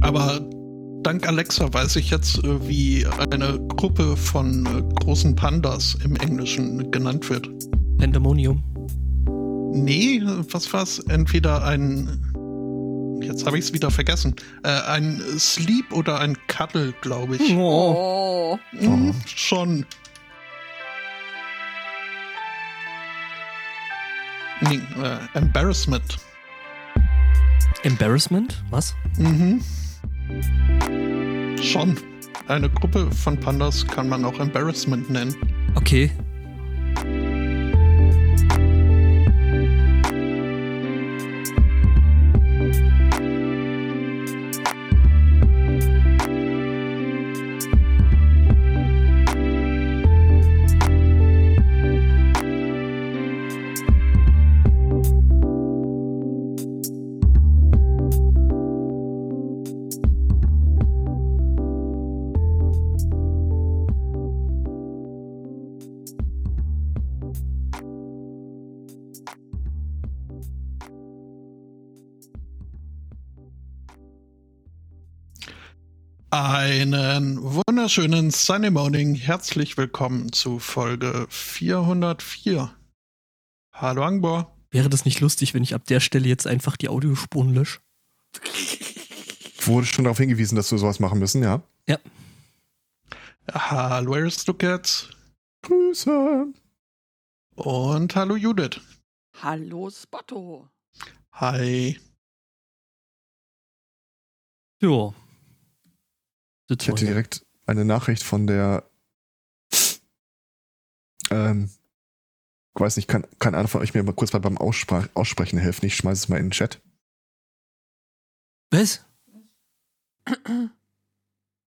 Aber dank Alexa weiß ich jetzt, äh, wie eine Gruppe von äh, großen Pandas im Englischen genannt wird. Pandemonium. Nee, was war's? Entweder ein. Jetzt habe ich es wieder vergessen. Äh, ein Sleep oder ein Cuddle, glaube ich. Oh. Oh. Hm, schon. Nee, äh, Embarrassment. Embarrassment? Was? Mhm. Schon. Eine Gruppe von Pandas kann man auch Embarrassment nennen. Okay. Einen wunderschönen Sunny Morning. Herzlich willkommen zu Folge 404. Hallo Angbor. Wäre das nicht lustig, wenn ich ab der Stelle jetzt einfach die Audiospuren lösche? Wurde schon darauf hingewiesen, dass wir sowas machen müssen, ja? Ja. Hallo Aristocats. Grüße. Und hallo Judith. Hallo Spotto. Hi. Ja. Ich hätte direkt eine Nachricht von der. Ähm, ich weiß nicht, kann, kann einer von euch mir mal kurz mal beim Aussprach, Aussprechen helfen? Ich schmeiße es mal in den Chat. Was?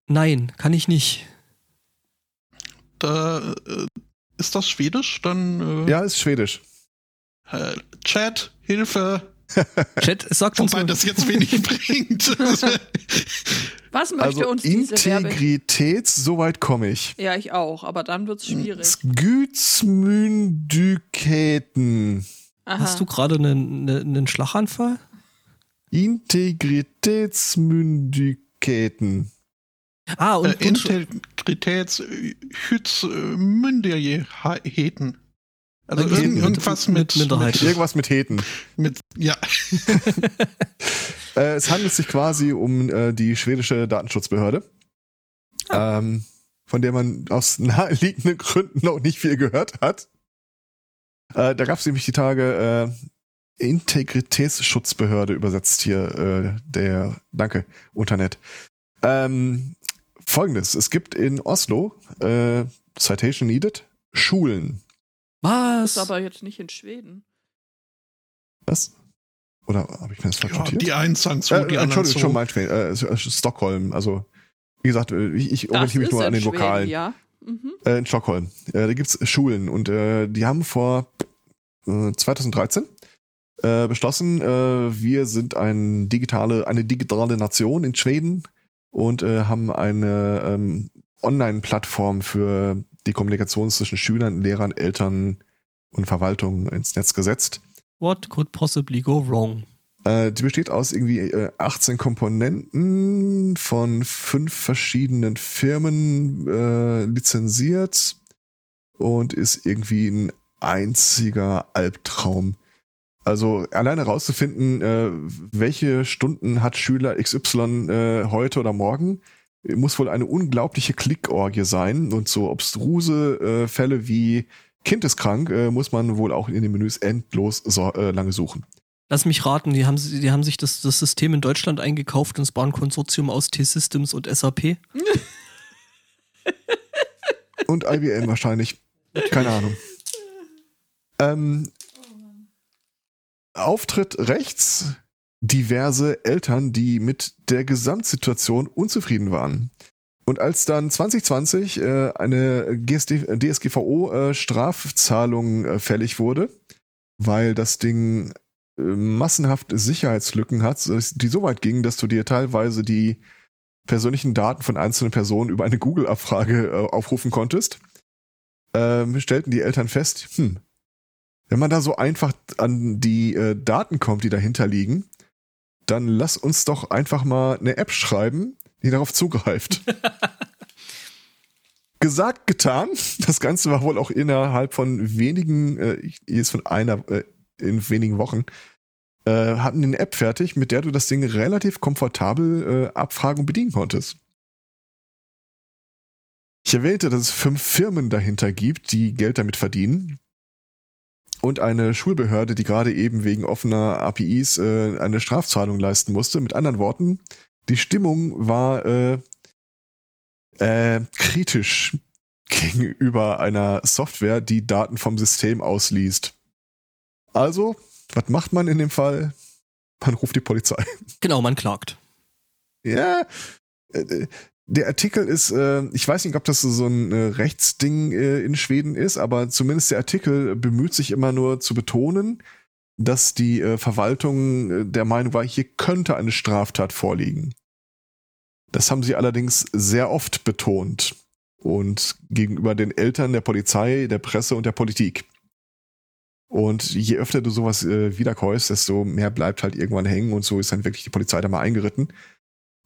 Nein, kann ich nicht. Da, äh, ist das Schwedisch? Dann äh, Ja, ist Schwedisch. äh, Chat, Hilfe. Chat, es sagt uns Wobei das jetzt wenig bringt. Was möchte Also uns diese Werbe... Integrität, soweit komme ich. Ja, ich auch, aber dann wird's schwierig. Gütsmündigkeiten. Aha. Hast du gerade einen, einen, einen Schlaganfall? Integritätsmündigkeiten. Ah, und, äh, und Integritätshützmündigkeiten. Also Mit- irgend, mit- irgendwas mit mit, Minderheit. Irgendwas mit Heten. Mit, ja. Äh, es handelt sich quasi um äh, die schwedische Datenschutzbehörde, ähm, von der man aus naheliegenden Gründen noch nicht viel gehört hat. Äh, da gab es nämlich die Tage äh, Integritätsschutzbehörde übersetzt hier äh, der Danke Internet. Ähm, Folgendes: Es gibt in Oslo äh, Citation needed Schulen. Das ist was? aber jetzt nicht in Schweden. Was? Oder habe ich mir das falsch ja notiert? die einen sagen so, Äh, die anderen Entschuldigung, so. schon mein Fehler. Äh, äh, Stockholm. Also, wie gesagt, äh, ich, ich orientiere mich nur an in den Schweden, Lokalen. ja. Mhm. Äh, in Stockholm. Äh, da gibt's Schulen und äh, die haben vor äh, 2013 äh, beschlossen, äh, wir sind ein digitale, eine digitale Nation in Schweden und äh, haben eine ähm, Online-Plattform für die Kommunikation zwischen Schülern, Lehrern, Eltern und Verwaltung ins Netz gesetzt. What could possibly go wrong? Äh, die besteht aus irgendwie äh, 18 Komponenten von fünf verschiedenen Firmen äh, lizenziert und ist irgendwie ein einziger Albtraum. Also alleine rauszufinden, äh, welche Stunden hat Schüler XY äh, heute oder morgen, muss wohl eine unglaubliche Klickorgie sein und so obstruse äh, Fälle wie Kind ist krank, äh, muss man wohl auch in den Menüs endlos so, äh, lange suchen. Lass mich raten, die haben, die haben sich das, das System in Deutschland eingekauft und es war ein Konsortium aus T-Systems und SAP. Und IBM wahrscheinlich. Keine Ahnung. Ähm, Auftritt rechts diverse Eltern, die mit der Gesamtsituation unzufrieden waren. Und als dann 2020 äh, eine GSD, DSGVO-Strafzahlung äh, fällig wurde, weil das Ding äh, massenhaft Sicherheitslücken hat, die so weit gingen, dass du dir teilweise die persönlichen Daten von einzelnen Personen über eine Google-Abfrage äh, aufrufen konntest, ähm, stellten die Eltern fest, hm, wenn man da so einfach an die äh, Daten kommt, die dahinter liegen, dann lass uns doch einfach mal eine App schreiben, die darauf zugreift. Gesagt, getan. Das Ganze war wohl auch innerhalb von wenigen, äh, jetzt von einer, äh, in wenigen Wochen, äh, hatten eine App fertig, mit der du das Ding relativ komfortabel äh, abfragen und bedienen konntest. Ich erwähnte, dass es fünf Firmen dahinter gibt, die Geld damit verdienen. Und eine Schulbehörde, die gerade eben wegen offener APIs äh, eine Strafzahlung leisten musste. Mit anderen Worten, die Stimmung war äh, äh, kritisch gegenüber einer Software, die Daten vom System ausliest. Also, was macht man in dem Fall? Man ruft die Polizei. Genau, man klagt. Ja, äh, der Artikel ist, äh, ich weiß nicht, ob das so ein äh, Rechtsding äh, in Schweden ist, aber zumindest der Artikel bemüht sich immer nur zu betonen, dass die äh, Verwaltung äh, der Meinung war, hier könnte eine Straftat vorliegen. Das haben sie allerdings sehr oft betont und gegenüber den Eltern, der Polizei, der Presse und der Politik. Und je öfter du sowas äh, wiederkäust, desto mehr bleibt halt irgendwann hängen und so ist dann wirklich die Polizei da mal eingeritten.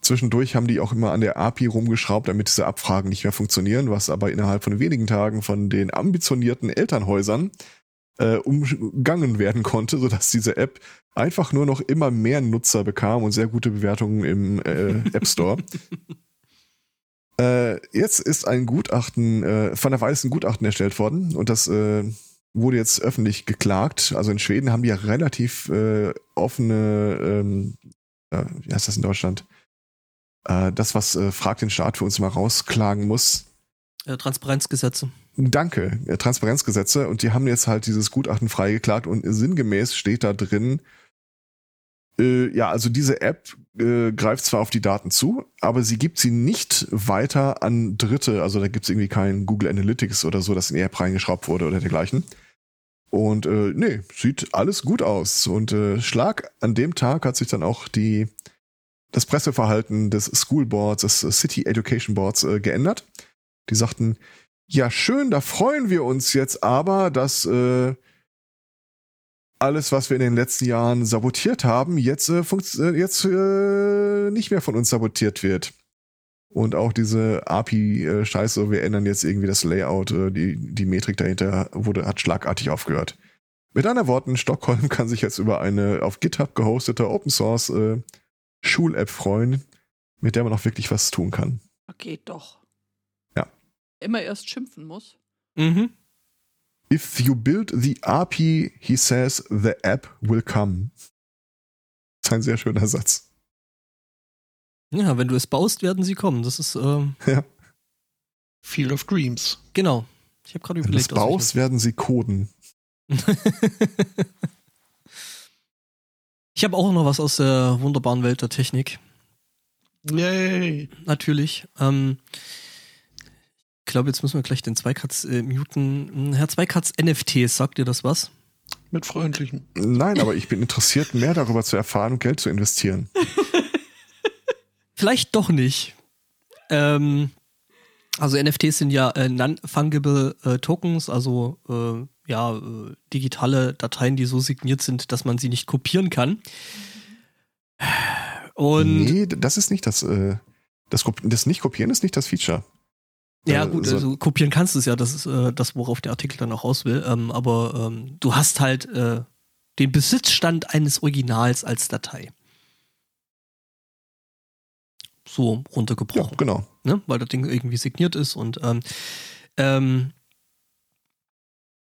Zwischendurch haben die auch immer an der API rumgeschraubt, damit diese Abfragen nicht mehr funktionieren, was aber innerhalb von wenigen Tagen von den ambitionierten Elternhäusern äh, umgangen werden konnte, sodass diese App einfach nur noch immer mehr Nutzer bekam und sehr gute Bewertungen im äh, App Store. äh, jetzt ist ein Gutachten, äh, von der Weiß ein Gutachten erstellt worden und das äh, wurde jetzt öffentlich geklagt. Also in Schweden haben die ja relativ äh, offene, ähm, äh, wie heißt das in Deutschland? Äh, das, was äh, Frag den Staat für uns mal rausklagen muss. Äh, Transparenzgesetze. Danke, äh, Transparenzgesetze. Und die haben jetzt halt dieses Gutachten freigeklagt und sinngemäß steht da drin, äh, ja, also diese App äh, greift zwar auf die Daten zu, aber sie gibt sie nicht weiter an Dritte. Also da gibt es irgendwie kein Google Analytics oder so, das in die App reingeschraubt wurde oder dergleichen. Und äh, nee, sieht alles gut aus. Und äh, Schlag an dem Tag hat sich dann auch die das Presseverhalten des School Boards, des City Education Boards äh, geändert. Die sagten, ja schön, da freuen wir uns jetzt aber, dass äh, alles, was wir in den letzten Jahren sabotiert haben, jetzt, äh, äh, jetzt äh, nicht mehr von uns sabotiert wird. Und auch diese API-Scheiße, wir ändern jetzt irgendwie das Layout, äh, die, die Metrik dahinter wurde, hat schlagartig aufgehört. Mit anderen Worten, Stockholm kann sich jetzt über eine auf GitHub gehostete Open Source äh, Schul-App freuen, mit der man auch wirklich was tun kann. Geht doch. Ja. Immer erst schimpfen muss. Mhm. If you build the API, he says the app will come. Das ist ein sehr schöner Satz. Ja, wenn du es baust, werden sie kommen. Das ist ähm, Ja. Field of Dreams. genau. Ich habe gerade Wenn du es überlegt, baust, werden sie coden. ich habe auch noch was aus der wunderbaren Welt der Technik. Yay. Natürlich. Ähm, ich glaube, jetzt müssen wir gleich den Zweikatz äh, muten. Herr Zweikatz, NFTs, sagt dir das was? Mit freundlichen. Nein, aber ich bin interessiert, mehr darüber zu erfahren und Geld zu investieren. Vielleicht doch nicht. Ähm, also NFTs sind ja äh, non-fungible äh, Tokens, also äh, ja äh, digitale Dateien, die so signiert sind, dass man sie nicht kopieren kann. Und nee, das ist nicht das, äh, das, das Nicht-Kopieren ist nicht das Feature. ja Äh, gut, so- also kopieren kannst du es ja, das ist äh, das, worauf der Artikel dann auch raus will. Ähm, aber ähm, du hast halt äh, den Besitzstand eines Originals als Datei. So Ja, runtergebrochen. genau. ne? weil das Ding irgendwie signiert ist und ähm, ähm,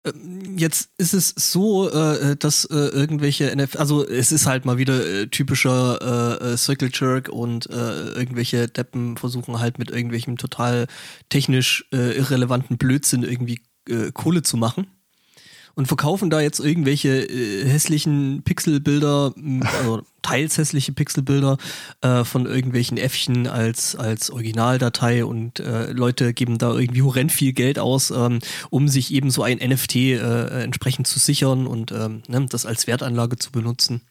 ähm, Jetzt ist es so, äh, dass äh, irgendwelche NF, also es ist halt mal wieder äh, typischer äh, äh, Circle Jerk und äh, irgendwelche Deppen versuchen halt mit irgendwelchem total technisch irrelevanten Blödsinn irgendwie Kohle zu machen und verkaufen da jetzt irgendwelche äh, hässlichen Pixelbilder, also teils hässliche Pixelbilder äh, von irgendwelchen Äffchen als, als Originaldatei und äh, Leute geben da irgendwie horrend viel Geld aus, ähm, um sich eben so ein NFT äh, entsprechend zu sichern und ähm, ne, das als Wertanlage zu benutzen.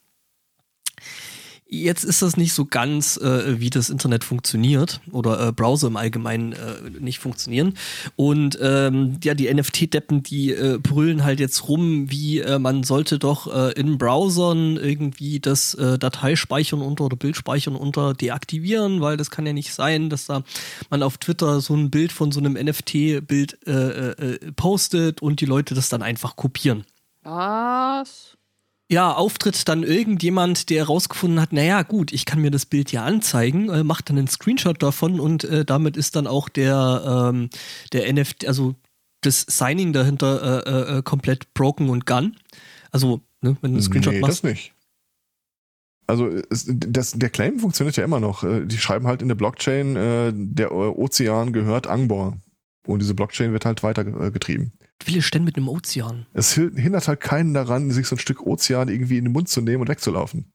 Jetzt ist das nicht so ganz, äh, wie das Internet funktioniert oder äh, Browser im Allgemeinen äh, nicht funktionieren. Und ähm, ja, die NFT-Deppen, die äh, brüllen halt jetzt rum, wie äh, man sollte doch äh, in Browsern irgendwie das Dateispeichern unter oder Bildspeichern unter deaktivieren, weil das kann ja nicht sein, dass da man auf Twitter so ein Bild von so einem NFT-Bild postet und die Leute das dann einfach kopieren. Was? Ja, auftritt dann irgendjemand, der herausgefunden hat, naja, gut, ich kann mir das Bild ja anzeigen, äh, macht dann einen Screenshot davon und äh, damit ist dann auch der, ähm, der NFT, also das Signing dahinter äh, äh, komplett broken und gone. Also, ne, wenn du einen Screenshot nee, machst. das nicht. Also das, der Claim funktioniert ja immer noch. Äh, Die schreiben halt in der Blockchain, äh, der Ozean gehört Angbor. Und diese Blockchain wird halt weitergetrieben. Viele stehen mit einem Ozean. Es hindert halt keinen daran, sich so ein Stück Ozean irgendwie in den Mund zu nehmen und wegzulaufen.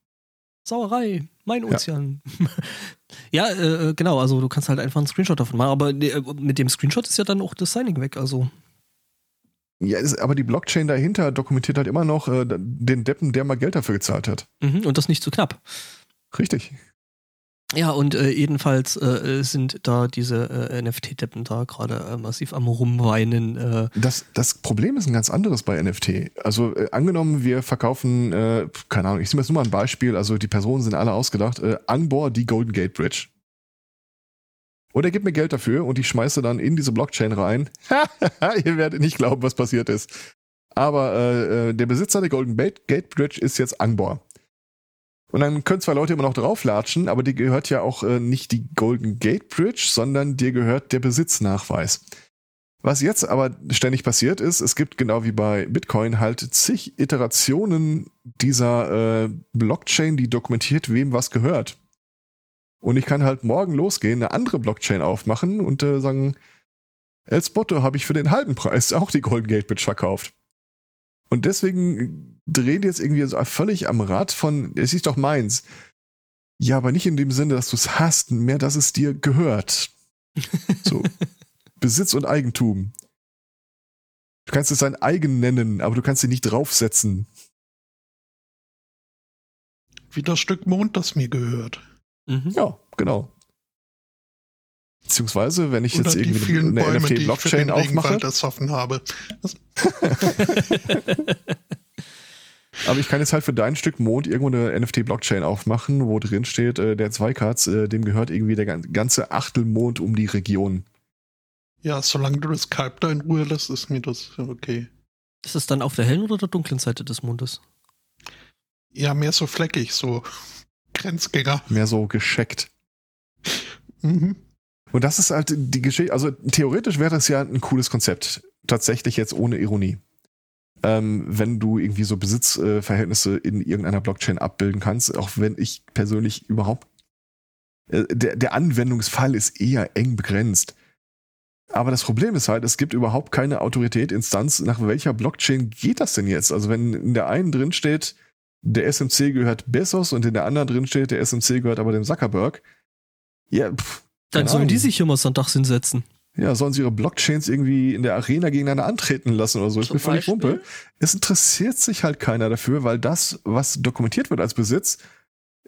Sauerei, mein Ja. Ozean. Ja, äh, genau, also du kannst halt einfach einen Screenshot davon machen, aber äh, mit dem Screenshot ist ja dann auch das Signing weg, also. Ja, ist, aber die Blockchain dahinter dokumentiert halt immer noch äh, den Deppen, der mal Geld dafür gezahlt hat. Mhm, und das nicht zu knapp. Richtig. Ja, und äh, jedenfalls äh, sind da diese äh, NFT-Deppen da gerade äh, massiv am Rumweinen. Äh, Das, das Problem ist ein ganz anderes bei NFT. Also äh, angenommen, wir verkaufen, äh, keine Ahnung, ich nehme jetzt nur mal ein Beispiel, also die Personen sind alle ausgedacht, äh, Angbor die Golden Gate Bridge. Und er gibt mir Geld dafür und ich schmeiße dann in diese Blockchain rein. Ihr werdet nicht glauben, was passiert ist. Aber äh, äh, der Besitzer der Golden Gate Gate Bridge ist jetzt Angbor. Und dann können zwei Leute immer noch drauflatschen, aber dir gehört ja auch äh, nicht die Golden Gate Bridge, sondern dir gehört der Besitznachweis. Was jetzt aber ständig passiert ist, es gibt genau wie bei Bitcoin halt zig Iterationen dieser äh, Blockchain, die dokumentiert, wem was gehört. Und ich kann halt morgen losgehen, eine andere Blockchain aufmachen und äh, sagen, El Spotto habe ich für den halben Preis auch die Golden Gate Bridge verkauft. Und deswegen drehen jetzt irgendwie so völlig am Rad von, es ist doch meins. Ja, aber nicht in dem Sinne, dass du es hast, mehr, dass es dir gehört. So. Besitz und Eigentum. Du kannst es dein eigen nennen, aber du kannst sie nicht draufsetzen. Wie das Stück Mond, das mir gehört. mhm. Ja, genau. Beziehungsweise, wenn ich Oder jetzt irgendwie eine NFT-Blockchain den aufmache, Regenwald erschaffen habe. Das, aber ich kann jetzt halt für dein Stück Mond irgendwo eine NFT-Blockchain aufmachen, wo drin steht, äh, der Zweikatz, äh, dem gehört irgendwie der gan- ganze Achtelmond um die Region. ja, solange du das Kalb da in Ruhe lässt, ist mir das okay. Ist das dann auf der hellen oder der dunklen Seite des Mondes? Ja, mehr so fleckig, so Grenzgänger. Mehr so gescheckt. Mhm. Und das ist halt die Geschichte, also theoretisch wäre das ja ein cooles Konzept. Tatsächlich jetzt ohne Ironie. Ähm, wenn du irgendwie so Besitzverhältnisse in irgendeiner Blockchain abbilden kannst, auch wenn ich persönlich überhaupt, äh, der, der Anwendungsfall ist eher eng begrenzt. Aber das Problem ist halt, es gibt überhaupt keine Autorität, Instanz, nach welcher Blockchain geht das denn jetzt? Also wenn in der einen drin steht, der SMC gehört Bezos und in der anderen drin steht, der SMC gehört aber dem Zuckerberg. Ja, pff, Dann sollen die sich immer sonntags hinsetzen. Ja, sollen sie ihre Blockchains irgendwie in der Arena gegeneinander antreten lassen oder so? Ist mir völlig? Wumpe. Es interessiert sich halt keiner dafür, weil das, was dokumentiert wird als Besitz,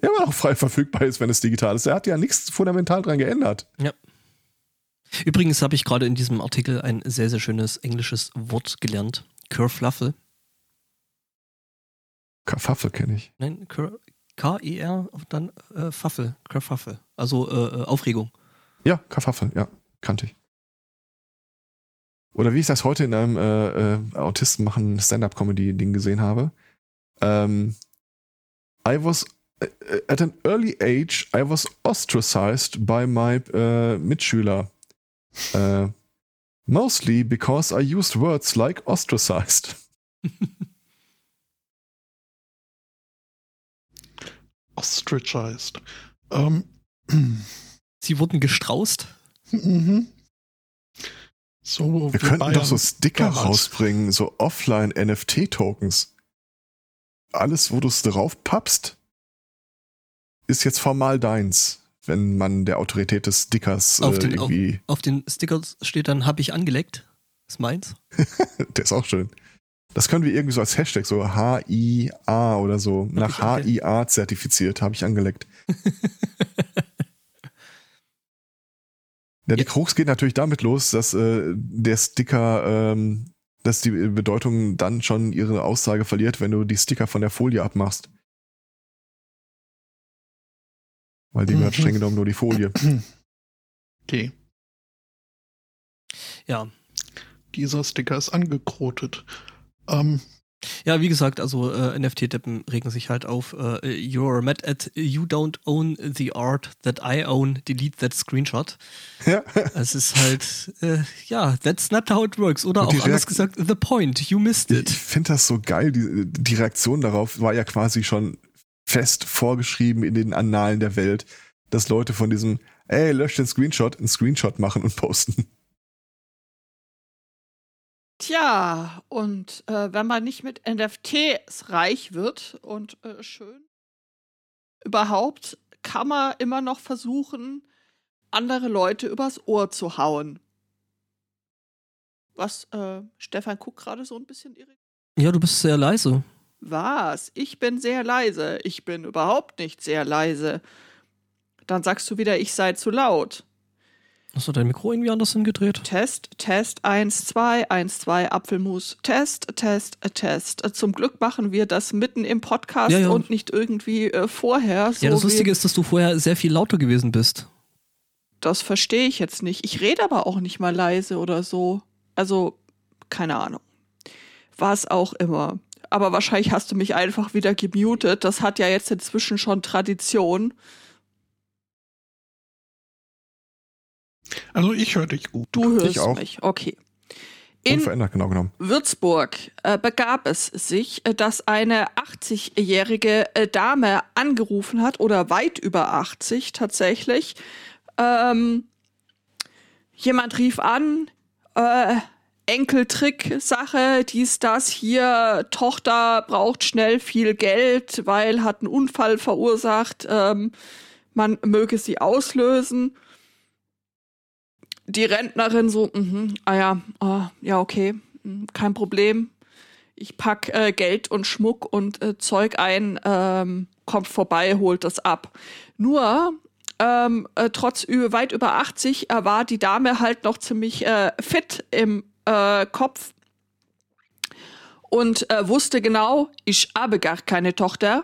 immer noch frei verfügbar ist, wenn es digital ist. Er hat ja nichts fundamental dran geändert. Übrigens habe ich gerade in diesem Artikel ein sehr, sehr schönes englisches Wort gelernt. Kerfluffle. Kaffaffe kenne ich. Nein, Ker- und dann äh, Pfaffel. Kerfuffle. Also äh, äh, Aufregung. Ja, Kaffaffe, ja, kannte ich. Oder wie ich das heute in einem äh, äh, Autisten machen Stand-up-Comedy-Ding gesehen habe. Ähm, I was äh, at an early age I was ostracized by my äh, Mitschüler. Äh, mostly because I used words like ostracized. Ostrachized. Ähm, Sie wurden gestraußt. mhm. So, Wir könnten Bayern doch so Sticker damals. rausbringen, so Offline-NFT-Tokens. Alles, wo du es drauf pappst, ist jetzt formal deins, wenn man der Autorität des Stickers äh, Auf den- irgendwie. Auf den Stickers steht dann, hab ich angeleckt. Ist meins. Der ist auch schön. Das können wir irgendwie so als Hashtag, so HIA oder so, nach ich ange- HIA zertifiziert, habe ich angeleckt. Ja, die. Krux geht natürlich damit los, dass äh, der Sticker, ähm, dass die Bedeutung dann schon ihre Aussage verliert, wenn du die Sticker von der Folie abmachst. Weil dem hat Mhm. streng genommen nur die Folie. Okay. Ja. Dieser Sticker ist angekrotet. Ähm, Ja, wie gesagt, also äh, NFT-Deppen regen sich halt auf. Äh, you're mad at you don't own the art that I own. Delete that screenshot. ja. Es ist halt, äh, ja, that's not how it works. Oder auch anders gesagt, the point, you missed Ich it. finde das so geil. Die, die Reaktion darauf war ja quasi schon fest vorgeschrieben in den Annalen der Welt, dass Leute von diesem, ey, lösch den Screenshot, einen Screenshot machen und posten. Tja, und äh, wenn man nicht mit NFTs reich wird und äh, schön, überhaupt kann man immer noch versuchen, andere Leute übers Ohr zu hauen. Was, äh, Stefan guckt gerade so ein bisschen irritiert. Ja, du bist sehr leise. Was? Ich bin sehr leise. Ich bin überhaupt nicht sehr leise. Dann sagst du wieder, ich sei zu laut. Hast du dein Mikro irgendwie anders hingedreht? Test, Test, 1, 2, 1, 2, Apfelmus. Test, Test, Test. Zum Glück machen wir das mitten im Podcast Ja, ja. und nicht irgendwie äh, vorher. So ja, das Lustige ist, dass du vorher sehr viel lauter gewesen bist. Das verstehe ich jetzt nicht. Ich rede aber auch nicht mal leise oder so. Also, keine Ahnung. Was auch immer. Aber wahrscheinlich hast du mich einfach wieder gemutet. Das hat ja jetzt inzwischen schon Tradition. Also ich höre dich gut. Du hörst Ich auch. mich. Okay. In Unverändert, genau genommen. Würzburg äh, begab es sich, äh, dass eine 80-jährige äh, Dame angerufen hat, oder weit über 80 tatsächlich. Ähm, jemand rief an, äh, Enkeltrick-Sache, dies, das, hier, Tochter braucht schnell viel Geld, weil hat einen Unfall verursacht, ähm, man möge sie auslösen die Rentnerin so, mhm, ah ja, ah, ja, okay, mm, kein Problem. Ich pack äh, Geld und Schmuck und äh, Zeug ein, ähm, kommt vorbei, holt das ab. Nur, ähm, äh, trotz weit über 80 äh, war die Dame halt noch ziemlich äh, fit im äh, Kopf und wusste genau, ich habe gar keine Tochter.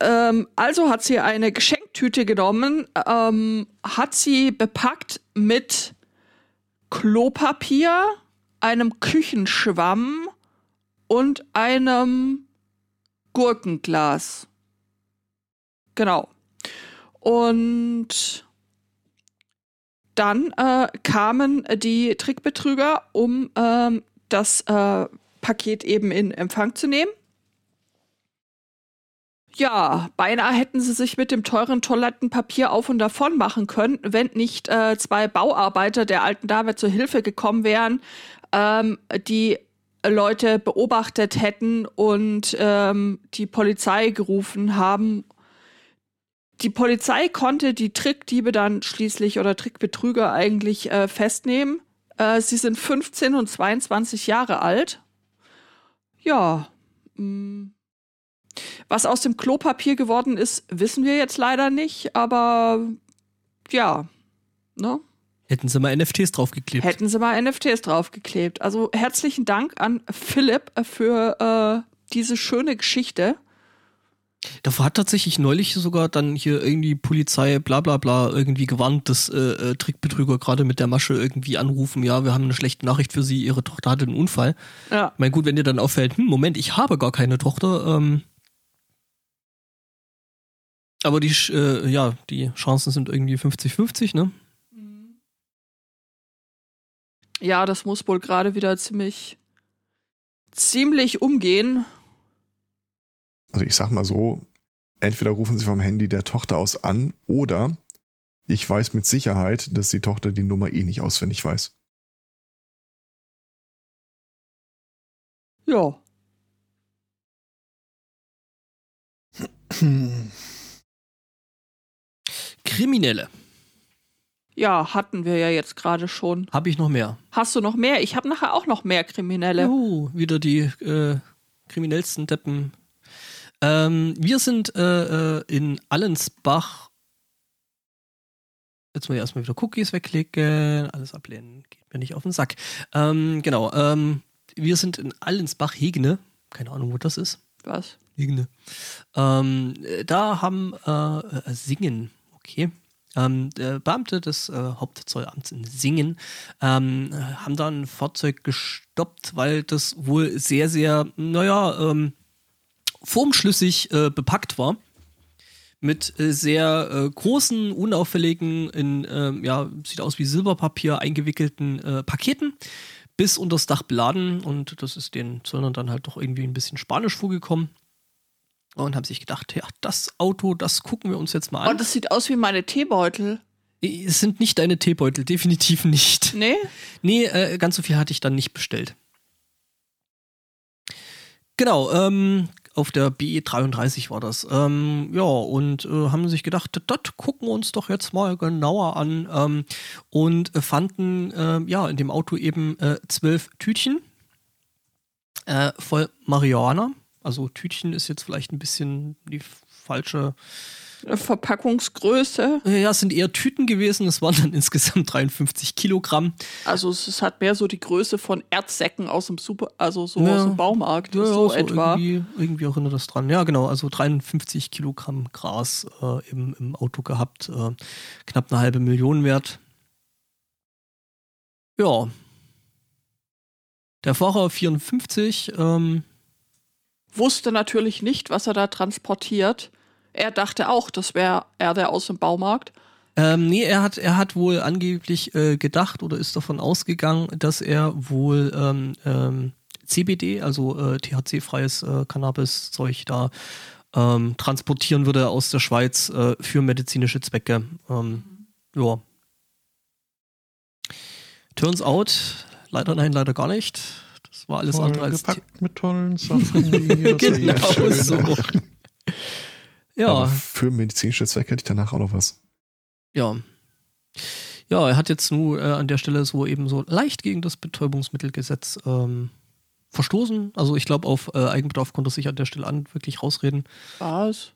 Ähm, also hat sie eine Geschenktüte genommen, ähm, hat sie bepackt mit Klopapier, einem Küchenschwamm und einem Gurkenglas. Genau. Und dann äh, kamen die Trickbetrüger, um ähm, das äh, Paket eben in Empfang zu nehmen. Ja, beinahe hätten sie sich mit dem teuren Toilettenpapier auf und davon machen können, wenn nicht äh, zwei Bauarbeiter der alten Dame zur Hilfe gekommen wären, ähm, die Leute beobachtet hätten und ähm, die Polizei gerufen haben. Die Polizei konnte die Trickdiebe dann schließlich oder Trickbetrüger eigentlich äh, festnehmen. Äh, sie sind 15 und 22 Jahre alt. Ja. Mh. Was aus dem Klopapier geworden ist, wissen wir jetzt leider nicht, aber ja, ne? Hätten sie mal NFTs draufgeklebt. Hätten sie mal NFTs draufgeklebt. Also herzlichen Dank an Philipp für äh, diese schöne Geschichte. Davor hat tatsächlich neulich sogar dann hier irgendwie Polizei bla bla bla irgendwie gewarnt, dass äh, äh, Trickbetrüger gerade mit der Masche irgendwie anrufen, ja, wir haben eine schlechte Nachricht für sie, ihre Tochter hatte einen Unfall. Ja. Ich meine, gut, wenn dir dann auffällt, hm, Moment, ich habe gar keine Tochter, ähm, aber die, äh, ja, die Chancen sind irgendwie 50-50, ne? Ja, das muss wohl gerade wieder ziemlich, ziemlich umgehen. Also ich sag mal so, entweder rufen sie vom Handy der Tochter aus an oder ich weiß mit Sicherheit, dass die Tochter die Nummer eh nicht auswendig weiß. Ja. Kriminelle. Ja, hatten wir ja jetzt gerade schon. Habe ich noch mehr. Hast du noch mehr? Ich habe nachher auch noch mehr Kriminelle. Juhu, wieder die äh, kriminellsten Deppen. Ähm, wir sind äh, äh, in Allensbach. Jetzt muss ich erstmal wieder Cookies wegklicken, alles ablehnen, geht mir nicht auf den Sack. Ähm, genau, ähm, wir sind in Allensbach-Hegne. Keine Ahnung, wo das ist. Was? Hegne. Ähm, da haben äh, äh, Singen, okay. Ähm, der Beamte des äh, Hauptzollamts in Singen ähm, haben da ein Fahrzeug gestoppt, weil das wohl sehr, sehr, naja, ähm, formschlüssig äh, bepackt war. Mit äh, sehr äh, großen, unauffälligen, in, ähm, ja, sieht aus wie Silberpapier eingewickelten äh, Paketen bis unter das Dach beladen und das ist den Zöllnern dann halt doch irgendwie ein bisschen spanisch vorgekommen und haben sich gedacht, ja, das Auto, das gucken wir uns jetzt mal Oh, an. das sieht aus wie meine Teebeutel. es sind nicht deine Teebeutel, definitiv nicht. Nee? Nee, äh, ganz so viel hatte ich dann nicht bestellt. Genau, ähm, auf der BE33 war das. Ähm, ja, und äh, haben sich gedacht, das gucken wir uns doch jetzt mal genauer an ähm, und äh, fanden äh, ja in dem Auto eben äh, zwölf Tütchen äh, voll Marihuana. Also Tütchen ist jetzt vielleicht ein bisschen die falsche Verpackungsgröße. Ja, es sind eher Tüten gewesen. Es waren dann insgesamt 53 Kilogramm. Also es, es hat mehr so die Größe von Erzsäcken aus dem Super, also so Ja. aus dem Baumarkt. Ja, so so etwa. Irgendwie, irgendwie erinnert das dran. Ja, genau. Also 53 Kilogramm Gras äh, im, im Auto gehabt. Äh, knapp eine halbe Million wert. Ja. Der Fahrer 54, ähm, Wusste natürlich nicht, was er da transportiert. Er dachte auch, das wäre er der aus dem Baumarkt. Ähm, nee, er hat, er hat wohl angeblich äh, gedacht oder ist davon ausgegangen, dass er wohl ähm, ähm, CBD, also äh, THC-freies äh, Cannabis-Zeug da ähm, transportieren würde aus der Schweiz äh, für medizinische Zwecke. Ähm, ja. Turns out, leider nein, leider gar nicht. Das war alles andere als. gepackt mit tollen Sachen. Genau so. Ja. Aber für medizinische Zwecke hätte ich danach auch noch was. Ja. Ja, er hat jetzt nur äh, an der Stelle so eben so leicht gegen das Betäubungsmittelgesetz ähm, verstoßen. Also ich glaube, auf äh, Eigenbedarf konnte er sich an der Stelle an wirklich rausreden. Was?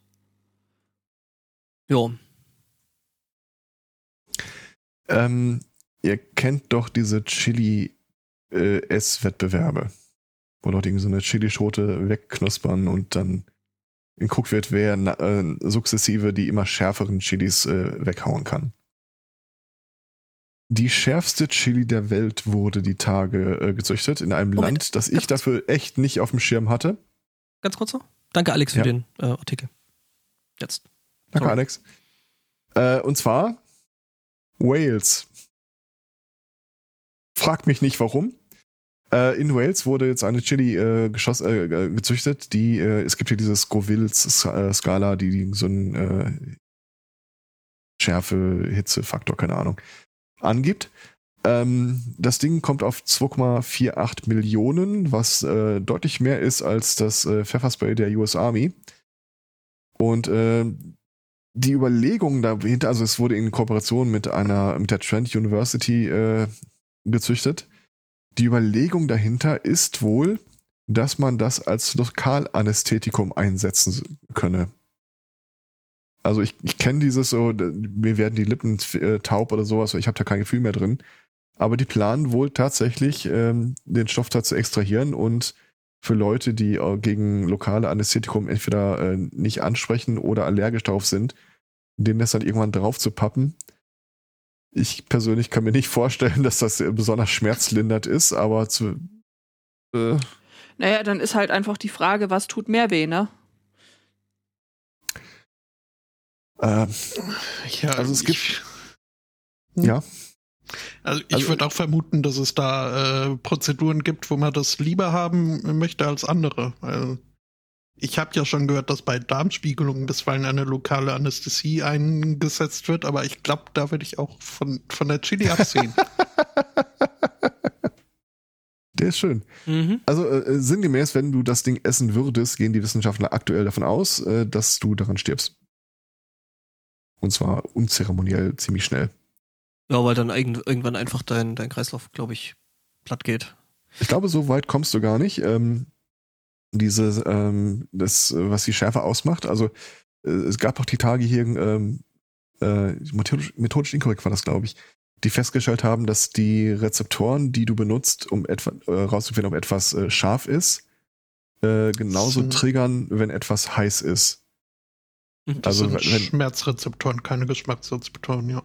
Ja. Ähm, ihr kennt doch diese Chili-Ess-Wettbewerbe, wo Leute irgendwie so eine Chilischote wegknuspern und dann geguckt wird, wer äh, sukzessive die immer schärferen Chilis äh, weghauen kann. Die schärfste Chili der Welt wurde die Tage äh, gezüchtet in einem Moment, Land, das ich dafür echt nicht auf dem Schirm hatte. Ganz kurz noch. Danke, Alex, für Ja. den äh, Artikel. Jetzt. Danke, Sorry. Alex. Äh, und zwar Wales. Frag mich nicht warum. Äh, in Wales wurde jetzt eine Chili äh, geschoss, äh, gezüchtet, die, äh, es gibt hier diese Scoville-Skala, die, die so einen äh, Schärfe, Hitze-Faktor, keine Ahnung, angibt. Ähm, das Ding kommt auf 2,48 Millionen, was äh, deutlich mehr ist als das Pfefferspray der US Army. Und äh, die Überlegung dahinter, also es wurde in Kooperation mit einer, mit der Trent University äh, gezüchtet. Die Überlegung dahinter ist wohl, dass man das als Lokalanästhetikum einsetzen könne. Also ich, ich kenne dieses so, mir werden die Lippen äh, taub oder sowas, ich habe da kein Gefühl mehr drin. Aber die planen wohl tatsächlich, ähm, den Stoff da zu extrahieren und für Leute, die äh, gegen lokale Anästhetikum entweder äh, nicht ansprechen oder allergisch darauf sind, denen das dann irgendwann drauf zu pappen. Ich persönlich kann mir nicht vorstellen, dass das besonders schmerzlindernd ist, aber zu. Äh, Naja, dann ist halt einfach die Frage, was tut mehr weh, ne? äh, Ja, Also es gibt- ich, ja. Also ich Also- würde auch vermuten, dass es da äh, Prozeduren gibt, wo man das lieber haben möchte als andere. Also ich habe ja schon gehört, dass bei Darmspiegelungen bisweilen eine lokale Anästhesie eingesetzt wird, aber ich glaube, da würde ich auch von, von der Chili absehen. Der ist schön. Mhm. Also äh, sinngemäß, wenn du das Ding essen würdest, gehen die Wissenschaftler aktuell davon aus, äh, dass du daran stirbst. Und zwar unzeremoniell ziemlich schnell. Ja, weil dann irgendwann einfach dein, dein Kreislauf, glaube ich, platt geht. Ich glaube, so weit kommst du gar nicht. Ähm, diese, ähm, das, was die Schärfe ausmacht. Also äh, es gab auch die Tage hier, ähm, äh, methodisch, methodisch inkorrekt war das, glaube ich, die festgestellt haben, dass die Rezeptoren, die du benutzt, um etwa, äh, rauszufinden, ob etwas äh, scharf ist, äh, genauso so. triggern, wenn etwas heiß ist. Das also, sind wenn, Schmerzrezeptoren, keine Geschmacksrezeptoren, ja.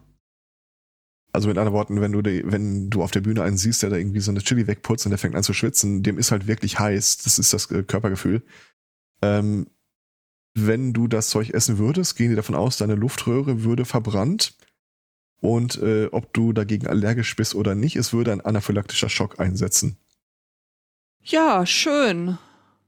Also mit anderen Worten, wenn du, die, wenn du auf der Bühne einen siehst, der da irgendwie so eine Chili wegputzt und der fängt an zu schwitzen, dem ist halt wirklich heiß. Das ist das äh, Körpergefühl. Ähm, wenn du das Zeug essen würdest, gehen die davon aus, deine Luftröhre würde verbrannt. Und äh, ob du dagegen allergisch bist oder nicht, es würde ein anaphylaktischer Schock einsetzen. Ja, schön.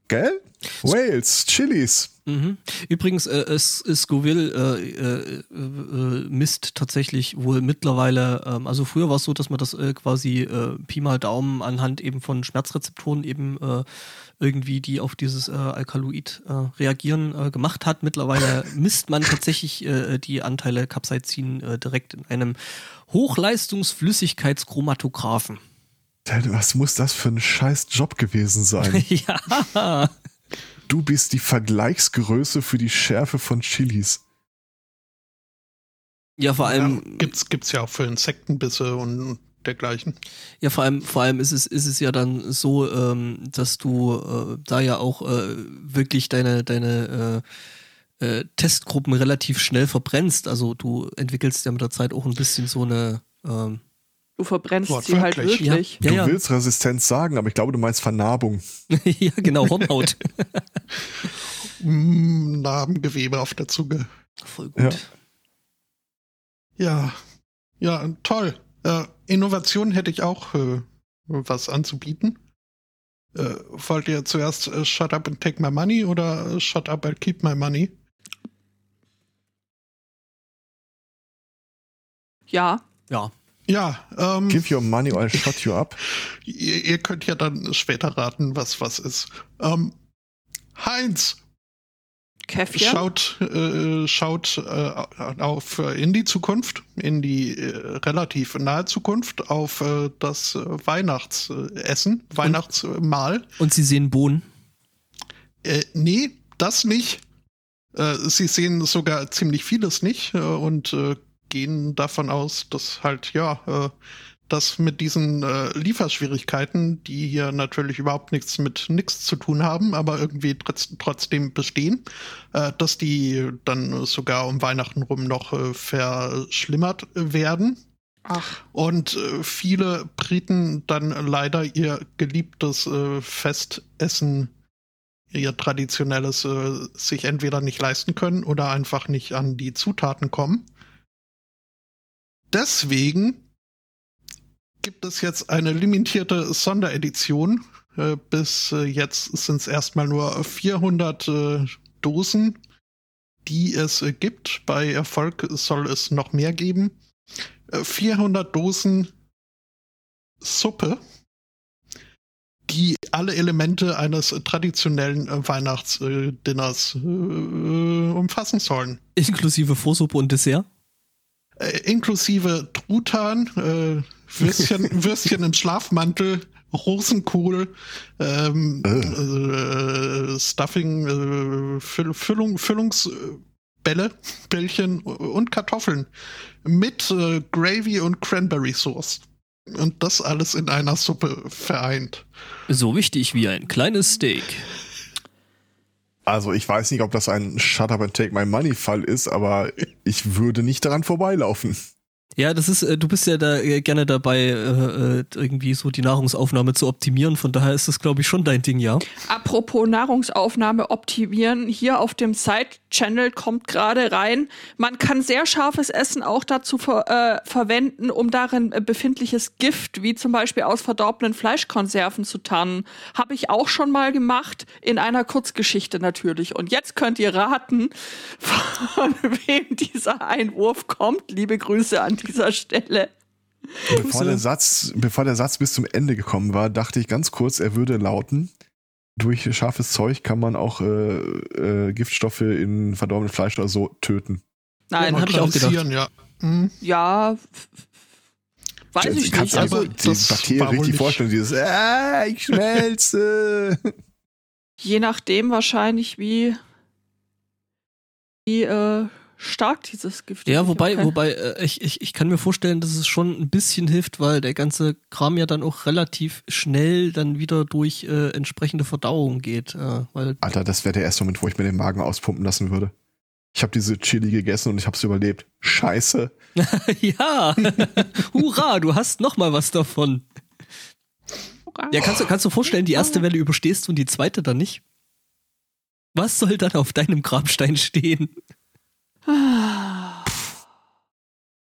Gell? Wales, Chilis. Mhm. Übrigens, äh, es, Scoville äh, äh, äh, misst tatsächlich wohl mittlerweile, ähm, also früher war es so, dass man das äh, quasi äh, Pi mal Daumen anhand eben von Schmerzrezeptoren eben äh, irgendwie, die auf dieses äh, Alkaloid reagieren, gemacht hat. Mittlerweile misst man tatsächlich die Anteile Capsaicin direkt in einem Hochleistungsflüssigkeitschromatographen. Was muss das für ein scheiß Job gewesen sein? ja. Du bist die Vergleichsgröße für die Schärfe von Chilis. Ja, vor allem. Ja, gibt's, gibt's ja auch für Insektenbisse und dergleichen. Ja, vor allem, vor allem ist es, ist es ja dann so, ähm, dass du äh, da ja auch äh, wirklich deine, deine äh, äh, Testgruppen relativ schnell verbrennst. Also du entwickelst ja mit der Zeit auch ein bisschen so eine ähm, Du verbrennst Wort, sie halt wirklich. Ja. Du ja, willst Resistenz sagen, aber ich glaube, du meinst Vernarbung. ja, genau, Hornhaut. mm, Narbengewebe auf der Zunge. Voll gut. Ja, ja, ja toll. Äh, Innovation hätte ich auch äh, was anzubieten. Äh, wollt ihr zuerst äh, Shut Up and Take My Money oder äh, Shut Up and Keep My Money? Ja. Ja. Ja. Ähm, Give your money or I'll shut you up. ihr, ihr, könnt ja dann später raten, was was ist. Ähm, Heinz. Käffchen? Schaut, äh, schaut äh, auf äh, in die Zukunft, in die äh, relativ nahe Zukunft, auf äh, das Weihnachtsessen, Weihnachtsmahl. Und Sie sehen Bohnen? Äh, nee, das nicht. Sie sehen sogar ziemlich vieles nicht und gehen davon aus, dass halt, ja, äh, das mit diesen äh, Lieferschwierigkeiten, die hier natürlich überhaupt nichts mit nichts zu tun haben, aber irgendwie trotz, trotzdem bestehen, äh, dass die dann sogar um Weihnachten rum noch äh, verschlimmert werden. Ach. Und äh, viele Briten dann leider ihr geliebtes äh, Festessen, ihr traditionelles, äh, sich entweder nicht leisten können oder einfach nicht an die Zutaten kommen deswegen gibt es jetzt eine limitierte Sonderedition. Äh, bis äh, jetzt sind es erstmal nur 400 äh, Dosen, die es äh, gibt. Bei Erfolg soll es noch mehr geben. 400 äh, Dosen Suppe, die alle Elemente eines traditionellen äh, Weihnachtsdinners umfassen sollen. Inklusive Vorsuppe und Dessert? Äh, inklusive Truthahn, äh, Würstchen, Würstchen im Schlafmantel, Rosenkohl, ähm, äh. Stuffing, äh, Füll Füllung, Füllungsbälle, Bällchen und Kartoffeln mit äh, Gravy und Cranberry Sauce. Und das alles in einer Suppe vereint. So wichtig wie ein kleines Steak. Also ich weiß nicht, ob das ein Shut up and take my money Fall ist, aber ich würde nicht daran vorbeilaufen. Ja, das ist, äh, du bist ja da äh, gerne dabei, äh, irgendwie so die Nahrungsaufnahme zu optimieren. Von daher ist das, glaube ich, schon dein Ding, ja. Apropos Nahrungsaufnahme optimieren, hier auf dem Side-Channel kommt gerade rein. Man kann sehr scharfes Essen auch dazu ver äh, verwenden, um darin befindliches Gift, wie zum Beispiel aus verdorbenen Fleischkonserven zu tarnen. Habe ich auch schon mal gemacht, in einer Kurzgeschichte natürlich. Und jetzt könnt ihr raten, von wem dieser Einwurf kommt. Liebe Grüße an die dieser Stelle. Bevor der, Satz, bevor der Satz bis zum Ende gekommen war, dachte ich ganz kurz, er würde lauten, durch scharfes Zeug kann man auch äh, äh, Giftstoffe in verdorbenem Fleisch oder so töten. Nein, ja, habe ich auch gedacht. Ja, mhm. ja Weiß Also, ich kannst nicht. einfach Also, die das Bakterien richtig nicht- vorstellen, dieses äh, ich schmelze. je nachdem wahrscheinlich, wie, wie äh, stark dieses Gift ist. Ja, Ich wobei, kein- wobei, äh, ich, ich, ich kann mir vorstellen, dass es schon ein bisschen hilft, weil der ganze Kram ja dann auch relativ schnell dann wieder durch äh, entsprechende Verdauung geht. Äh, weil Alter, das wäre der erste Moment, wo ich mir den Magen auspumpen lassen würde. Ich habe diese Chili gegessen und ich habe es überlebt. Scheiße. ja, hurra, du hast noch mal was davon. Ja, kannst du kannst du vorstellen, die erste Welle überstehst du und die zweite dann nicht? Was soll dann auf deinem Grabstein stehen?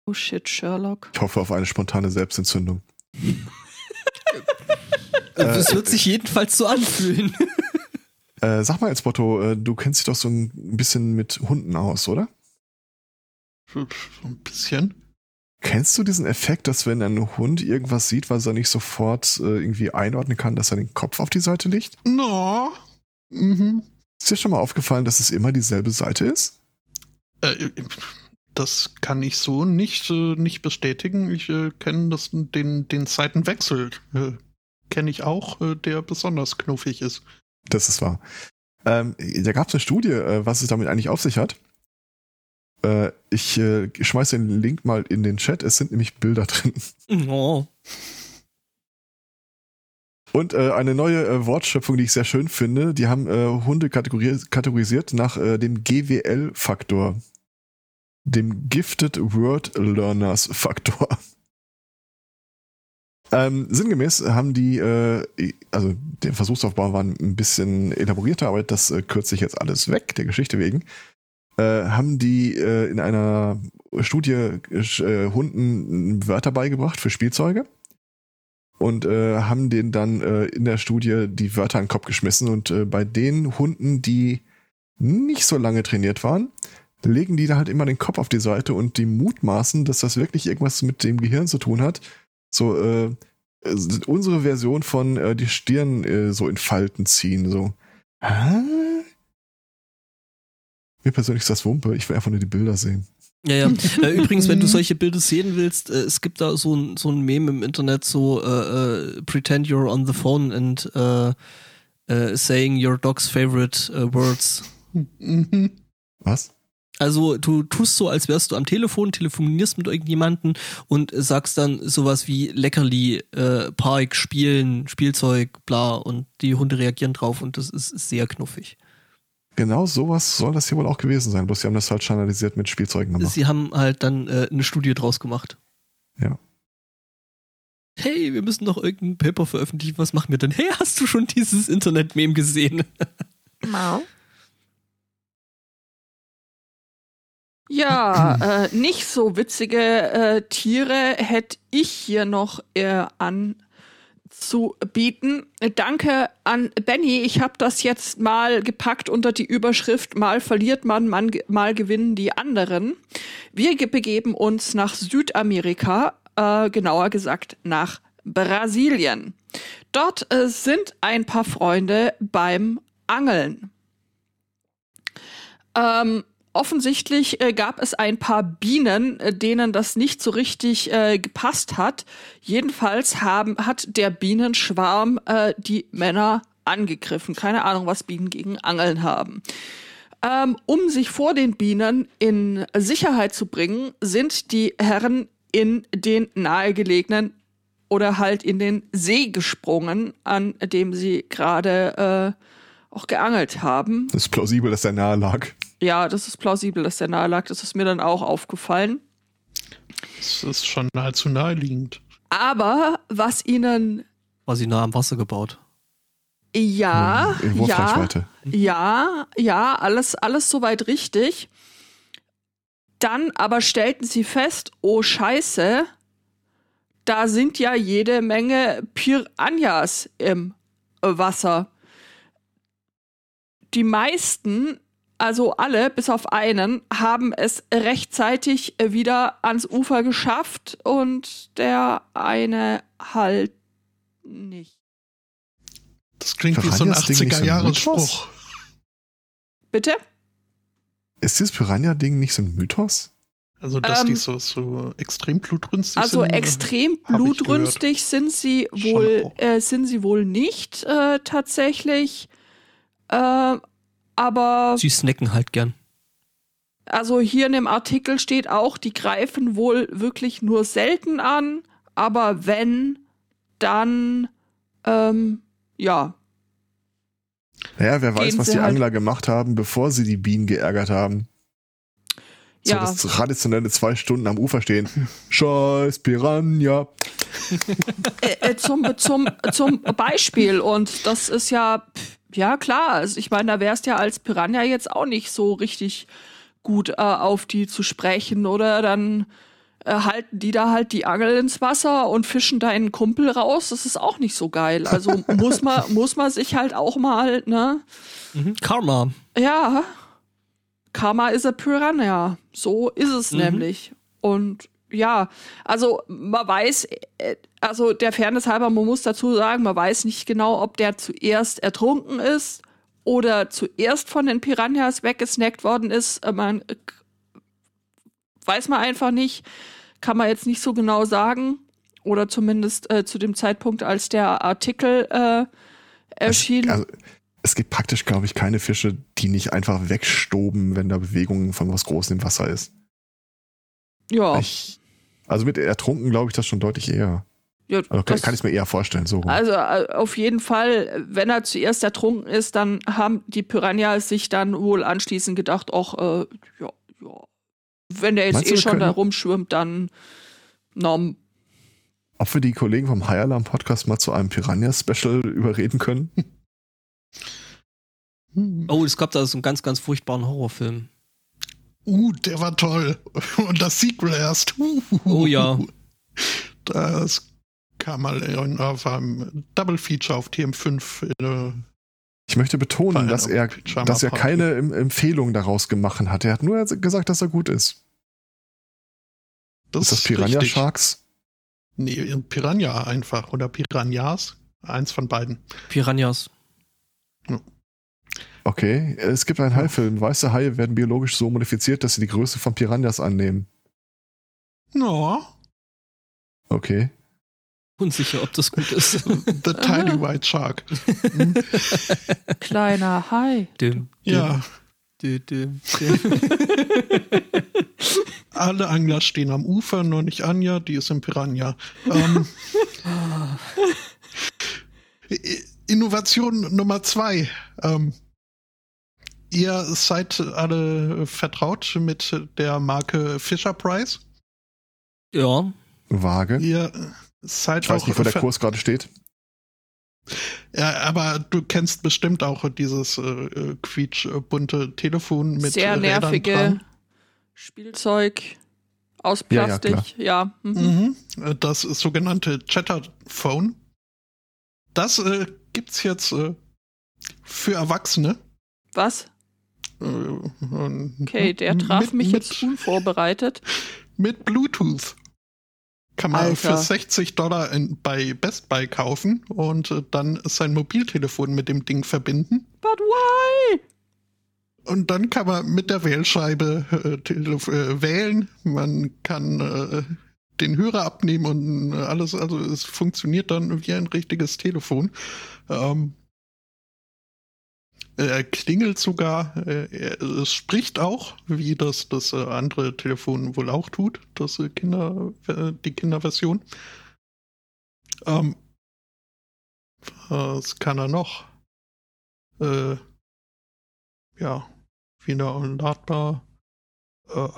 Oh shit, Sherlock. Ich hoffe auf eine spontane Selbstentzündung. Es wird sich jedenfalls so anfühlen. Äh, sag mal jetzt, Botto, äh, du kennst dich doch so ein bisschen mit Hunden aus, oder? So ein bisschen. Kennst du diesen Effekt, dass wenn ein Hund irgendwas sieht, was er nicht sofort äh, irgendwie einordnen kann, dass er den Kopf auf die Seite legt? No. Mhm. Ist dir schon mal aufgefallen, dass es immer dieselbe Seite ist? Äh, das kann ich so nicht, äh, nicht bestätigen. Ich äh, kenne das den, den Seitenwechsel. Äh, kenne ich auch, äh, der besonders knuffig ist. Das ist wahr. Ähm, da gab es eine Studie, äh, was es damit eigentlich auf sich hat. Äh, ich äh, schmeiße den Link mal in den Chat. Es sind nämlich Bilder drin. Oh. Und äh, eine neue äh, Wortschöpfung, die ich sehr schön finde. Die haben äh, Hunde kategori- kategorisiert nach äh, dem GWL-Faktor. Dem Gifted Word Learners Faktor. Ähm, sinngemäß haben die, äh, also der Versuchsaufbau war ein bisschen elaborierter, aber das äh, kürze ich jetzt alles weg, der Geschichte wegen. Äh, haben die äh, in einer Studie äh, Hunden Wörter beigebracht für Spielzeuge und äh, haben denen dann äh, in der Studie die Wörter in den Kopf geschmissen und äh, bei den Hunden, die nicht so lange trainiert waren, legen die da halt immer den Kopf auf die Seite und die mutmaßen, dass das wirklich irgendwas mit dem Gehirn zu tun hat. So, äh, unsere Version von äh, die Stirn äh, so in Falten ziehen, so. Hä? Mir persönlich ist das Wumpe, ich will einfach nur die Bilder sehen. Ja, ja. Äh, übrigens, wenn du solche Bilder sehen willst, äh, es gibt da so ein, so ein Meme im Internet, so äh, äh, pretend you're on the phone and äh, äh, saying your dog's favorite äh, words. Mhm. Was? Also du tust so, als wärst du am Telefon, telefonierst mit irgendjemanden und sagst dann sowas wie Leckerli, äh, Park, Spielen, Spielzeug, bla und die Hunde reagieren drauf und das ist sehr knuffig. Genau sowas soll das hier wohl auch gewesen sein, bloß sie haben das halt standardisiert mit Spielzeugen gemacht. Sie haben halt dann äh, eine Studie draus gemacht. Ja. Hey, wir müssen noch irgendein Paper veröffentlichen. Was machen wir denn? Hey, hast du schon dieses Internet-Meme gesehen? Ja, äh, nicht so witzige äh, Tiere hätte ich hier noch äh, anzubieten. Danke an Benny. Ich habe das jetzt mal gepackt unter die Überschrift Mal verliert man, man mal gewinnen die anderen. Wir ge- begeben uns nach Südamerika, äh, genauer gesagt nach Brasilien. Dort äh, sind ein paar Freunde beim Angeln. Ähm, offensichtlich äh, gab es ein paar Bienen, äh, denen das nicht so richtig äh, gepasst hat. Jedenfalls haben, hat der Bienenschwarm äh, die Männer angegriffen. Keine Ahnung, was Bienen gegen Angeln haben. Ähm, um sich vor den Bienen in Sicherheit zu bringen, sind die Herren in den nahegelegenen oder halt in den See gesprungen, an dem sie gerade äh, auch geangelt haben. Das ist plausibel, dass der nahe lag. Ja, das ist plausibel, dass der nahe lag. Das ist mir dann auch aufgefallen. Das ist schon nahezu naheliegend. Aber was ihnen War sie nah am Wasser gebaut. ja, In ja, ja, ja, alles, alles soweit richtig. Dann aber stellten sie fest, oh Scheiße, da sind ja jede Menge Piranhas im Wasser. Die meisten, also alle, bis auf einen, haben es rechtzeitig wieder ans Ufer geschafft und der eine halt nicht. Das klingt wie so ein Piranhas Ding nicht so ein 80er-Jahres-Spruch. Bitte? Ist dieses Piranha-Ding nicht so ein Mythos? Also, dass Ähm, die so, so extrem blutrünstig Also sind. äh, extrem blutrünstig sind sie wohl, äh, sind sie wohl nicht äh, tatsächlich. Äh, aber Sie snacken halt gern. also hier in dem Artikel steht auch, die greifen wohl wirklich nur selten an, aber wenn, dann ähm, ja. Naja, wer weiß, Gehen was die halt- Angler gemacht haben, bevor sie die Bienen geärgert haben. So Ja. das traditionelle zwei Stunden am Ufer stehen. Scheiß Piranha. äh, äh, zum, zum, zum Beispiel. Und das ist ja, pff, ja klar, also ich meine, da wärst ja als Piranha jetzt auch nicht so richtig gut äh, auf die zu sprechen. Oder dann äh, halten die da halt die Angel ins Wasser und fischen deinen Kumpel raus. Das ist auch nicht so geil. Also muss man, muss man sich halt auch mal, ne? Mhm. Karma. Ja. Karma is a Piranha. So ist es Mhm. nämlich. Und ja, also man weiß, äh, also der Fairness halber, man muss dazu sagen, man weiß nicht genau, ob der zuerst ertrunken ist oder zuerst von den Piranhas weggesnackt worden ist. Äh, Man weiß man einfach nicht, kann man jetzt nicht so genau sagen. Oder zumindest äh, zu dem Zeitpunkt, als der Artikel äh, erschien. Also, es gibt praktisch, glaube ich, keine Fische, die nicht einfach wegstoben, wenn da Bewegungen von was Großem im Wasser ist. ja. Ich, also mit ertrunken glaube ich das schon deutlich eher. Ja Also kann, das- kann ich mir eher vorstellen. So. Also äh, auf jeden Fall, wenn er zuerst ertrunken ist, dann haben die Piranhas sich dann wohl anschließend gedacht, ach, äh, ja, ja. Wenn der jetzt Meinst du, eh wir schon können- da rumschwimmt, dann na, Ob wir die Kollegen vom High Alarm Podcast mal zu einem Piranha-Special überreden können? Oh, es gab da so einen ganz, ganz furchtbaren Horrorfilm. Uh, der war toll. Und das Sequel erst. Oh ja. Das kam mal in, auf einem Double Feature auf TM5. Äh, Ich möchte betonen, dass er, dass er keine Em- Empfehlung daraus gemacht hat. Er hat nur gesagt, dass er gut ist. ist das Piranha richtig. Sharks? Nee, Piranha einfach. Oder Piranhas. Eins von beiden. Piranhas. Okay, es gibt einen Haifilm. Weiße Haie werden biologisch so modifiziert, dass sie die Größe von Piranhas annehmen. No, Okay. Unsicher, ob das gut ist. The Tiny White Shark. Hm? kleiner Hai. Dim, dim, Ja, dim, dim, dim. alle Angler stehen am Ufer, nur nicht Anja, die ist im Piranha. Ähm, Innovation Nummer zwei. Ähm, ihr seid alle vertraut mit der Marke Fisher Price. ja, Vage. Ihr seid Ich weiß nicht, wo der Kurs gerade steht. Ja, aber du kennst bestimmt auch dieses äh, äh, quietschbunte Telefon mit Sehr äh, Rädern nervige dran. Spielzeug aus Ja, ja, Plastik. Ja, mhm. Mhm. Äh, Das sogenannte Chatterphone. Das äh, gibt's jetzt äh, für Erwachsene. Was? Äh, Okay, der traf mit, mich mit, jetzt unvorbereitet. Mit Bluetooth. Kann man Alter. für 60 Dollar in, bei Best Buy kaufen und äh, dann sein Mobiltelefon mit dem Ding verbinden. But why? Und dann kann man mit der Wählscheibe äh, äh, wählen. Man kann äh, den Hörer abnehmen und äh, alles. Also es funktioniert dann wie ein richtiges Telefon. Ähm, er klingelt sogar. Äh, er, es spricht auch, wie das das äh, andere Telefon wohl auch tut. Das äh, Kinder, äh, die Kinderversion. Ähm, was kann er noch? Äh, ja, wieder unladbar. Äh,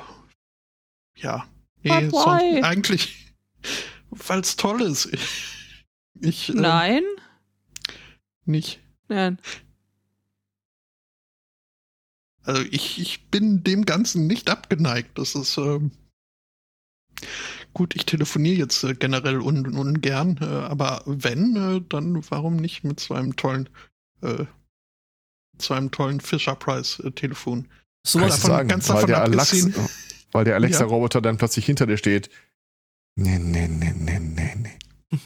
ja, nee, sonst eigentlich, weil es toll ist. Ich, äh, Nein? nicht. Nein. Also ich, ich bin dem Ganzen nicht abgeneigt. Das ist ähm, gut, ich telefoniere jetzt äh, generell un, ungern, äh, aber wenn, äh, dann warum nicht mit so einem tollen, äh, zu einem tollen Fisher Price äh, sowas du davon- sagen, ganz weil davon der, Alex, weil der Ja. Alexa-Roboter dann plötzlich hinter dir steht. Nee, nee, nee, nee, nee, nee.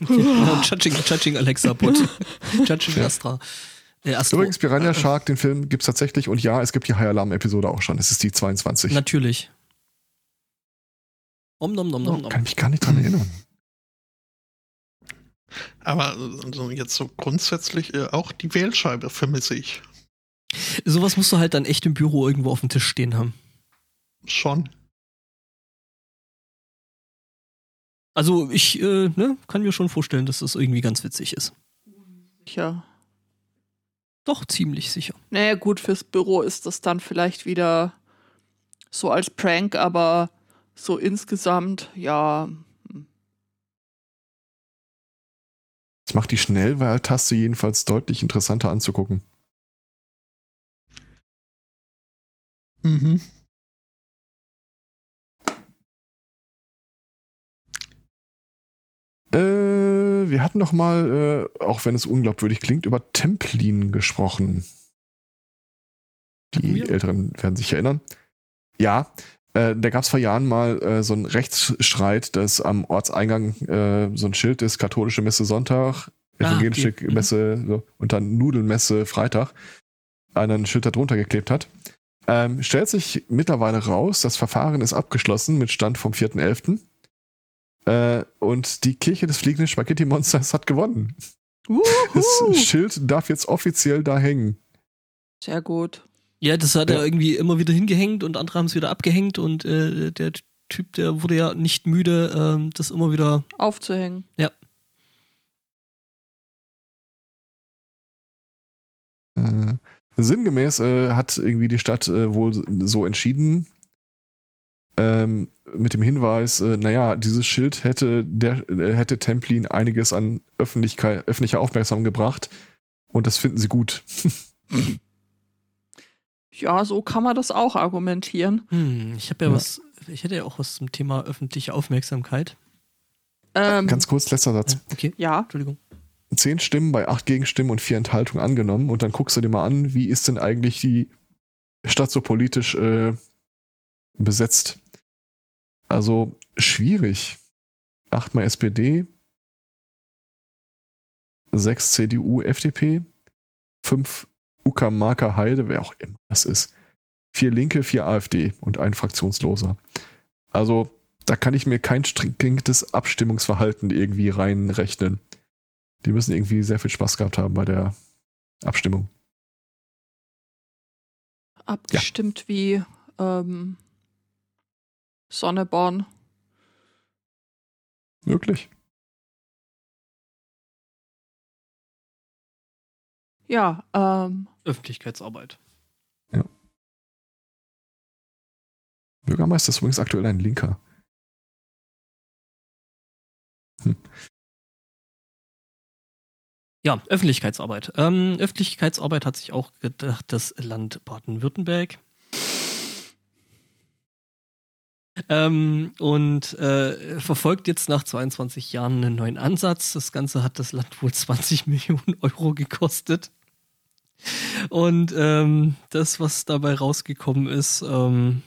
Ja, Judging, Judging Alexa Bot. Judging Ja. Astra. Äh, Astro. Übrigens, Piranha Shark, den Film gibt's tatsächlich und ja, es gibt die High Alarm-Episode auch schon. Es ist die 22. Natürlich. Om nom nom nom nom. Kann mich gar nicht dran erinnern. Aber also jetzt so grundsätzlich äh, auch die Wählscheibe vermisse ich Sowas musst du halt dann echt im Büro irgendwo auf dem Tisch stehen haben. schon. Also ich äh, ne, kann mir schon vorstellen, dass das irgendwie ganz witzig ist. Sicher. Doch, ziemlich sicher. Naja, gut, fürs Büro ist das dann vielleicht wieder so als Prank, aber so insgesamt, ja. Das macht die Schnellwahltaste jedenfalls deutlich interessanter anzugucken. Mhm. Wir hatten noch mal, äh, auch wenn es unglaubwürdig klingt, über Templin gesprochen. Die? Älteren werden sich erinnern. Ja, äh, da gab es vor Jahren mal äh, so einen Rechtsstreit, dass am Ortseingang äh, so ein Schild ist, katholische Messe Sonntag, Ah, evangelische okay. Mhm. Messe so, und dann Nudelmesse Freitag, einer ein Schild da drunter geklebt hat. Ähm, stellt sich mittlerweile raus, das Verfahren ist abgeschlossen mit Stand vom 4.11. Äh, und die Kirche des fliegenden Spaghetti-Monsters hat gewonnen. Das Wuhu! Schild darf jetzt offiziell da hängen. Sehr gut. Ja, das hat Ja. er irgendwie immer wieder hingehängt und andere haben es wieder abgehängt und äh, der Typ, der wurde ja nicht müde, ähm, das immer wieder. Aufzuhängen. Äh, sinngemäß äh, hat irgendwie die Stadt äh, wohl so entschieden. Ähm, mit dem Hinweis, äh, naja, dieses Schild hätte, der, äh, hätte Templin einiges an Öffentlichkeit, öffentlicher Aufmerksamkeit gebracht. Und das finden sie gut. Ja, so kann man das auch argumentieren. Hm, ich habe ja, Ja. was, ich hätte ja auch was zum Thema öffentliche Aufmerksamkeit. Ähm, Ganz kurz, letzter Satz. Ja, okay, ja, Entschuldigung. Zehn Stimmen bei acht Gegenstimmen und vier Enthaltungen angenommen. Und dann guckst du dir mal an, wie ist denn eigentlich die Stadt so politisch äh, besetzt. Also schwierig. Achtmal SPD, sechs CDU, FDP, fünf UK Marker Heide, wer auch immer das ist. Vier Linke, vier AfD und ein Fraktionsloser. Also da kann ich mir kein striktes Abstimmungsverhalten irgendwie reinrechnen. Die müssen irgendwie sehr viel Spaß gehabt haben bei der Abstimmung. abgestimmt wie ähm, Sonneborn. Wirklich? Ja, ähm, Öffentlichkeitsarbeit. Bürgermeister ist übrigens aktuell ein Linker. Ja, Öffentlichkeitsarbeit. Ähm, Öffentlichkeitsarbeit hat sich auch gedacht, das Land Baden-Württemberg. Ähm, und äh, verfolgt jetzt nach 22 Jahren einen neuen Ansatz. Das Ganze hat das Land wohl 20 Millionen Euro gekostet. Und ähm, das, was dabei rausgekommen ist, ähm,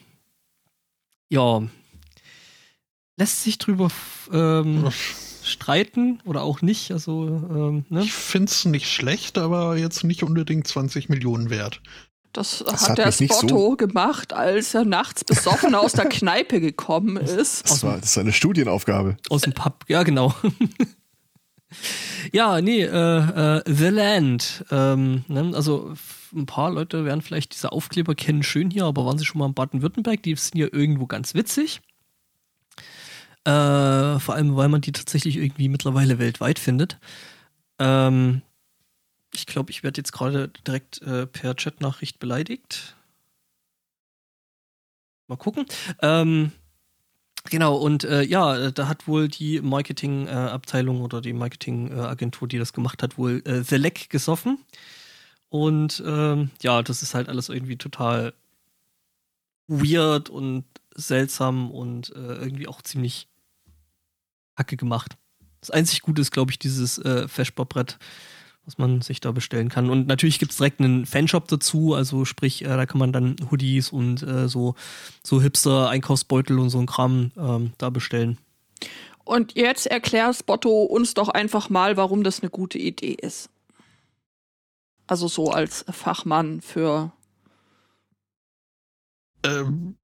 ja, lässt sich drüber ähm, streiten oder auch nicht. Also, ähm, ne? Ich finde es nicht schlecht, aber jetzt nicht unbedingt 20 Millionen wert. Das, Das hat hat der Spotto gemacht, als er nachts besoffen aus der Kneipe gekommen ist. Das, war, das ist eine Studienaufgabe. Aus dem Pub, ja, genau. ja, nee, äh, äh, The Land. Ähm, ne? Also ein paar Leute werden vielleicht diese Aufkleber kennen, schön hier, aber waren sie schon mal in Baden-Württemberg? Die sind ja irgendwo ganz witzig. Äh, vor allem, weil man die tatsächlich irgendwie mittlerweile weltweit findet. Ähm, ich glaube, ich werde jetzt gerade direkt äh, per Chatnachricht beleidigt. Mal gucken. Ähm, Genau, und äh, ja, da hat wohl die Marketingabteilung oder die Marketingagentur, die das gemacht hat, wohl äh, The Leck gesoffen. Und ähm, ja, das ist halt alles irgendwie total weird und seltsam und äh, irgendwie auch ziemlich hacke gemacht. Das einzig Gute ist, glaube ich, dieses äh, Feschbarbrett, was man sich da bestellen kann. Und natürlich gibt es direkt einen Fanshop dazu, also sprich, äh, da kann man dann Hoodies und äh, so, so Hipster-Einkaufsbeutel und so ein Kram ähm, da bestellen. Und jetzt erklär Spotto uns doch einfach mal, warum das eine gute Idee ist. Also so als Fachmann für. Ähm,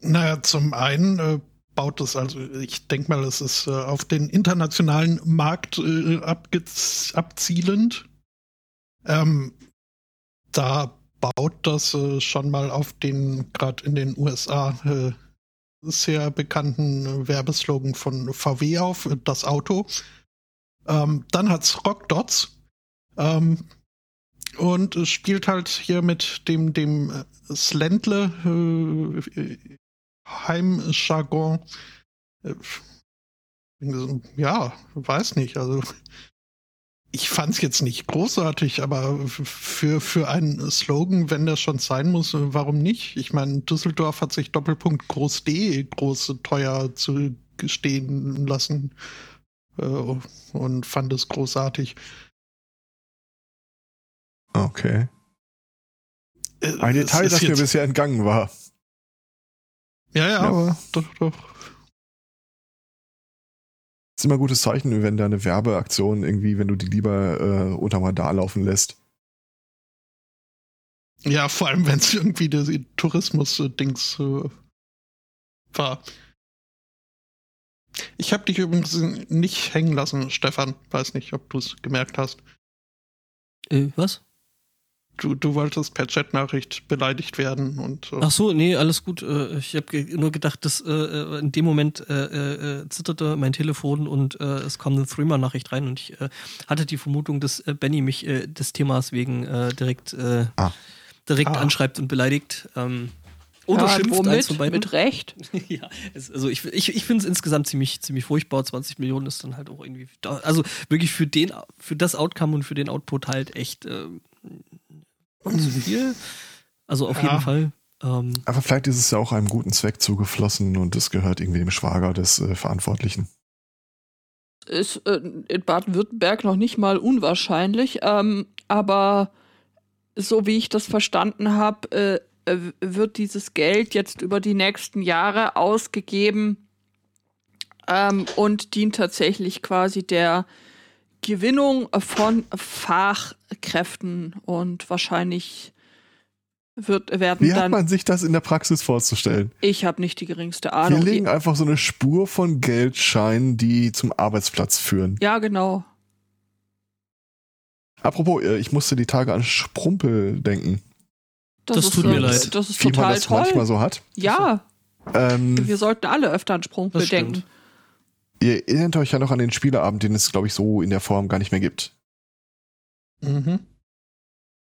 naja, zum einen äh, baut es, also ich denke mal, es ist äh, auf den internationalen Markt äh, abzielend. Ähm, da baut das äh, schon mal auf den, gerade in den USA, äh, sehr bekannten Werbeslogan von VW auf, äh, das Auto. Ähm, dann hat's Rock Dots. Ähm, und es spielt halt hier mit dem, dem äh, äh, Heimjargon. Äh, ja, weiß nicht. Also ich fand es jetzt nicht großartig, aber für, für einen Slogan, wenn das schon sein muss, warum nicht? Ich meine, Düsseldorf hat sich Doppelpunkt Groß D groß teuer zu gestehen lassen äh, und fand es großartig. Okay. Äh, Ein Detail, das mir bisher entgangen war. Ja, ja, aber doch, doch. ist immer ein gutes Zeichen, wenn da eine Werbeaktion irgendwie, wenn du die lieber äh, unterm Radar laufen lässt. Ja, vor allem, wenn es irgendwie das Tourismus-Dings äh, war. Ich habe dich übrigens nicht hängen lassen, Stefan. Weiß nicht, ob du es gemerkt hast. Äh, was? Du, du wolltest per Chatnachricht beleidigt werden und. Äh Ach so, nee, alles gut. Äh, ich habe nur gedacht, dass äh, äh in dem Moment äh, äh, zitterte mein Telefon und es kam eine Threema-Nachricht rein und ich hatte die Vermutung, dass Benny mich des Themas wegen direkt, ah. direkt ah. anschreibt und beleidigt. Ähm, oder ja, schimpft womit? Mit Recht. ja, es, also ich, ich, ich finde es insgesamt ziemlich, ziemlich furchtbar. 20 Millionen ist dann halt auch irgendwie, also wirklich für den, für das Outcome und für den Output halt echt zu viel. Also auf ja. jeden Fall. Ähm, Aber vielleicht ist es ja auch einem guten Zweck zugeflossen und es gehört irgendwie dem Schwager des äh, Verantwortlichen. Ist äh, in Baden-Württemberg noch nicht mal unwahrscheinlich, ähm, aber so wie ich das verstanden habe, äh, äh, wird dieses Geld jetzt über die nächsten Jahre ausgegeben ähm, und dient tatsächlich quasi der Gewinnung von Fachkräften und wahrscheinlich wird, werden Wie dann. Wie hat man sich das in der Praxis vorzustellen? Ich habe nicht die geringste Ahnung. Wir legen einfach so eine Spur von Geldscheinen, die zum Arbeitsplatz führen. Ja, genau. Apropos, äh, ich musste die Tage an Sprumpel denken. Das, das tut mir leid. Das ist Wie total man das toll. manchmal so hat. Ja. Ähm, Wir sollten alle öfter an Sprumpel denken. Ihr erinnert euch ja noch an den Spieleabend, den es, glaube ich, so in der Form gar nicht mehr gibt. Mhm.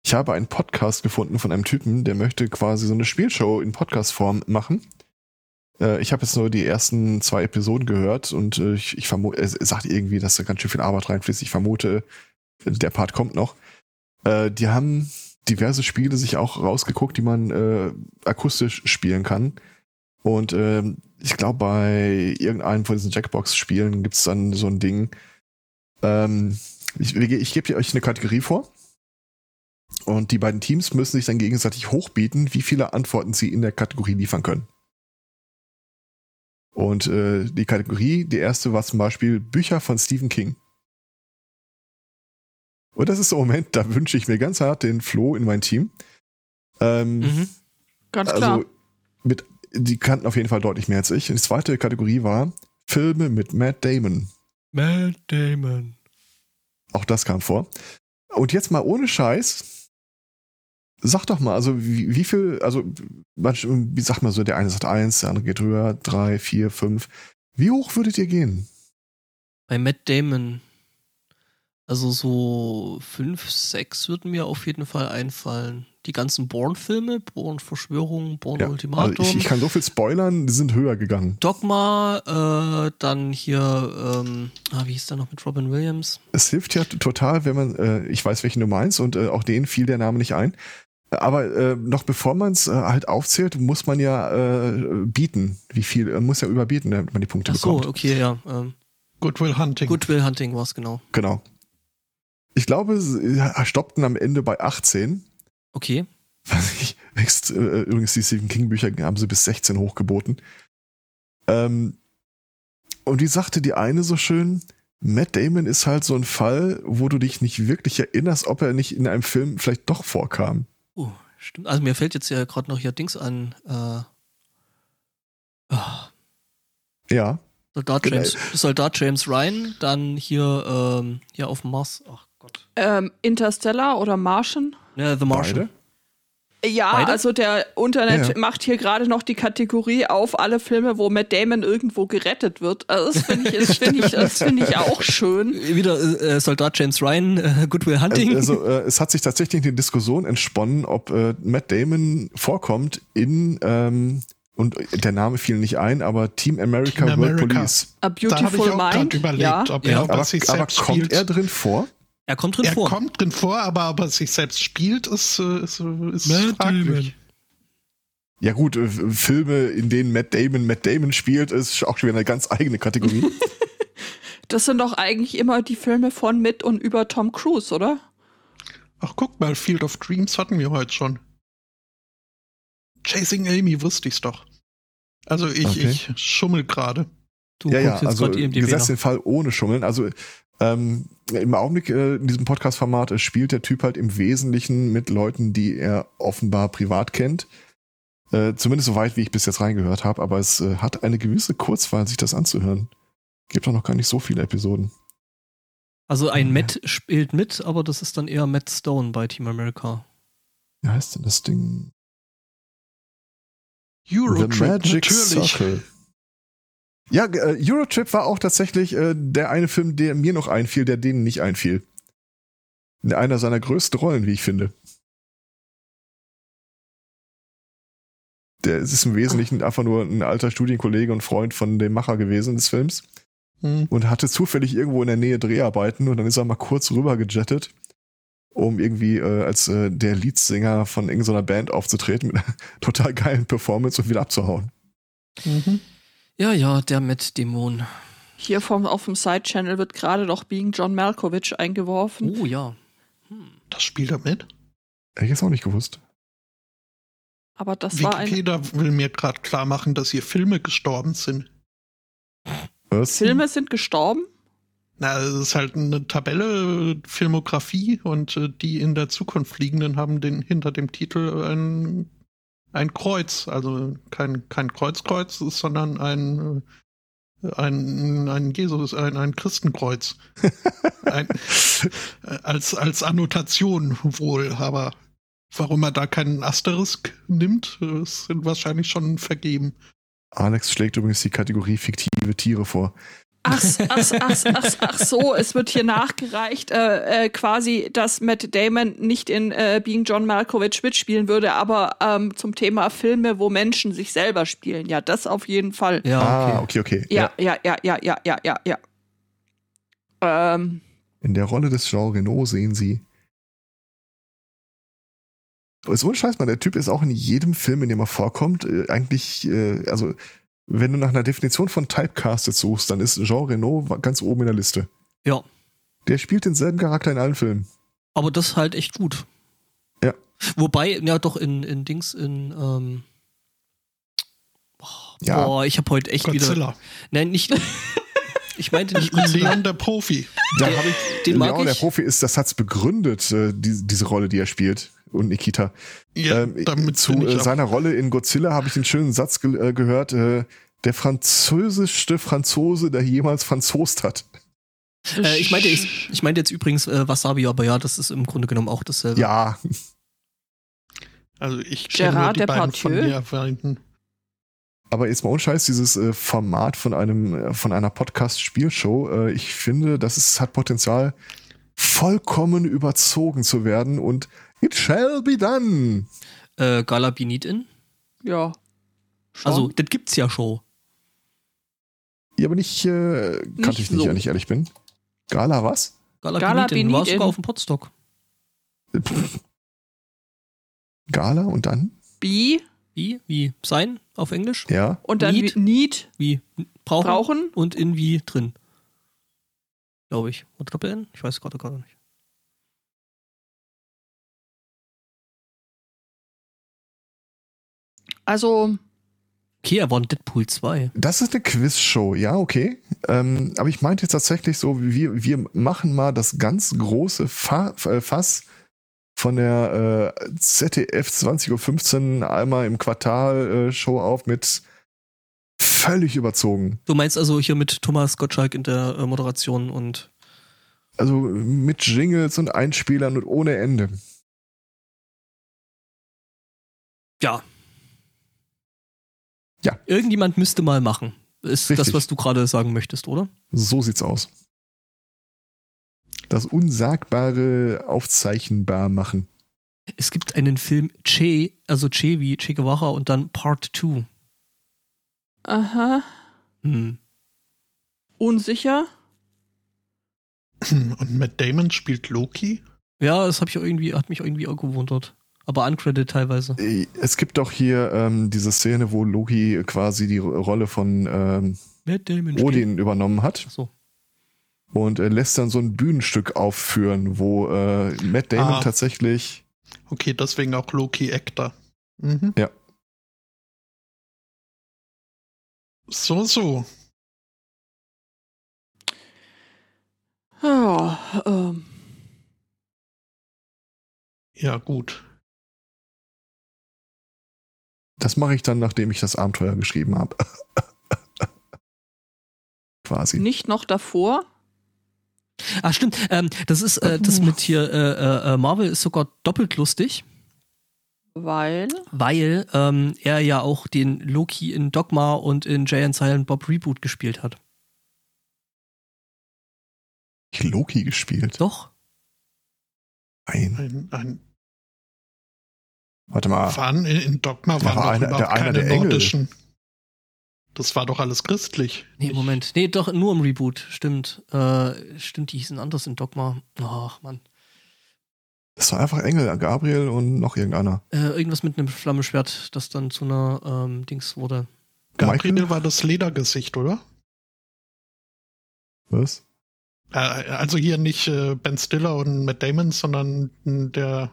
Ich habe einen Podcast gefunden von einem Typen, der möchte quasi so eine Spielshow in Podcast-Form machen. Äh, ich habe jetzt nur die ersten zwei Episoden gehört und äh, ich, ich vermute, er sagt irgendwie, dass da ganz schön viel Arbeit reinfließt. Ich vermute, der Part kommt noch. Äh, die haben diverse Spiele sich auch rausgeguckt, die man äh, akustisch spielen kann. Und ähm, ich glaube, bei irgendeinem von diesen Jackbox-Spielen gibt es dann so ein Ding. Ähm, ich, ich gebe euch eine Kategorie vor. Und die beiden Teams müssen sich dann gegenseitig hochbieten, wie viele Antworten sie in der Kategorie liefern können. Und äh, die Kategorie, die erste war zum Beispiel Bücher von Stephen King. Und das ist der Moment, da wünsche ich mir ganz hart den Flo in mein Team. Ähm, mhm. Ganz klar. Also mit die kannten auf jeden Fall deutlich mehr als ich. Die zweite Kategorie war Filme mit Matt Damon. Matt Damon. Auch das kam vor. Und jetzt mal ohne Scheiß. Sag doch mal, also wie, wie viel, also wie sagt man so, der eine sagt eins, der andere geht höher, drei, vier, fünf. Wie hoch würdet ihr gehen? Bei Matt Damon. Also so fünf, sechs würden mir auf jeden Fall einfallen die ganzen Bourne-Filme, Bourne-Verschwörung, Bourne-Ultimatum. Ja, also ich, ich, kann so viel spoilern, die sind höher gegangen. Dogma, äh, dann hier, ähm, ah, wie hieß der noch mit Robin Williams? Es hilft ja total, wenn man, äh, ich weiß, welchen du meinst und äh, auch denen fiel der Name nicht ein. Aber äh, noch bevor man es äh, halt aufzählt, muss man ja äh, bieten. Wie viel? Man muss ja überbieten, damit man die Punkte Ach so, bekommt. okay, ja. Ähm, Goodwill Hunting. Goodwill Hunting war es, genau. Genau. Ich glaube, sie stoppten am Ende bei 18. Okay. Ich, äh, übrigens, die Stephen King-Bücher haben sie bis 16 hochgeboten. Ähm, und wie sagte die eine so schön, Matt Damon ist halt so ein Fall, wo du dich nicht wirklich erinnerst, ob er nicht in einem Film vielleicht doch vorkam. Oh, stimmt. Also mir fällt jetzt ja gerade noch hier Dings an. Äh, oh. Ja. Soldat Genau. James, Soldat James Ryan, dann hier, ähm, hier auf dem Mars. Ach Gott. Ähm, Interstellar oder Martian? Ja, The Martian. Beide? Ja, Beide? also der Internet Ja, ja. macht hier gerade noch die Kategorie auf alle Filme, wo Matt Damon irgendwo gerettet wird. Also das finde ich, das finde ich, das finde ich auch schön. Wieder äh, Soldat James Ryan, äh, Goodwill Hunting. Also äh, es hat sich tatsächlich eine Diskussion entsponnen, ob äh, Matt Damon vorkommt in ähm, und der Name fiel nicht ein, aber Team America Team World America. Police. A Da habe ich Beautiful auch Mind. überlegt, ja. ob Ja. er ob Aber, er aber kommt spielt. er drin vor? Er kommt drin er vor. kommt drin vor, aber ob er sich selbst spielt, ist, äh, ist, äh, ist Matt fraglich. Ja gut, äh, Filme, in denen Matt Damon Matt Damon spielt, ist auch schon wieder eine ganz eigene Kategorie. Das sind doch eigentlich immer die Filme von, mit und über Tom Cruise, oder? Ach, guck mal, Field of Dreams hatten wir heute schon. Chasing Amy wusste ich's doch. Also ich, Okay. ich schummel gerade. Du ja, ja, also gesetzt den Fall ohne Schummeln. Also ähm, im Augenblick äh, in diesem Podcast-Format äh, spielt der Typ halt im Wesentlichen mit Leuten, die er offenbar privat kennt. Äh, zumindest so weit, wie ich bis jetzt reingehört habe, aber es äh, hat eine gewisse Kurzwahl, sich das anzuhören. Gibt doch noch gar nicht so viele Episoden. Also ein Ja. Matt spielt mit, aber das ist dann eher Matt Stone bei Team America. Wie heißt denn das Ding? Eurotrip, natürlich. Circle. Ja, äh, Eurotrip war auch tatsächlich äh, der eine Film, der mir noch einfiel, der denen nicht einfiel. Einer seiner größten Rollen, wie ich finde. Der ist im Wesentlichen einfach nur ein alter Studienkollege und Freund von dem Macher gewesen des Films Hm. und hatte zufällig irgendwo in der Nähe Dreharbeiten und dann ist er mal kurz rüber gejettet, um irgendwie äh, als äh, der Leadsänger von irgendeiner Band aufzutreten mit einer total geilen Performance und wieder abzuhauen. Mhm. Ja, ja, der Matt-Dämon. Hier vom, auf dem Side-Channel wird gerade noch Being John Malkovich eingeworfen. Oh ja. Hm. Das spielt er mit. Hätte ich jetzt auch nicht gewusst. Aber das war ein Wikipedia will mir gerade klar machen, dass hier Filme gestorben sind. Was? Filme sind gestorben. Na, es ist halt eine Tabelle, Filmografie und äh, die in der Zukunft liegenden haben den hinter dem Titel ein, ein Kreuz. Also kein, kein Kreuzkreuz, sondern ein, ein, ein Jesus, ein, ein Christenkreuz. ein, als, als Annotation wohl, aber warum er da keinen Asterisk nimmt, sind wahrscheinlich schon vergeben. Alex schlägt übrigens die Kategorie fiktive Tiere vor. Ach, ach, ach, ach, ach so, es wird hier nachgereicht, äh, äh, quasi, dass Matt Damon nicht in äh, Being John Malkovich mitspielen würde, aber ähm, zum Thema Filme, wo Menschen sich selber spielen. Ja, das auf jeden Fall. Ja, Ah, okay. okay, okay. Ja, ja, ja, ja, ja, ja, ja, ja. Ähm, In der Rolle des Jean Reno sehen Sie. So ein Scheiß, man, der Typ ist auch in jedem Film, in dem er vorkommt, äh, eigentlich, äh, also, wenn du nach einer Definition von Typecasted suchst, dann ist Jean Reno ganz oben in der Liste. Ja. Der spielt denselben Charakter in allen Filmen. Aber das ist halt echt gut. Ja. Wobei, ja doch, in, in Dings, in, ähm, boah, Ja. boah, ich habe heute echt wieder. Godzilla. Nein, nicht. Ich meinte nicht Godzilla. Leon der Profi. Da habe ich, den mag Leon, der. Profi ist, das hat's begründet, äh, die, diese Rolle, die er spielt. Und Nikita. Ja, ähm, damit zu bin ich äh, seiner Rolle in Godzilla habe ich den schönen Satz ge äh, gehört, äh, der französischste Franzose, der jemals franzost hat. Äh, ich meinte, ich, ich meinte jetzt übrigens äh, Wasabi, aber ja, das ist im Grunde genommen auch dasselbe. Ja, Also ich kenne Gerard die beiden erwähnten. aber jetzt mal unscheiß, dieses äh, Format von einem, äh, von einer Podcast-Spielshow, äh, ich finde, das ist, hat Potenzial, vollkommen überzogen zu werden und it shall be done. Äh, Gala Be Need In. ja. Schon. Also, das gibt's ja schon. Ja, aber nicht, äh, kannte Nicht ich nicht, so. wenn ich ehrlich bin. Gala was? Gala, Gala Be Need In Be war sogar In. auf dem Podstock. Gala und dann? B Wie? Wie? Sein auf Englisch? Ja. und dann Need? Need, Wie? Brauchen? brauchen. Und in wie drin. Glaube ich. Oder Doppel-N? Ich weiß gerade gar nicht. Also, Okay, er war in Deadpool 2. Das ist eine Quizshow, ja, okay. Ähm, aber ich meinte jetzt tatsächlich so, wir, wir machen mal das ganz große Fa äh, Fass von der äh, ZDF 20.15 Uhr einmal im Quartal äh, Show auf mit völlig überzogen. Du meinst also hier mit Thomas Gottschalk in der äh, Moderation und Also mit Jingles und Einspielern und ohne Ende. ja. Ja. Irgendjemand müsste mal machen. Ist das, Richtig. was du gerade sagen möchtest, oder? So sieht's aus. Das Unsagbare aufzeichnbar machen. Es gibt einen Film Che, also Che wie Che Guevara und dann Part 2. Aha. Hm. Unsicher. Und Matt Damon spielt Loki? Ja, das hab ich irgendwie, hat mich irgendwie auch gewundert. Aber uncredited teilweise. Äh, Es gibt doch hier ähm, diese Szene, wo Loki quasi die Rolle von ähm. Odin übernommen hat Ach so. und äh, lässt dann so ein Bühnenstück aufführen, wo äh, Matt Damon Ah. tatsächlich Okay, deswegen auch Loki Actor. Mhm. Ja. So, so. Ja, ähm. Ja, gut. Das mache ich dann, nachdem ich das Abenteuer geschrieben habe. Quasi. Nicht noch davor. Ah, stimmt. Ähm, das ist äh, das mit hier äh, äh, Marvel ist sogar doppelt lustig, Weil. weil ähm, er ja auch den Loki in Dogma und in Jay and Silent Bob Reboot gespielt hat. Ich Loki gespielt. Doch? Nein. Ein, ein Warte mal. waren in, in Dogma Der waren war doch einer- überhaupt der einer keine der Engel. nordischen. Das war doch alles christlich. Nee, Moment. Nee, doch, nur im Reboot. Stimmt. Äh, stimmt, die hießen anders in Dogma. Ach, Mann. Das war einfach Engel, Gabriel und noch irgendeiner. Äh, irgendwas mit einem Flammenschwert, das dann zu einer ähm, Dings wurde. Gabriel Michael? war das Ledergesicht, oder? Was? Äh, also hier nicht äh, Ben Stiller und Matt Damon, sondern der,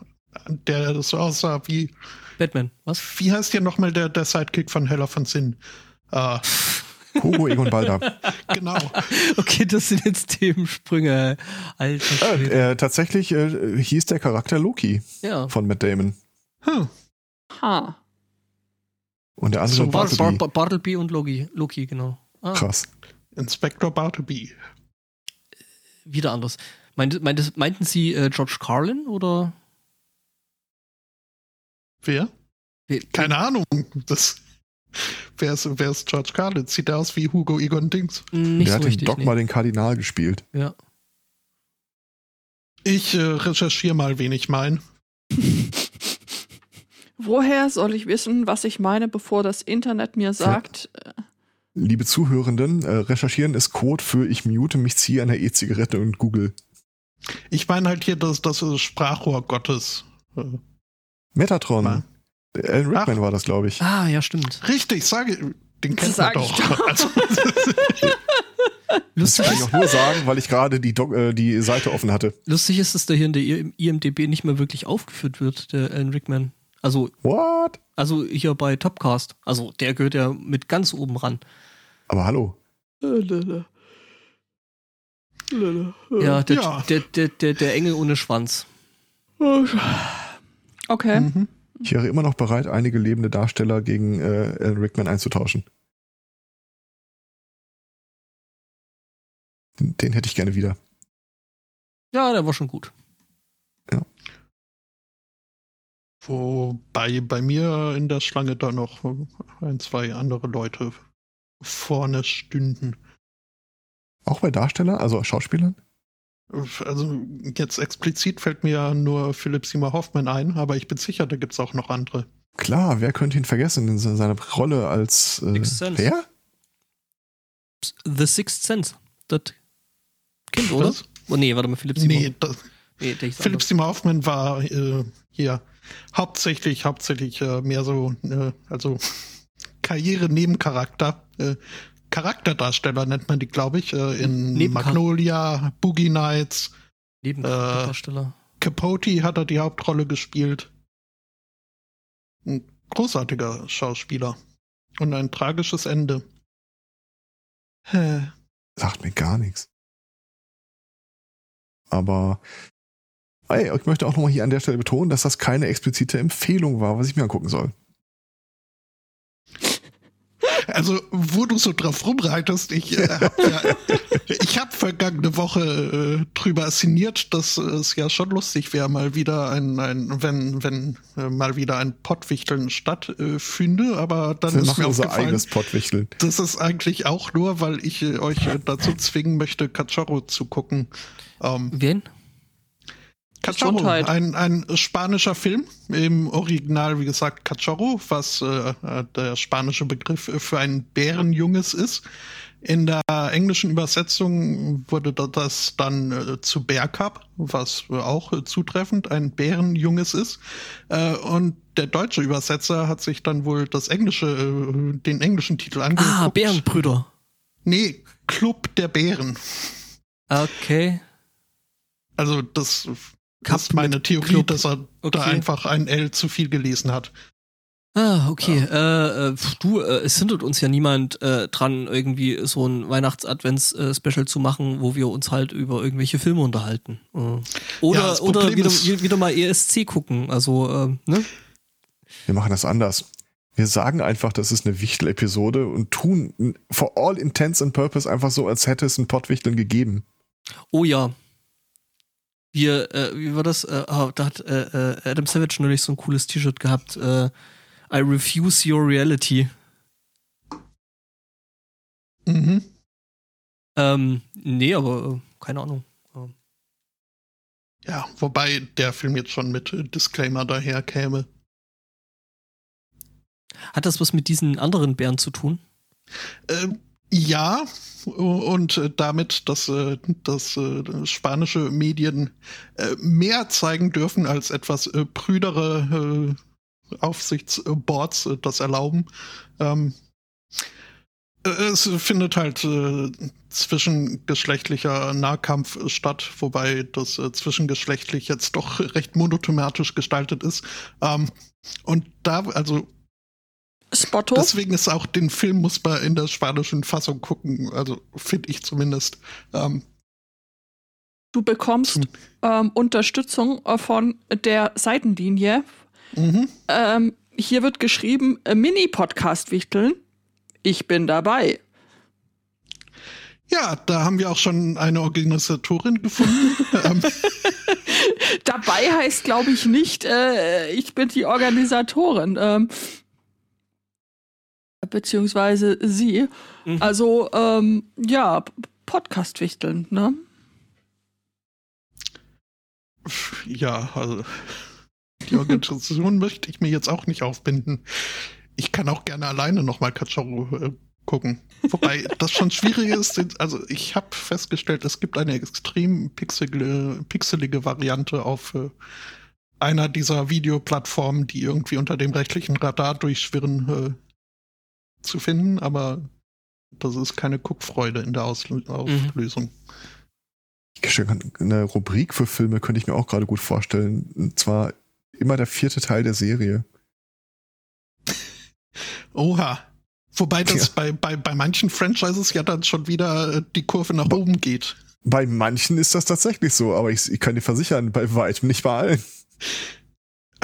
der so aussah wie, Batman, was? wie heißt hier nochmal der, der Sidekick von Heller von Sinn? Äh, Hugo Egon Balder. genau. Okay, das sind jetzt Themensprünge. Alter äh, äh, tatsächlich äh, hieß der Charakter Loki Ja. von Matt Damon. Hm. Ha. Und der andere So Bar Bartleby. Bar Bar Bartleby und Loki, Loki genau. Ah, Krass. Inspector Bartleby. wieder anders. Meint, meint, meinten Sie äh, George Carlin oder? Wer? Wer- Keine Ahnung. Das, wer, ist, wer ist George Carlin? Sieht er aus wie Hugo Egon Dings? Nicht der so hat in richtig. Dogma nee. den Kardinal gespielt. Ja. Ich äh, recherchiere mal, wen ich meine. Woher soll ich wissen, was ich meine, bevor das Internet mir sagt? äh, Liebe Zuhörenden, äh, recherchieren ist Code für ich mute mich, ziehe eine E-Zigarette und Google. Ich meine halt hier das, das äh, Sprachrohr Gottes. Metatron. Der Alan Rickman Ach. war das, glaube ich. Ah, ja, stimmt. Richtig, sage, den kennt man ich doch. doch. Also, Das Lustig kann ich auch nur sagen, weil ich gerade die, äh, die Seite offen hatte. lustig ist, dass der hier in der IMDB nicht mehr wirklich aufgeführt wird, der Alan Rickman. Also, What? also hier bei Topcast. Also, der gehört ja mit ganz oben ran. Aber hallo. Ja, der, Ja. Der, der, der, der Engel ohne Schwanz. Okay. mhm. Ich wäre immer noch bereit, einige lebende Darsteller gegen äh, Alan Rickman einzutauschen. Den, den hätte ich gerne wieder. Ja, der war schon gut. Wobei bei mir in der Schlange da noch ein, zwei andere Leute vorne stünden. Auch bei Darstellern, also Schauspielern? Also jetzt explizit fällt mir ja nur Philipp Seymour Hoffman ein, aber ich bin sicher, da gibt es auch noch andere. Klar, wer könnte ihn vergessen in se- seiner Rolle als äh, Sixth Sense. wer? The Sixth Sense. Das Kind, oder? Was? Oh, nee, warte mal, Philipp Simon. Nee, das, nee Philipp. Seymour Hoffman war äh, hier hauptsächlich, hauptsächlich äh, mehr so, äh, also Karriere-Nebencharakter. Äh, Charakterdarsteller nennt man die, glaube ich, äh, in Nebenchar- Magnolia, Boogie Nights. Neben äh. Capote hat er die Hauptrolle gespielt. Ein großartiger Schauspieler. Und ein tragisches Ende. Hä. Sagt mir gar nichts. Aber ey, ich möchte auch nochmal hier an der Stelle betonen, dass das keine explizite Empfehlung war, was ich mir angucken soll. Also, wo du so drauf rumreitest, ich äh, habe ja, ich hab vergangene Woche äh, drüber sinniert, dass es ja schon lustig wäre, mal wieder ein, ein wenn, wenn äh, mal wieder ein Pottwichteln stattfinde, äh, aber dann Wir ist machen mir unser aufgefallen, eigenes Pottwichteln. das ist eigentlich auch nur, weil ich äh, euch äh, dazu zwingen möchte, Cachorro zu gucken. Ähm, Wen? Cachorro, Gesundheit. ein, ein spanischer Film, im Original, wie gesagt, Cachorro, was äh, äh, der spanische Begriff für ein Bärenjunges ist. In der englischen Übersetzung wurde da- das dann äh, zu Bear Cup, was auch äh, zutreffend ein Bärenjunges ist. Äh, und der deutsche Übersetzer hat sich dann wohl das englische, äh, den englischen Titel angeguckt. Ah, Bärenbrüder. Nee, Club der Bären. Okay. Also das, Cup ist meine Theorie, Club. dass er da Okay. einfach ein L zu viel gelesen hat. Ah, okay. Äh, äh, pf, du, äh, es hindert uns ja niemand äh, dran, irgendwie so ein Weihnachts-Advents-Special zu machen, wo wir uns halt über irgendwelche Filme unterhalten. Äh. Oder, Ja, das oder wieder, ist- wieder mal ESC gucken. Also, ähm, ne? Wir machen das anders. Wir sagen einfach, das ist eine Wichtel-Episode und tun for all intents and purpose einfach so, als hätte es ein Pottwichteln gegeben. Oh ja. Wir, äh, wie war das? Äh, ah, da hat äh, äh, Adam Savage neulich so ein cooles T-Shirt gehabt. Äh, I refuse your reality. Mhm. Ähm, nee, aber äh, keine Ahnung. Ja, wobei der Film jetzt schon mit Disclaimer daherkäme. Hat das was mit diesen anderen Bären zu tun? Ähm, ja, und äh, damit, dass, äh, dass äh, spanische Medien mehr zeigen dürfen, als etwas prüdere Aufsichtsboards das erlauben. Ähm, äh, es findet halt zwischengeschlechtlicher Nahkampf statt, wobei das zwischengeschlechtlich jetzt doch recht monothematisch gestaltet ist. Ähm, und da, also Spotto. Deswegen ist auch den Film muss man in der spanischen Fassung gucken, also finde ich zumindest. Ähm, Du bekommst Hm. ähm, Unterstützung äh, von der Seitenlinie. mhm. Ähm, hier wird geschrieben, äh, Mini-Podcast wichteln. Ich bin dabei. Ja, da haben wir auch schon eine Organisatorin gefunden. ähm, Dabei heißt, glaube ich, nicht, äh, ich bin die Organisatorin. Ähm, beziehungsweise sie. Mhm. Also, ähm, ja, P- Podcast wichteln, ne? ja, also die Organisation möchte ich mir jetzt auch nicht aufbinden. Ich kann auch gerne alleine nochmal Cachorro äh, gucken. Wobei das schon schwierig ist. Also ich habe festgestellt, es gibt eine extrem pixelige, pixelige Variante auf äh, einer dieser Videoplattformen, die irgendwie unter dem rechtlichen Radar durchschwirren, äh, zu finden. Aber das ist keine Guckfreude in der Auslö Auflösung. Eine Rubrik für Filme könnte ich mir auch gerade gut vorstellen. Und zwar immer der vierte Teil der Serie. Oha. Wobei das Ja. bei, bei, bei manchen Franchises ja dann schon wieder äh, die Kurve nach oben geht. Bei manchen ist das tatsächlich so, aber ich, ich kann dir versichern, bei weitem nicht bei allen.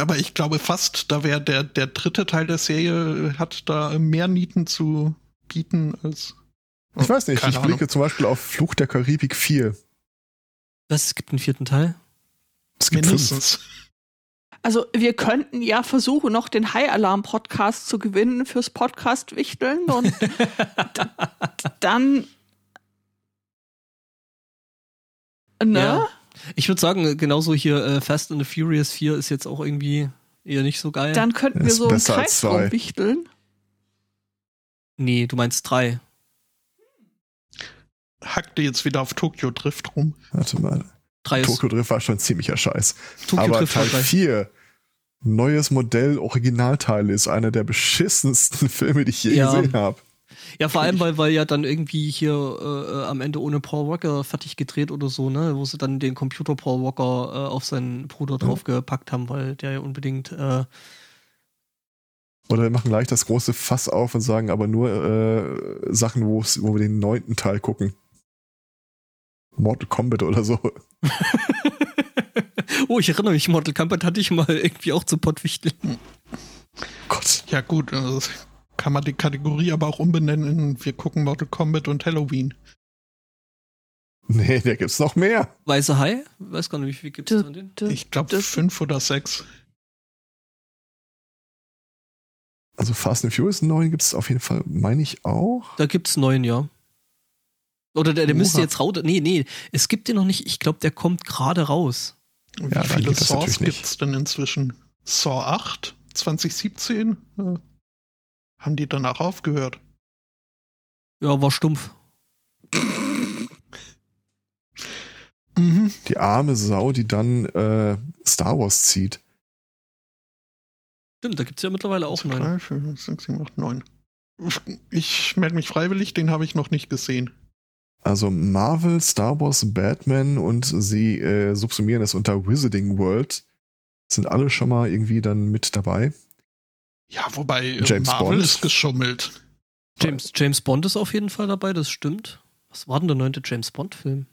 Aber ich glaube fast, da wäre der, der dritte Teil der Serie äh, hat da mehr Nieten zu bieten als. Ich weiß nicht, Keine ich Ahnung. blicke zum Beispiel auf Fluch der Karibik 4. Was, es gibt einen vierten Teil? Es gibt fünf. Mindestens. Also, wir könnten ja versuchen, noch den High Alarm Podcast zu gewinnen fürs Podcast wichteln und dann. Ne? Ja. Ich würde sagen, genauso hier äh, Fast and the Furious 4 ist jetzt auch irgendwie eher nicht so geil. Dann könnten wir Ist so im als Kreis zwei. rumwichteln. nee, du meinst drei. Hackte jetzt wieder auf Tokyo Drift rum. Warte mal. Drei ist Tokyo Drift war schon ziemlicher Scheiß. Tokyo aber Drift war Teil drei. 4, neues Modell, Originalteile, ist einer der beschissensten Filme, die ich je Ja. gesehen habe. Ja, vor allem, weil, weil ja dann irgendwie hier äh, äh, am Ende ohne Paul Walker fertig gedreht oder so, ne? Wo sie dann den Computer Paul Walker äh, auf seinen Bruder draufgepackt haben, weil der ja unbedingt äh, Oder wir machen gleich das große Fass auf und sagen aber nur äh, Sachen, wo wir den neunten Teil gucken. Mortal Kombat oder so. Oh, ich erinnere mich, Mortal Kombat hatte ich mal irgendwie auch zu Pottwichteln. Gott. Ja, gut, äh, kann man die Kategorie aber auch umbenennen in Wir gucken Mortal Kombat und Halloween. Nee, da gibt's noch mehr. Weiße Hai? Weiß gar nicht, wie viel gibt es von denen? Ich glaube fünf oder sechs. Also Fast and Furious 9 gibt's auf jeden Fall, meine ich auch. Da gibt's neun, ja. Oder der, der müsste jetzt raus. Nee, nee, es gibt den noch nicht. Ich glaube, der kommt gerade raus. Wie Ja, viele Saws gibt's denn inzwischen? Saw 8, 2017? Haben die danach aufgehört? Ja, war stumpf. Mhm. Die arme Sau, die dann äh, Star Wars zieht. Stimmt, da gibt's ja mittlerweile auch neun. 3, 4, 5, 6, 7, 8, 9. Ich melde mich freiwillig, den habe ich noch nicht gesehen. Also Marvel, Star Wars, Batman und sie äh, subsumieren es unter Wizarding World. Sind alle schon mal irgendwie dann mit dabei. Ja, wobei äh, James Marvel Bond. ist geschummelt. James, James Bond ist auf jeden Fall dabei, das stimmt. Was war denn der neunte James Bond-Film?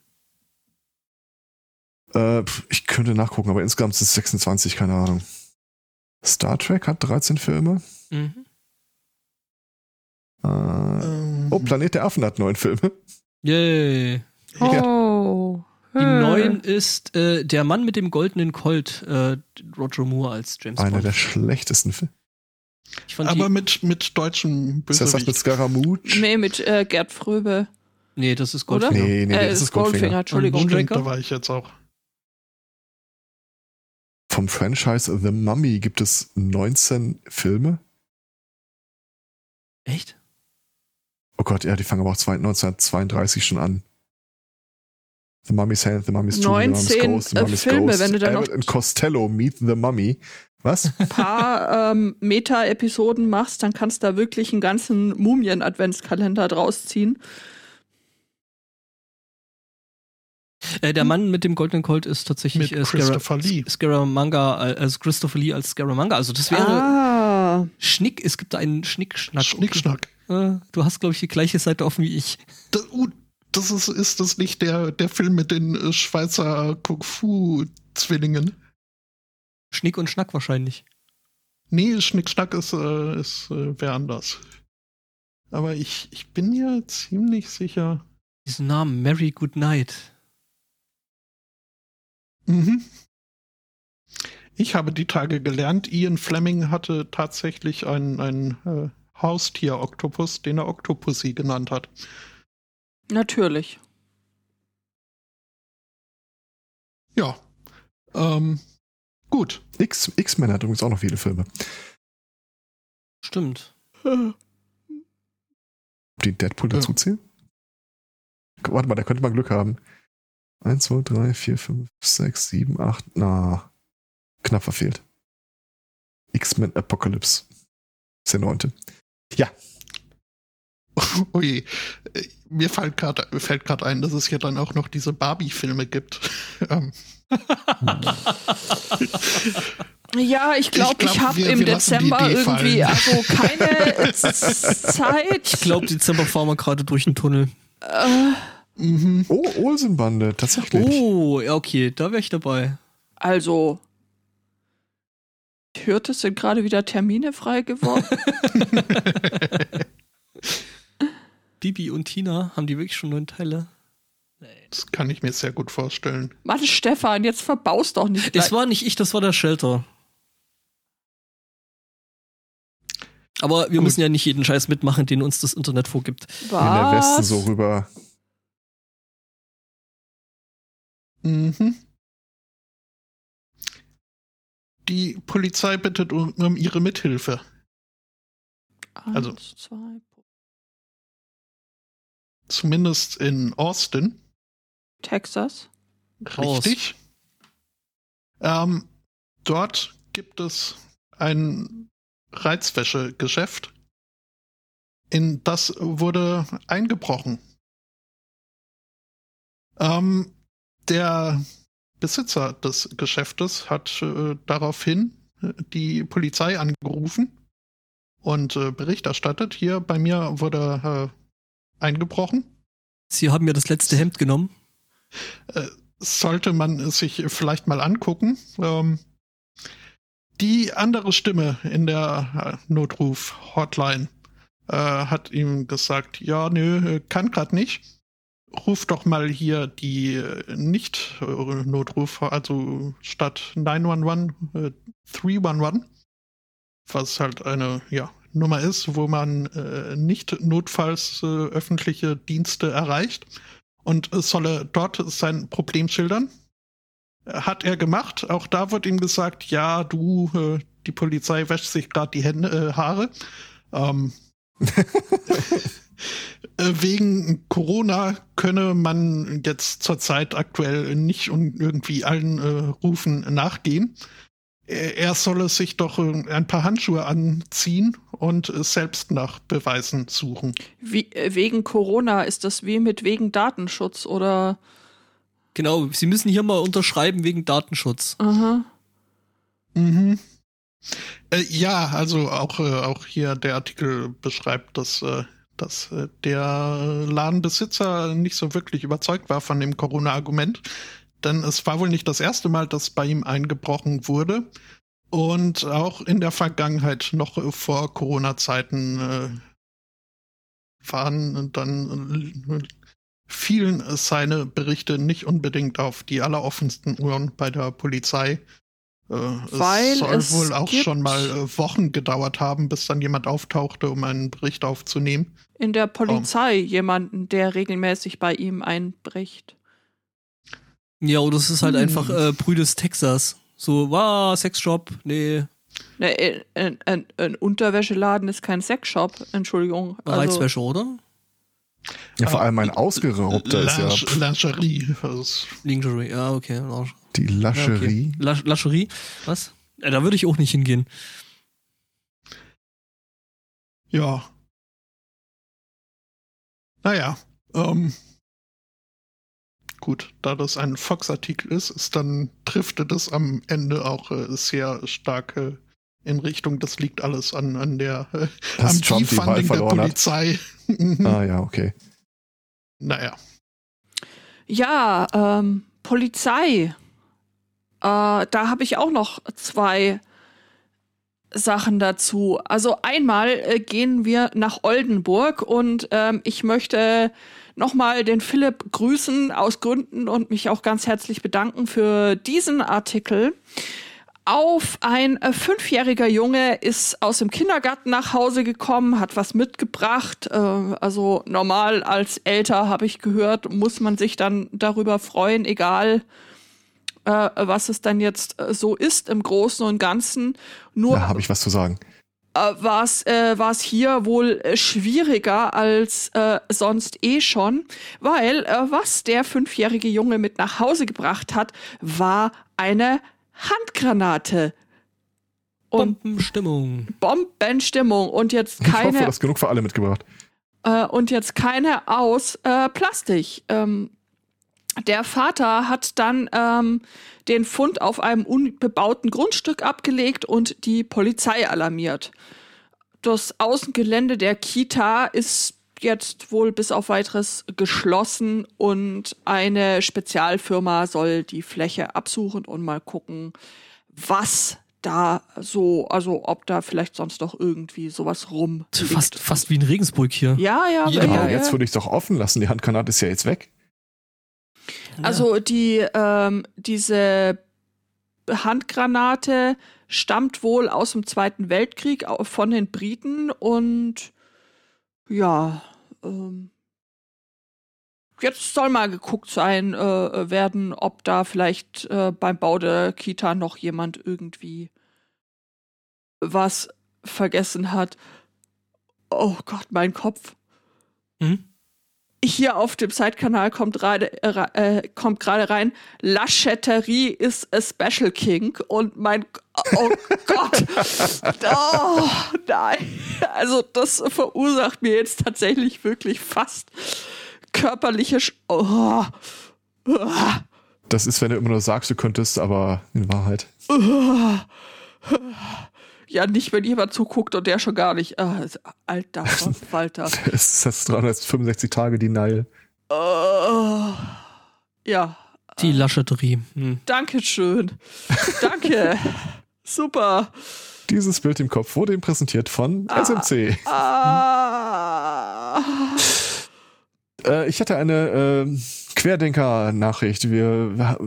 Äh, ich könnte nachgucken, aber insgesamt sind es 26, keine Ahnung. Star Trek hat 13 Filme. Mhm. Äh, Ähm, oh, Planet der Affen hat neun Filme. Yay. Oh. Die neun ist äh, der Mann mit dem goldenen Colt, äh, Roger Moore als James Einer Bond. der schlechtesten Filme. Ich fand aber die, mit, mit deutschen Ist das was mit Bösewicht. Scaramouche? Nee, mit äh, Gerd Fröbe. nee, das ist Oder? Goldfinger. Nee, nee, äh, das ist Goldfinger. Entschuldigung. Und Stimmt, da war ich jetzt auch. Vom Franchise The Mummy gibt es 19 Filme. Echt? Oh Gott, ja, die fangen aber auch zwei- 1932 schon an. The Mummy's Hand, The Mummy's Tomb, The Mummy's 19, Ghost, The äh, Mummy's Filme, Ghost, wenn du dann noch- Abbott and Costello Meet the Mummy. Was? paar ähm, Meta-Episoden machst, dann kannst du da wirklich einen ganzen Mumien-Adventskalender draus ziehen. Äh, der Mann mit dem goldenen Colt ist tatsächlich Mit äh, Christopher Lee. Scaramanga, also Christopher Lee als Scaramanga. Also das wäre Ah, Schnick, es gibt da einen Schnickschnack. Schnickschnack. Äh, du hast, glaube ich, die gleiche Seite offen wie ich. Das, uh, das ist, ist das nicht der, der Film mit den äh, Schweizer Kung-Fu-Zwillingen? Schnick und Schnack wahrscheinlich. Nee, Schnickschnack ist, äh, ist äh, wer anders. Aber ich, ich bin mir ziemlich sicher. Diesen Namen, Mary Goodnight. Mhm. Ich habe die Tage gelernt, Ian Fleming hatte tatsächlich ein, ein äh, Haustier-Oktopus, den er Octopussy genannt hat. natürlich. Ja. Ähm, gut. X- X-Men hat übrigens auch noch viele Filme. Stimmt. Ob die Deadpool Ja. dazu zählen? Warte mal, da könnte man Glück haben. 1, 2, 3, 4, 5, 6, 7, 8. Na, knapp verfehlt. X-Men Apocalypse. Ist der neunte. Ja, Oh je. Mir fällt gerade ein, dass es ja dann auch noch diese Barbie-Filme gibt. ähm, Ja, ich glaube, Ich ich, glaub, habe wir- im Dezember irgendwie also keine Zeit. Ich glaube, Dezember fahren wir gerade durch den Tunnel. Äh, mhm. Oh, Olsenbande, tatsächlich. Oh, ja, okay, da wäre ich dabei. also, ich hörte, es sind gerade wieder Termine frei geworden. Bibi und Tina, haben die wirklich schon neun Teile? Das kann ich mir sehr gut vorstellen. Mann, Stefan, jetzt verbaust doch nicht. Das gleich. war nicht ich, das war der Shelter. Aber wir Gut. müssen ja nicht jeden Scheiß mitmachen, den uns das Internet vorgibt. In der Westen Was? so rüber. Mhm. Die Polizei bittet um, um ihre Mithilfe. also- Eins, zwei, Zumindest in Austin. Texas. Richtig. Ähm, dort gibt es ein Reizwäschegeschäft. In das wurde eingebrochen. Ähm, der Besitzer des Geschäftes hat äh, daraufhin äh, die Polizei angerufen und äh, Bericht erstattet. Hier bei mir wurde äh, eingebrochen. Sie haben mir das letzte Hemd genommen. sollte man sich vielleicht mal angucken. Ähm, die andere Stimme in der äh, Notruf-Hotline äh, hat ihm gesagt, ja, nö, kann grad nicht. Ruf doch mal hier die äh, Nicht-Notruf, also statt 911 äh, 311, was halt eine ja, Nummer ist, wo man äh, nicht notfalls äh, öffentliche Dienste erreicht und solle dort sein Problem schildern. Hat er gemacht. Auch da wird ihm gesagt, ja, du, äh, die Polizei wäscht sich gerade die Hände, äh, Haare. Ähm, äh, wegen Corona könne man jetzt zurzeit aktuell nicht und irgendwie allen äh, Rufen nachgehen. Er solle sich doch äh, ein paar Handschuhe anziehen und selbst nach Beweisen suchen. Wie, äh, wegen Corona ist das wie mit wegen Datenschutz oder? Genau, Sie müssen hier mal unterschreiben wegen Datenschutz. Aha. Mhm. Äh, ja, also auch, äh, auch hier der Artikel beschreibt, dass, äh, dass äh, der Ladenbesitzer nicht so wirklich überzeugt war von dem Corona-Argument. Denn es war wohl nicht das erste Mal, dass bei ihm eingebrochen wurde. Und auch in der Vergangenheit, noch vor Corona-Zeiten, äh, waren dann äh, fielen seine Berichte nicht unbedingt auf die alleroffensten Uhren bei der Polizei. Äh, Weil es soll es wohl auch schon mal äh, Wochen gedauert haben, bis dann jemand auftauchte, um einen Bericht aufzunehmen. In der Polizei jemanden, der regelmäßig bei ihm einbricht. Ja, oder es ist halt Hm. einfach äh, Brüdes Texas. So, wow, Sexshop, nee, Ne, äh, ein, ein, ein Unterwäscheladen ist kein Sexshop, Entschuldigung. Also, Reizwäsche, oder? Ja, vor allem ein ausgeraubter ist ja Linge- Lingerie. Lingerie, ja, okay. Ja, die Lascherie. okay. Lasch Lascherie? Was? Ja, da würde ich auch nicht hingehen. ja. Naja, ähm. Gut, da das ein Fox-Artikel ist, ist dann driftet es am Ende auch äh, sehr stark äh, in Richtung, das liegt alles an, an der äh, Dass am Trump die Wahl Defunding der. Polizei. Ah ja, okay. Naja. Ja, ähm, Polizei. Äh, da habe ich auch noch zwei Sachen dazu. Also einmal äh, gehen wir nach Oldenburg und ähm, ich möchte nochmal den Philipp grüßen aus Gründen und mich auch ganz herzlich bedanken für diesen Artikel. Auf ein äh, fünfjähriger Junge ist aus dem Kindergarten nach Hause gekommen, hat was mitgebracht. Äh, also normal als Elter habe ich gehört, muss man sich dann darüber freuen, egal äh, was es dann jetzt so ist im Großen und Ganzen. Nur Da habe ich was zu sagen. Äh, war es äh, war's hier wohl äh, schwieriger als äh, sonst eh schon, weil äh, was der fünfjährige Junge mit nach Hause gebracht hat, war eine Handgranate. Und Bombenstimmung. Bombenstimmung und jetzt Ich hoffe, keine das ist genug für alle mitgebracht. äh, und jetzt keine aus äh, Plastik. Ähm, der Vater hat dann ähm, den Fund auf einem unbebauten Grundstück abgelegt und die Polizei alarmiert. Das Außengelände der Kita ist jetzt wohl bis auf weiteres geschlossen und eine Spezialfirma soll die Fläche absuchen und mal gucken, was da so, also ob da vielleicht sonst noch irgendwie sowas rum. Fast, fast wie in Regensburg hier. Ja, ja, Ja, ja, Aber ja. jetzt würde ich doch offen lassen. Die Handgranate ist ja jetzt weg. Also die, ähm, diese Handgranate stammt wohl aus dem Zweiten Weltkrieg von den Briten und ja, ähm, jetzt soll mal geguckt sein äh, werden, ob da vielleicht äh, beim Bau der Kita noch jemand irgendwie was vergessen hat. Oh Gott, mein Kopf Hm? Hier auf dem Side-Kanal kommt gerade äh, äh, kommt gerade rein, Laschetterie is a Special King und mein oh Gott, oh nein, also das verursacht mir jetzt tatsächlich wirklich fast körperliche Sch oh. Das ist, wenn du immer nur sagst, du könntest, aber in Wahrheit. Ja, nicht, wenn jemand zuguckt und der schon gar nicht. Ah, alter Walter. Es ist das 365 Tage Denial. Oh. Ja, Die Laschetterie. Hm. Dankeschön. Danke. Super. Dieses Bild im Kopf wurde ihm präsentiert von Ah. SMC. Ah. Äh, ich hatte eine äh, Querdenker-Nachricht. Wir,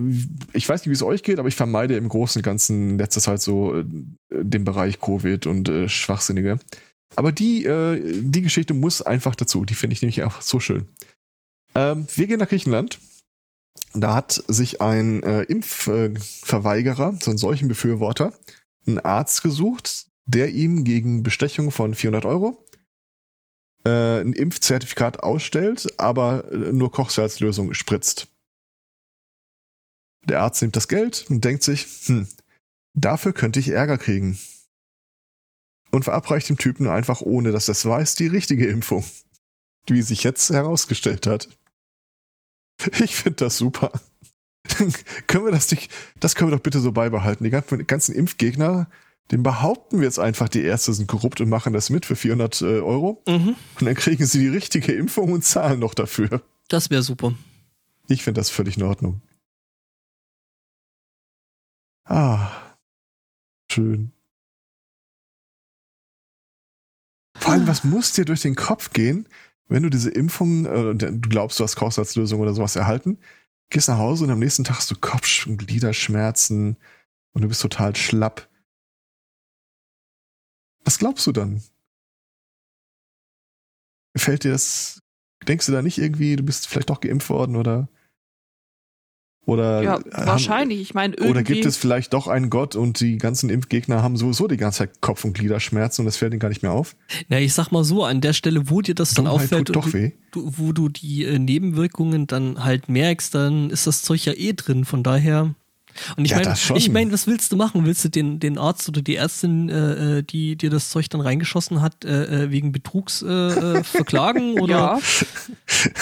ich weiß nicht, wie es euch geht, aber ich vermeide im Großen und Ganzen in letzter Zeit so äh, den Bereich Covid und äh, Schwachsinnige. Aber die, äh, die Geschichte muss einfach dazu. Die finde ich nämlich einfach so schön. Ähm, wir gehen nach Griechenland. Da hat sich ein äh, Impfverweigerer, so ein solchen Befürworter, einen Arzt gesucht, der ihm gegen Bestechung von 400 Euro äh, ein Impfzertifikat ausstellt, aber äh, nur Kochsalzlösung spritzt. Der Arzt nimmt das Geld und denkt sich, hm, dafür könnte ich Ärger kriegen. Und verabreicht dem Typen einfach, ohne dass es weiß, die richtige Impfung. Wie sich jetzt herausgestellt hat. Ich finde das super. können wir das nicht, das können wir doch bitte so beibehalten. Die ganzen Impfgegner, den behaupten wir jetzt einfach, die Ärzte sind korrupt und machen das mit für 400 äh, Euro. Mhm. Und dann kriegen sie die richtige Impfung und zahlen noch dafür. Das wäre super. Ich finde das völlig in Ordnung. Ah. Schön. Vor allem, was muss dir durch den Kopf gehen, wenn du diese Impfung, äh, du glaubst, du hast Kochsalzlösung oder sowas erhalten, gehst nach Hause und am nächsten Tag hast du Kopf- und Gliederschmerzen und du bist total schlapp. Was glaubst du dann? Fällt dir das, denkst du da nicht irgendwie, du bist vielleicht doch geimpft worden oder? Oder, Ja, haben- wahrscheinlich. Ich meine, irgendwie. oder gibt es vielleicht doch einen Gott und die ganzen Impfgegner haben sowieso die ganze Zeit Kopf- und Gliederschmerzen und das fällt ihnen gar nicht mehr auf? Na, ich sag mal so, an der Stelle, wo dir das dann Dummheit auffällt tut doch und weh. du, wo du die äh, Nebenwirkungen dann halt merkst, dann ist das Zeug ja eh drin. Von daher. Und ich Ja, meine, ich meine, was willst du machen? Willst du den, den Arzt oder die Ärztin, äh, äh, die dir das Zeug dann reingeschossen hat, äh, äh, wegen Betrugs äh, äh, verklagen? Oder? Ja,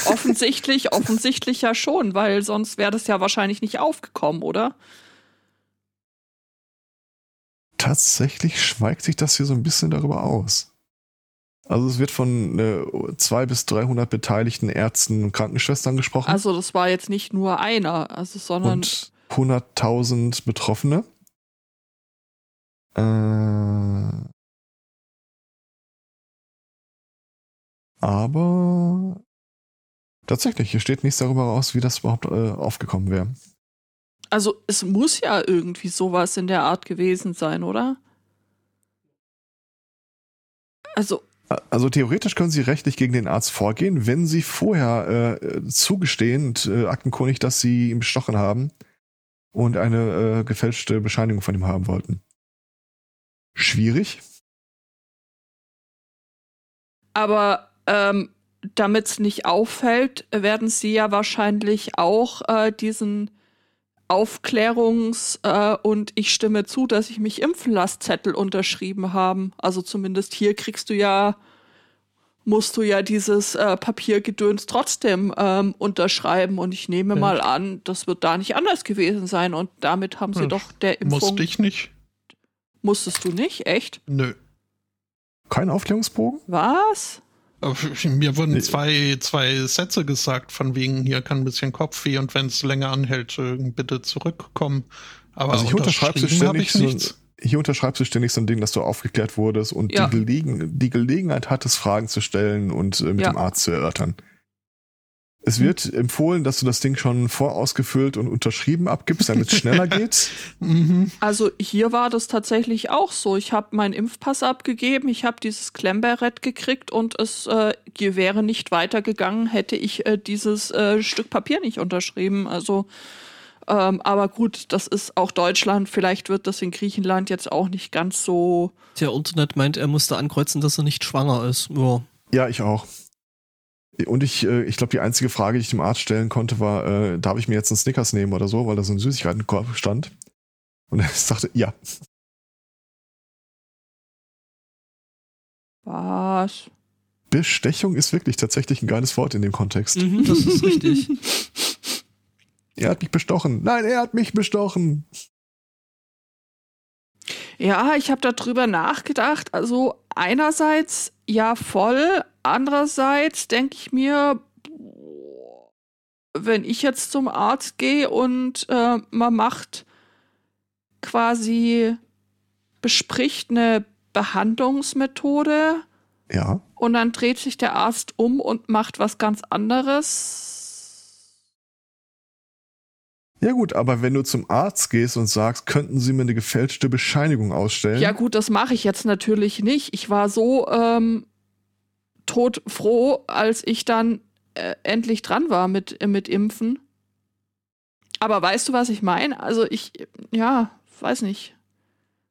offensichtlich, offensichtlich ja schon, weil sonst wäre das ja wahrscheinlich nicht aufgekommen, oder? Tatsächlich schweigt sich das hier so ein bisschen darüber aus. Also es wird von äh, zwei bis 300 beteiligten Ärzten und Krankenschwestern gesprochen Also das war jetzt nicht nur einer, also sondern und 100.000 Betroffene. Äh, aber tatsächlich, hier steht nichts darüber raus, wie das überhaupt äh, aufgekommen wäre. also es muss ja irgendwie sowas in der Art gewesen sein, oder? Also Also theoretisch können Sie rechtlich gegen den Arzt vorgehen, wenn Sie vorher äh, zugestehen und äh, aktenkundig, dass Sie ihn bestochen haben und eine äh, gefälschte Bescheinigung von ihm haben wollten. Schwierig. Aber ähm, damit es nicht auffällt, werden sie ja wahrscheinlich auch äh, diesen Aufklärungs- äh, und ich stimme zu, dass ich mich impfen lasse Zettel unterschrieben haben. Also zumindest hier kriegst du ja, musst du ja dieses äh, Papiergedöns trotzdem ähm, unterschreiben. Und ich nehme Ja. mal an, das wird da nicht anders gewesen sein. Und damit haben sie Ja, doch der Impfung. Musste ich nicht? Musstest du nicht? Echt? Nö. Kein Aufklärungsbogen? Was? Mir wurden Nee. zwei, zwei Sätze gesagt, von wegen, hier kann ein bisschen Kopfweh und wenn es länger anhält, äh, bitte zurückkommen. Aber Also du unterschrieben habe ich so, nichts. Hier unterschreibst du ständig so ein Ding, dass du aufgeklärt wurdest und Ja. die, Gelegen, die Gelegenheit hattest, Fragen zu stellen und äh, mit Ja. dem Arzt zu erörtern. Es Hm. wird empfohlen, dass du das Ding schon vorausgefüllt und unterschrieben abgibst, damit es schneller geht. Mhm. Also hier war das tatsächlich auch so. Ich habe meinen Impfpass abgegeben, ich habe dieses Klemmberet gekriegt und es äh, wäre nicht weitergegangen, hätte ich äh, dieses äh, Stück Papier nicht unterschrieben. Also, ähm, aber gut, das ist auch Deutschland. Vielleicht wird das in Griechenland jetzt auch nicht ganz so. Der Internet meint, er musste ankreuzen, dass er nicht schwanger ist. Ja. Ja, ich auch. Und ich, äh, ich glaube, die einzige Frage, die ich dem Arzt stellen konnte, war, äh, darf ich mir jetzt einen Snickers nehmen oder so, weil da so ein Süßigkeitenkorb stand. Und er sagte, ja. Was? Bestechung ist wirklich tatsächlich ein geiles Wort in dem Kontext. Mhm, das ist richtig. Er hat mich bestochen. Nein, er hat mich bestochen. Ja, ich habe darüber nachgedacht. Also einerseits ja voll, andererseits denke ich mir, wenn ich jetzt zum Arzt gehe und äh, man macht quasi bespricht eine Behandlungsmethode Ja. und dann dreht sich der Arzt um und macht was ganz anderes. Ja gut, aber wenn du zum Arzt gehst und sagst, könnten Sie mir eine gefälschte Bescheinigung ausstellen? Ja gut, das mache ich jetzt natürlich nicht. Ich war so ähm, todfroh, als ich dann äh, endlich dran war mit, äh, mit Impfen. Aber weißt du, was ich meine? Also ich, ja, weiß nicht.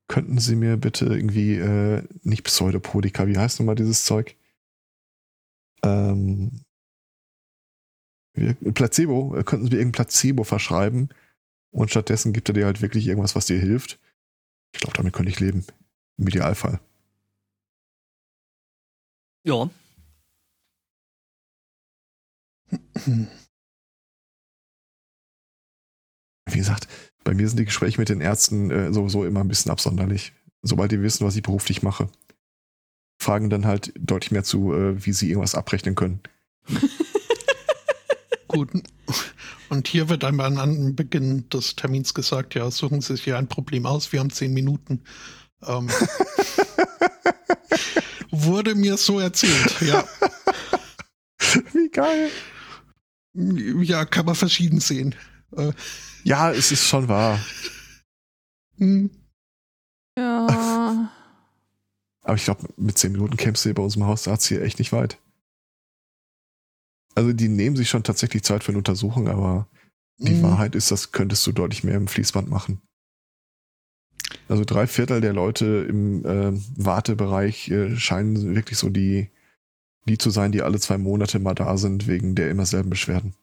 Könnten Sie mir bitte irgendwie, äh, nicht Pseudopodika, wie heißt nochmal dieses Zeug? Ähm, wir- Placebo, äh, könnten Sie mir irgendein Placebo verschreiben und stattdessen gibt er dir halt wirklich irgendwas, was dir hilft. Ich glaube, damit könnte ich leben. Im Idealfall. Ja. Wie gesagt, bei mir sind die Gespräche mit den Ärzten äh, sowieso immer ein bisschen absonderlich. Sobald die wissen, was ich beruflich mache. Fragen dann halt deutlich mehr zu, äh, wie sie irgendwas abrechnen können. Gut. Und hier wird einmal an Beginn des Termins gesagt, ja, suchen Sie sich hier ein Problem aus, wir haben zehn Minuten. Ähm, wurde mir so erzählt, ja. Wie geil. Ja, kann man verschieden sehen. Äh, Ja, es ist schon wahr. hm, Ja. Aber ich glaube, mit 10 Minuten kämpfst du bei unserem Hausarzt hier echt nicht weit. Also die nehmen sich schon tatsächlich Zeit für eine Untersuchung, aber die Mhm. Wahrheit ist, das könntest du deutlich mehr im Fließband machen. Also drei Viertel der Leute im äh, Wartebereich äh, scheinen wirklich so die, die zu sein, die alle zwei Monate mal da sind, wegen der immer selben Beschwerden.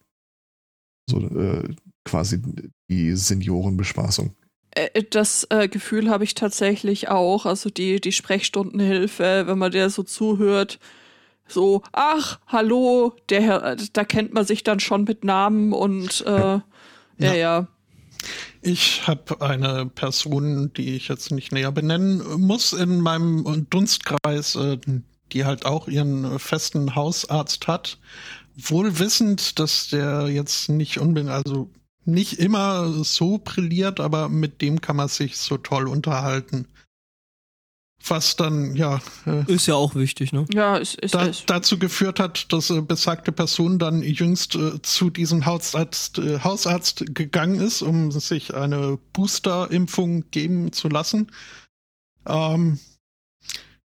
So äh, quasi die Seniorenbespaßung. Äh, Das äh, Gefühl habe ich tatsächlich auch. Also die, die Sprechstundenhilfe, wenn man der so zuhört, so, ach, hallo, der Herr, äh, da kennt man sich dann schon mit Namen und äh, ja, ja. Ja. Ich habe eine Person, die ich jetzt nicht näher benennen muss, in meinem Dunstkreis, äh, die halt auch ihren festen Hausarzt hat. Wohl wissend, dass der jetzt nicht unbedingt, also nicht immer so brilliert, aber mit dem kann man sich so toll unterhalten. Was dann, ja, äh, Ist ja auch wichtig, ne? Ja, ist, ist, da, ist. dazu geführt hat, dass äh, besagte Person dann jüngst äh, zu diesem Hausarzt, äh, Hausarzt gegangen ist, um sich eine Booster-Impfung geben zu lassen. Ähm,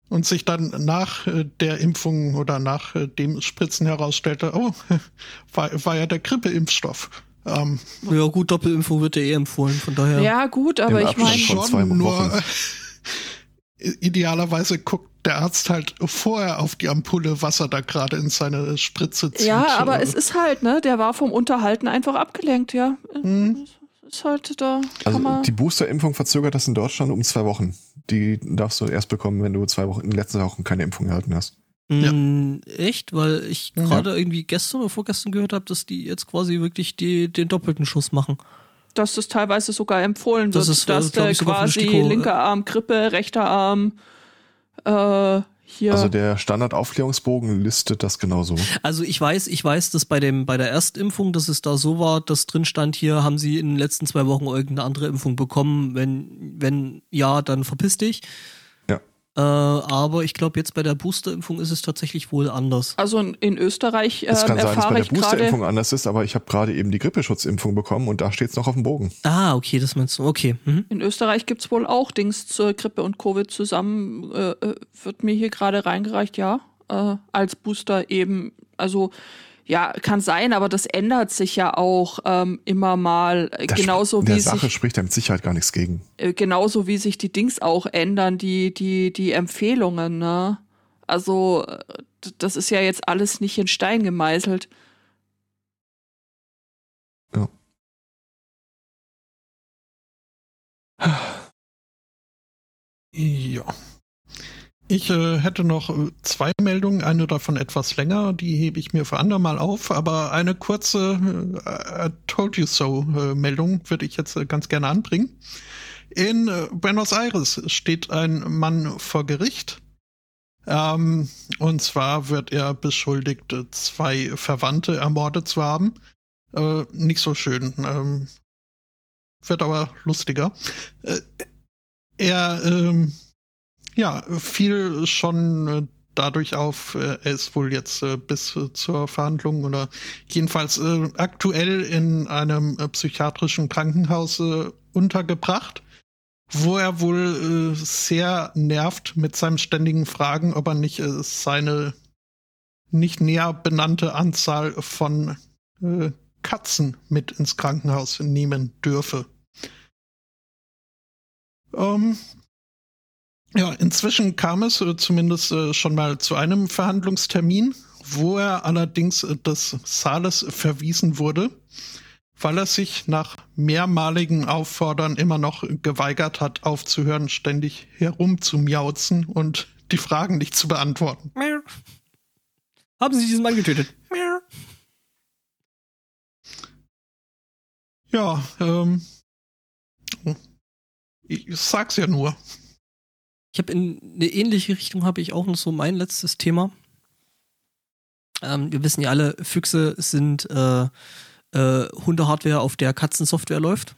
und sich dann nach äh, der Impfung oder nach äh, dem Spritzen herausstellte, oh, war, war ja der Grippeimpfstoff. Ähm, Ja, gut, Doppelimpfung wird ja eh empfohlen, von daher. Ja, gut, aber ich meine, schon, nur Wochen. idealerweise guckt der Arzt halt vorher auf die Ampulle, was er da gerade in seine Spritze zieht. ja, aber es ist halt, ne, der war vom Unterhalten einfach abgelenkt, ja. hm. Ist halt da, Also die Boosterimpfung verzögert das in Deutschland um zwei Wochen. Die darfst du erst bekommen, wenn du zwei Wochen, in den letzten Wochen keine Impfung erhalten hast. Mm, Echt? Weil ich Ja. gerade irgendwie gestern oder vorgestern gehört habe, dass die jetzt quasi wirklich die, den doppelten Schuss machen. Dass das teilweise sogar empfohlen Das wird, ist, äh, dass der quasi äh, linker Arm Grippe, rechter Arm äh, hier. Also der Standardaufklärungsbogen listet das genauso. Also ich weiß, ich weiß, dass bei dem bei der Erstimpfung, dass es da so war, dass drin stand, hier haben sie in den letzten zwei Wochen irgendeine andere Impfung bekommen. Wenn wenn ja, dann verpiss dich. Äh, aber ich glaube, jetzt bei der Boosterimpfung ist es tatsächlich wohl anders. also in, in Österreich ähm, Es kann sein, dass bei der. Boosterimpfung anders ist, aber ich habe gerade eben die Grippeschutzimpfung bekommen und da steht es noch auf dem Bogen. Ah, okay, das meinst du. Okay. Mhm. In Österreich gibt's wohl auch Dings zur Grippe und Covid zusammen. Äh, äh, wird mir hier gerade reingereicht, ja. Äh, als Booster eben. Also ja, kann sein, aber das ändert sich ja auch ähm, immer mal. Äh, genauso der wie Sache sich spricht da mit Sicherheit gar nichts gegen. äh, genauso wie sich die Dings auch ändern, die, die, die Empfehlungen, ne? Also, äh, das ist ja jetzt alles nicht in Stein gemeißelt. Ja. Ich äh, hätte noch äh, zwei Meldungen, eine davon etwas länger, die hebe ich mir für andermal auf, aber eine kurze äh, I Told You So äh, Meldung würde ich jetzt äh, ganz gerne anbringen. In äh, Buenos Aires steht ein Mann vor Gericht. Ähm, und zwar wird er beschuldigt, zwei Verwandte ermordet zu haben. Nicht so schön. Ähm, wird aber lustiger. Er ähm, ja fiel schon äh, dadurch auf, äh, er ist wohl jetzt äh, bis zur Verhandlung oder jedenfalls aktuell in einem psychiatrischen Krankenhaus untergebracht, wo er wohl sehr nervt mit seinem ständigen Fragen, ob er nicht seine nicht näher benannte Anzahl von Katzen mit ins Krankenhaus nehmen dürfe. Ähm, ja, inzwischen kam es äh, zumindest äh, schon mal zu einem Verhandlungstermin, wo er allerdings äh, des Saales verwiesen wurde, weil er sich nach mehrmaligen Auffordern immer noch geweigert hat, aufzuhören, ständig herumzumiauzen und die Fragen nicht zu beantworten. Haben Sie diesen Mann getötet? Ja, ähm, ich sag's ja nur. Ich habe in eine ähnliche Richtung habe ich auch noch so mein letztes Thema. Ähm, wir wissen ja alle, Füchse sind äh, äh, Hundehardware, auf der Katzensoftware läuft.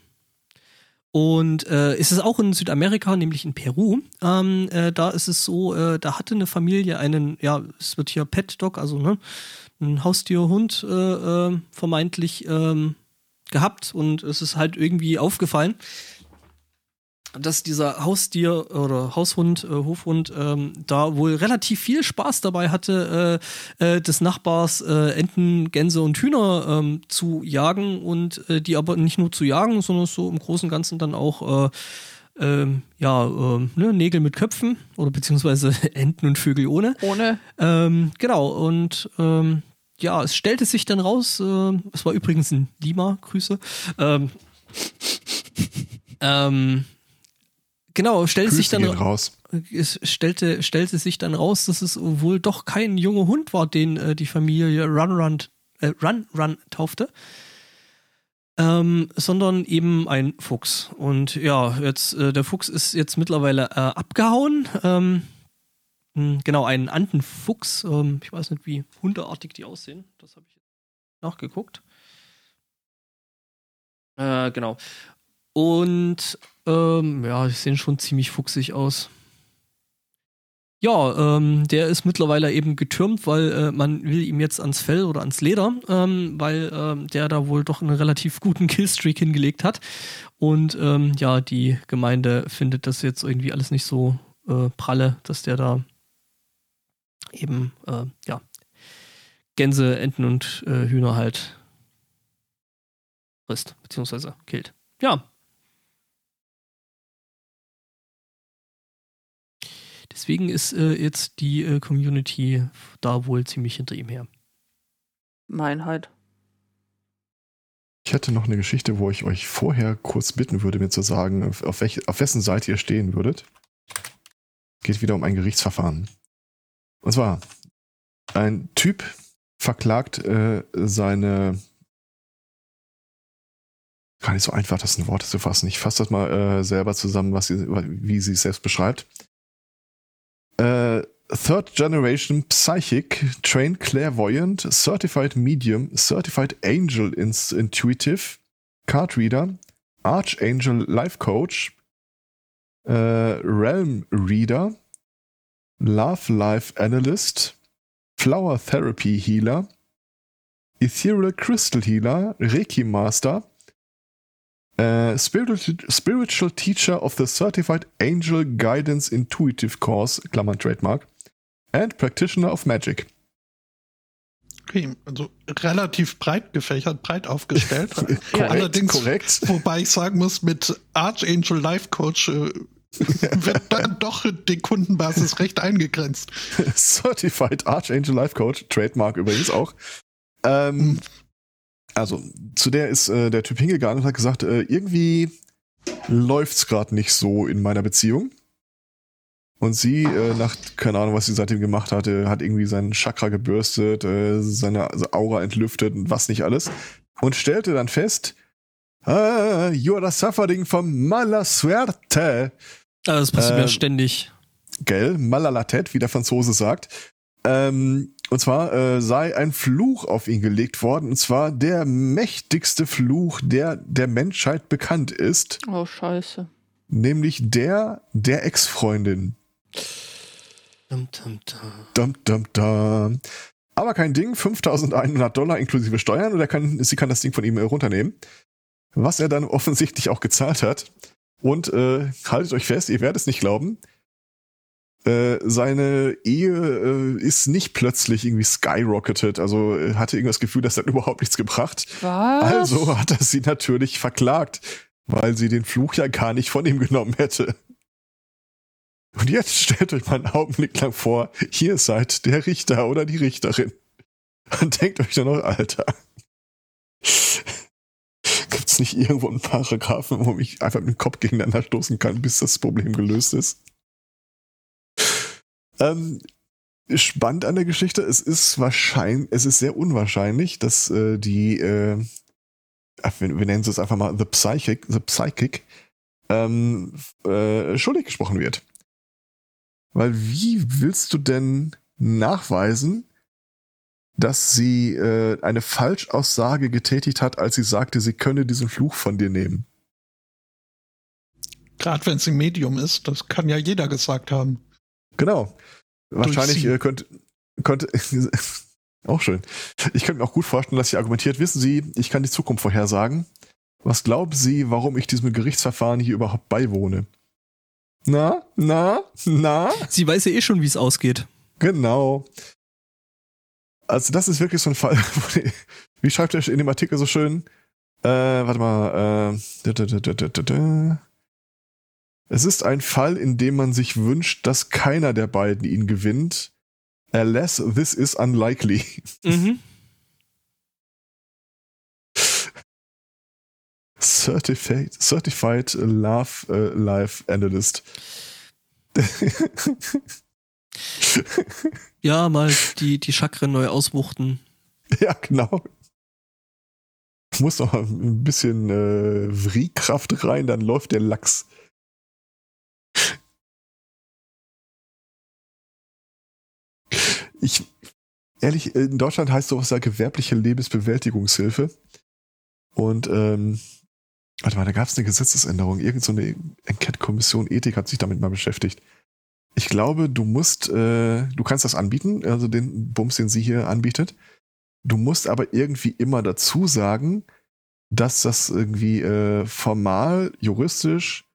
Und äh, ist es auch in Südamerika, nämlich in Peru. Ähm, äh, da ist es so, äh, da hatte eine Familie einen, ja, es wird hier Pet Dog, also ne, ein Haustierhund äh, äh, vermeintlich ähm, gehabt und es ist halt irgendwie aufgefallen, dass dieser Haustier oder Haushund, äh, Hofhund ähm, da wohl relativ viel Spaß dabei hatte, äh, äh, des Nachbars äh, Enten, Gänse und Hühner ähm, zu jagen und äh, die aber nicht nur zu jagen, sondern so im Großen und Ganzen dann auch äh, ähm, ja, äh, ne, Nägel mit Köpfen oder beziehungsweise Enten und Vögel ohne. Ohne. Ähm, genau, und ähm, ja, es stellte sich dann raus, es war übrigens ein Lima, Grüße. Ähm, ähm, Genau, stellte sich dann raus. Es stellte, stellte sich dann raus, dass es wohl doch kein junger Hund war, den äh, die Familie Run Run, äh, Run Run taufte. Ähm, sondern eben ein Fuchs. Und ja, jetzt, äh, der Fuchs ist jetzt mittlerweile äh, abgehauen. Ähm, hm, genau, ein Antenfuchs. Ähm, ich weiß nicht, wie hundeartig die aussehen. Das habe ich nachgeguckt. Äh, genau. Und ähm, ja, die sehen schon ziemlich fuchsig aus. Ja, ähm, der ist mittlerweile eben getürmt, weil äh, man will ihm jetzt ans Fell oder ans Leder, ähm, weil ähm, der da wohl doch einen relativ guten Killstreak hingelegt hat. Und ähm, ja, die Gemeinde findet das jetzt irgendwie alles nicht so äh, pralle, dass der da eben, äh, ja, Gänse, Enten und äh, Hühner halt frisst, beziehungsweise killt. Ja, Deswegen ist äh, jetzt die äh, Community da wohl ziemlich hinter ihm her. Meinheit. Ich hätte noch eine Geschichte, wo ich euch vorher kurz bitten würde, mir zu sagen, auf, welch, auf wessen Seite ihr stehen würdet. Geht wieder um ein Gerichtsverfahren. Und zwar, ein Typ verklagt äh, seine. Gar nicht so einfach, das in Worte zu fassen. Ich fasse das mal äh, selber zusammen, was sie, wie sie es selbst beschreibt. Äh, Third Generation Psychic, Trained Clairvoyant, Certified Medium, Certified Angel Intuitive, Card Reader, Archangel Life Coach, äh, Realm Reader, Love Life Analyst, Flower Therapy Healer, Ethereal Crystal Healer, Reiki Master, Uh, spiritual, spiritual Teacher of the Certified Angel Guidance Intuitive Course, Klammern Trademark, and Practitioner of Magic. Okay, also relativ breit gefächert, breit aufgestellt. korrekt, Allerdings, korrekt. wobei ich sagen muss, mit Archangel Life Coach äh, wird dann doch die Kundenbasis recht eingegrenzt. Certified Archangel Life Coach, Trademark übrigens auch. Ähm, hm also zu der ist äh, der Typ hingegangen und hat gesagt, äh, irgendwie läuft's gerade nicht so in meiner Beziehung. Und sie, äh, nach, keine Ahnung, was sie seitdem gemacht hatte, hat irgendwie seinen Chakra gebürstet, äh, seine Aura entlüftet und was nicht alles. Und stellte dann fest, ah, you are suffering from mala suerte. Ah, das passiert mir äh, ständig. Gell, malalatet, wie der Franzose sagt. Ähm, und zwar äh, sei ein Fluch auf ihn gelegt worden, und zwar der mächtigste Fluch, der der Menschheit bekannt ist. Oh, scheiße. nämlich der der Ex-Freundin. Dum, dum, dum. Dum, dum, dum. Aber kein Ding, 5100 Dollar inklusive Steuern und er kann, sie kann das Ding von ihm äh, runternehmen. Was er dann offensichtlich auch gezahlt hat. Und äh, haltet euch fest, ihr werdet es nicht glauben. Äh, seine Ehe äh, ist nicht plötzlich irgendwie skyrocketed, also äh, hatte irgendwie das Gefühl, das hat überhaupt nichts gebracht. Was? Also hat er sie natürlich verklagt, weil sie den Fluch ja gar nicht von ihm genommen hätte. Und jetzt stellt euch mal einen Augenblick lang vor, hier seid der Richter oder die Richterin. Und denkt euch dann noch, Alter. Gibt's nicht irgendwo einen Paragraphen, wo ich einfach mit dem Kopf gegeneinander stoßen kann, bis das Problem gelöst ist? Ähm, spannend an der Geschichte, es ist wahrscheinlich, es ist sehr unwahrscheinlich, dass äh, die, äh, wir, wir nennen es einfach mal The Psychic, The Psychic, ähm, äh, schuldig gesprochen wird. Weil wie willst du denn nachweisen, dass sie äh, eine Falschaussage getätigt hat, als sie sagte, sie könne diesen Fluch von dir nehmen? Gerade wenn es ein Medium ist, das kann ja jeder gesagt haben. Genau. Wahrscheinlich äh, könnte, könnte auch schön. Ich könnte mir auch gut vorstellen, dass sie argumentiert, wissen Sie, ich kann die Zukunft vorhersagen. Was glauben Sie, warum ich diesem Gerichtsverfahren hier überhaupt beiwohne? Na, na, na? Sie weiß ja eh schon, wie es ausgeht. Genau. Also das ist wirklich so ein Fall, die, wie schreibt er in dem Artikel so schön? Äh, warte mal. Äh, da, da, da, da, da, da, da. Es ist ein Fall, in dem man sich wünscht, dass keiner der beiden ihn gewinnt. Alas, this is unlikely. Mhm. Certified, certified Love äh, Life Analyst. Ja, mal die, die Chakren neu auswuchten. ja, genau. Muss noch mal ein bisschen äh, Vrikraft rein, dann läuft der Lachs. Ich, ehrlich, in Deutschland heißt sowas ja gewerbliche Lebensbewältigungshilfe. Und, ähm, warte mal, da gab es eine Gesetzesänderung. Irgend so eine Enquete-Kommission Ethik hat sich damit mal beschäftigt. Ich glaube, du musst, äh, du kannst das anbieten, also den Bums, den sie hier anbietet. Du musst aber irgendwie immer dazu sagen, dass das irgendwie äh, formal, juristisch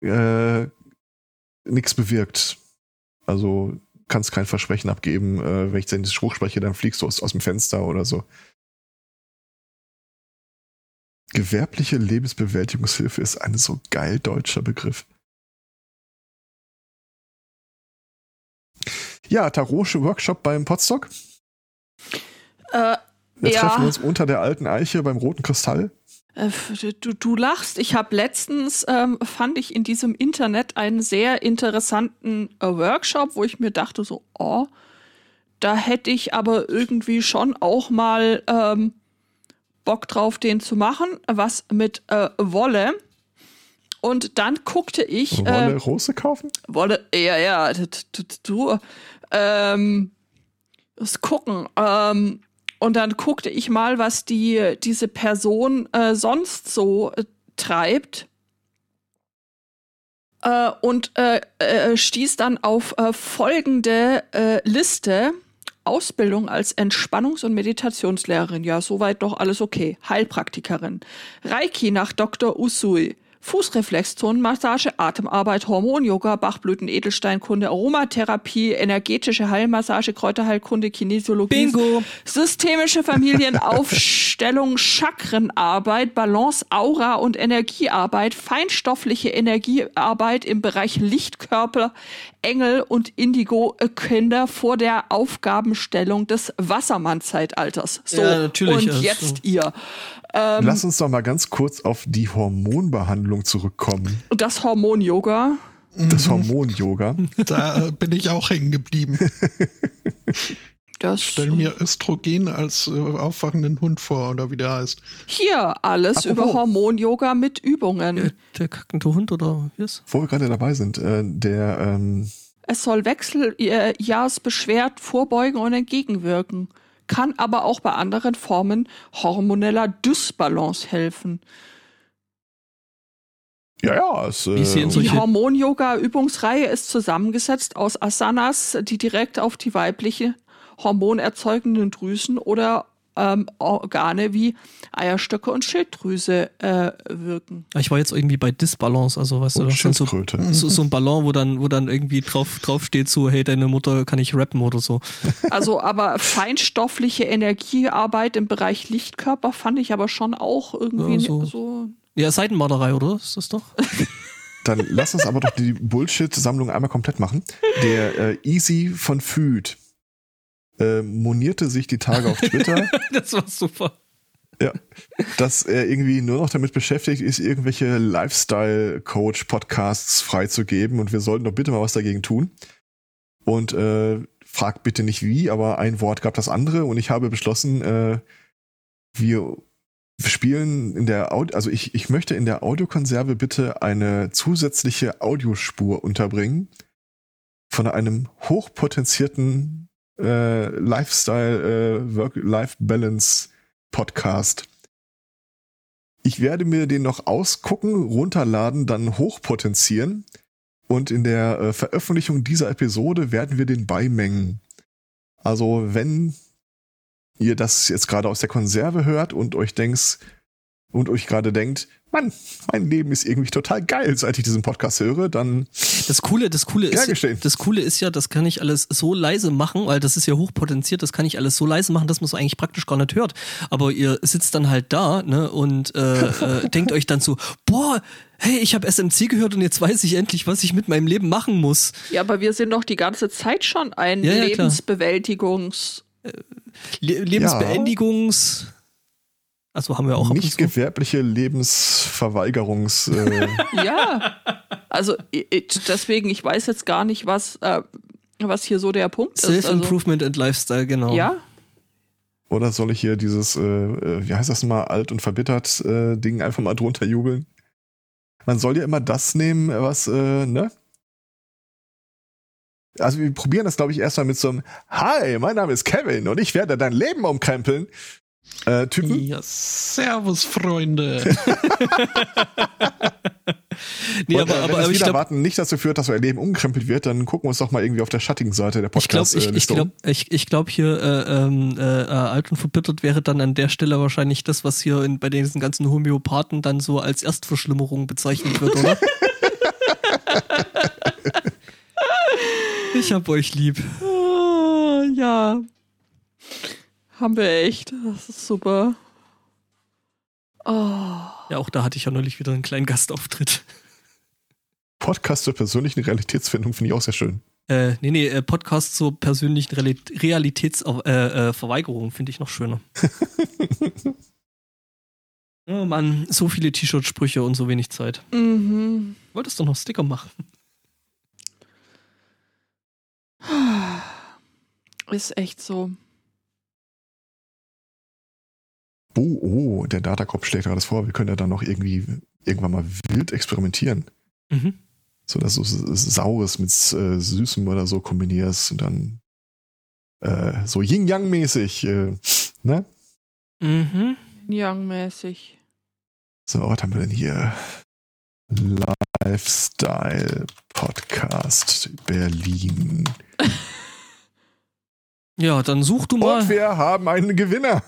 äh, nichts bewirkt. Also kannst kein Versprechen abgeben, äh, wenn ich den Spruch spreche, dann fliegst du aus, aus dem Fenster oder so. Gewerbliche Lebensbewältigungshilfe ist ein so geil deutscher Begriff. Ja, Tarosche Workshop beim Potstock. Äh, Wir Ja. treffen uns unter der alten Eiche beim roten Kristall. Äh, Du, du lachst. Ich habe letztens, ähm, fand ich in diesem Internet einen sehr interessanten äh, Workshop, wo ich mir dachte so, oh, da hätte ich aber irgendwie schon auch mal ähm, Bock drauf, den zu machen. Was mit äh, Wolle. Und dann guckte ich. Wolle Äh, Rose kaufen? Wolle, ja, ja, du, ähm, das gucken. Ähm, und dann guckte ich mal, was die, diese Person äh, sonst so äh, treibt. Äh, und äh, äh, stieß dann auf äh, folgende Liste. Ausbildung als Entspannungs- und Meditationslehrerin. Ja, soweit doch alles okay. Heilpraktikerin. Reiki nach Dr. Usui. Fußreflexzonenmassage, Atemarbeit, Hormon-Yoga, Bachblüten, Edelsteinkunde, Aromatherapie, energetische Heilmassage, Kräuterheilkunde, Kinesiologie, Bingo! systemische Familienaufstellung, Chakrenarbeit, Balance, Aura und Energiearbeit, feinstoffliche Energiearbeit im Bereich Lichtkörper, Engel und Indigo-Kinder vor der Aufgabenstellung des Wassermann-Zeitalters. So, Ja, natürlich, und also- jetzt ihr. Ähm, Lass uns doch mal ganz kurz auf die Hormonbehandlung zurückkommen. das Hormon-Yoga. Das Hormon-Yoga. Da äh, bin ich auch hängen geblieben. Das Stell mir Östrogen als äh, aufwachenden Hund vor, oder wie der heißt. hier alles Apropos. über Hormon-Yoga mit Übungen. Der, der kackende Hund oder wie ist? Wo wir gerade dabei sind, äh, der, ähm, Es soll Wechseljahrsbeschwerden vorbeugen und entgegenwirken, kann aber auch bei anderen Formen hormoneller Dysbalance helfen. Ja, ja. Es, äh, Die Hormon-Yoga-Übungsreihe ist zusammengesetzt aus Asanas, die direkt auf die weibliche hormonerzeugenden Drüsen oder ähm, Organe wie Eierstöcke und Schilddrüse äh, wirken. Ich war jetzt irgendwie bei Disbalance, also weißt du, und das sind so, so, so ein Ballon, wo dann, wo dann irgendwie drauf, drauf steht so, hey, deine Mutter kann ich rappen oder so. Also aber feinstoffliche Energiearbeit im Bereich Lichtkörper fand ich aber schon auch irgendwie Ja, so. so. Ja, Seitenmarderei, oder? Ist das doch? Dann lass uns aber doch die Bullshit-Sammlung einmal komplett machen. Der äh, Easy von Food äh, monierte sich die Tage auf Twitter, das war super. dass er irgendwie nur noch damit beschäftigt ist, irgendwelche Lifestyle-Coach-Podcasts freizugeben und wir sollten doch bitte mal was dagegen tun. Und äh, fragt bitte nicht wie, aber ein Wort gab das andere und ich habe beschlossen, äh, wir spielen in der Audio, also ich, ich möchte in der Audiokonserve bitte eine zusätzliche Audiospur unterbringen von einem hochpotenzierten äh, Lifestyle äh, Work-Life-Balance Podcast. Ich werde mir den noch ausgucken, runterladen, dann hochpotenzieren und in der äh, Veröffentlichung dieser Episode werden wir den beimengen. Also wenn ihr das jetzt gerade aus der Konserve hört und euch denkt und euch gerade denkt, Mann, mein Leben ist irgendwie total geil, seit ich diesen Podcast höre, dann Das Coole, das Coole ist, das Coole ist ja, das kann ich alles so leise machen, weil das ist ja hochpotenziert, das kann ich alles so leise machen, dass man es eigentlich praktisch gar nicht hört. Aber ihr sitzt dann halt da, ne, und äh, äh, denkt euch dann so, boah, hey, ich habe SMC gehört und jetzt weiß ich endlich, was ich mit meinem Leben machen muss. Ja, aber wir sind doch die ganze Zeit schon ein Ja, ja. Lebensbewältigungs. Le Lebensbeendigungs. Also haben wir auch nicht gewerbliche Lebensverweigerungs äh, Ja. Also deswegen, ich weiß jetzt gar nicht, was, äh, was hier so der Punkt ist. Also, Self-Improvement and Lifestyle, genau. ja, Oder soll ich hier dieses, äh, äh, wie heißt das mal, alt und verbittert äh, Ding einfach mal drunter jubeln? Man soll ja immer das nehmen, was, äh, ne? Also wir probieren das, glaube ich, erstmal mit so einem Hi, mein Name ist Kevin und ich werde dein Leben umkrempeln. Äh, Typen. Ja, servus, Freunde. Nee, aber, äh, wenn aber, das aber ich wieder glaube, warten nicht dazu führt, dass euer Leben umkrempelt wird, dann gucken wir uns doch mal irgendwie auf der schattigen Seite der ich glaube, podcast ich, ich glaube, ich, ich glaube hier äh, ähm, äh, äh, alt und verbittert wäre dann an der Stelle wahrscheinlich das, was hier in, bei diesen ganzen Homöopathen dann so als Erstverschlimmerung bezeichnet wird, oder? ich hab euch lieb. Ah, ja. Haben wir echt. Das ist super. Oh. Ja, auch da hatte ich ja neulich wieder einen kleinen Gastauftritt. Podcast zur persönlichen Realitätsfindung finde ich auch sehr schön. Äh, nee, nee, äh, Podcast zur persönlichen Realitätsverweigerung äh, äh, finde ich noch schöner. oh Mann, so viele T-Shirt-Sprüche und so wenig Zeit. Mhm. Wolltest du noch Sticker machen? Ist echt so. Oh, oh, der Datakopf schlägt gerade vor, wir können ja dann noch irgendwie irgendwann mal wild experimentieren. Mhm. So dass du Saures mit äh, Süßem oder so kombinierst und dann äh, so Yin-Yang-mäßig, äh, ne? Mhm. Young-mäßig. So, was haben wir denn hier? Lifestyle Podcast Berlin. Ja, dann such du mal. Und wir haben einen Gewinner.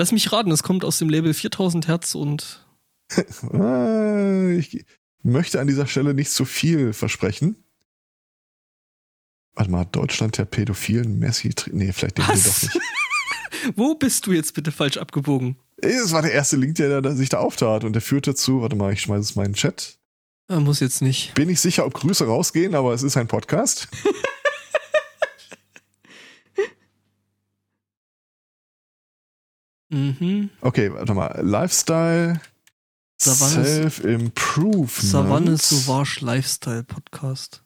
Lass mich raten, es kommt aus dem Label 4000 Hertz und. Äh, ich möchte an dieser Stelle nicht zu viel versprechen. Warte mal, Deutschland der pädophilen Messi. Nee, vielleicht den wir doch nicht. Wo bist du jetzt bitte falsch abgebogen? Es war der erste Link, der da, sich da auftrat und der führte zu, warte mal, ich schmeiße es mal in den Chat. Ah, muss jetzt nicht. Bin nicht sicher, ob Grüße rausgehen, aber es ist ein Podcast. Mhm. Okay, warte mal. Lifestyle, Self-Improvement. Savanne Sauvage Lifestyle Podcast.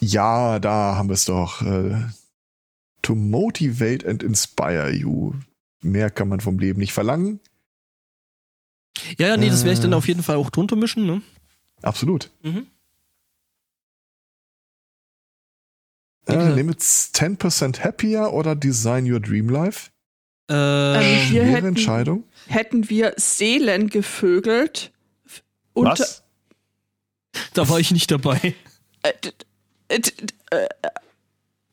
Ja, da haben wir es doch. Äh, to motivate and inspire you. Mehr kann man vom Leben nicht verlangen. Ja, ja, nee, das werde ich dann Äh. auf jeden Fall auch drunter mischen, ne? Absolut. Mhm. Äh, Limits 10% happier oder design your dream life? Äh, Ähm, wir Schwere hätten- Entscheidung. Hätten wir Seelen gevögelt, Was? Da war ich nicht dabei. äh, äh, äh,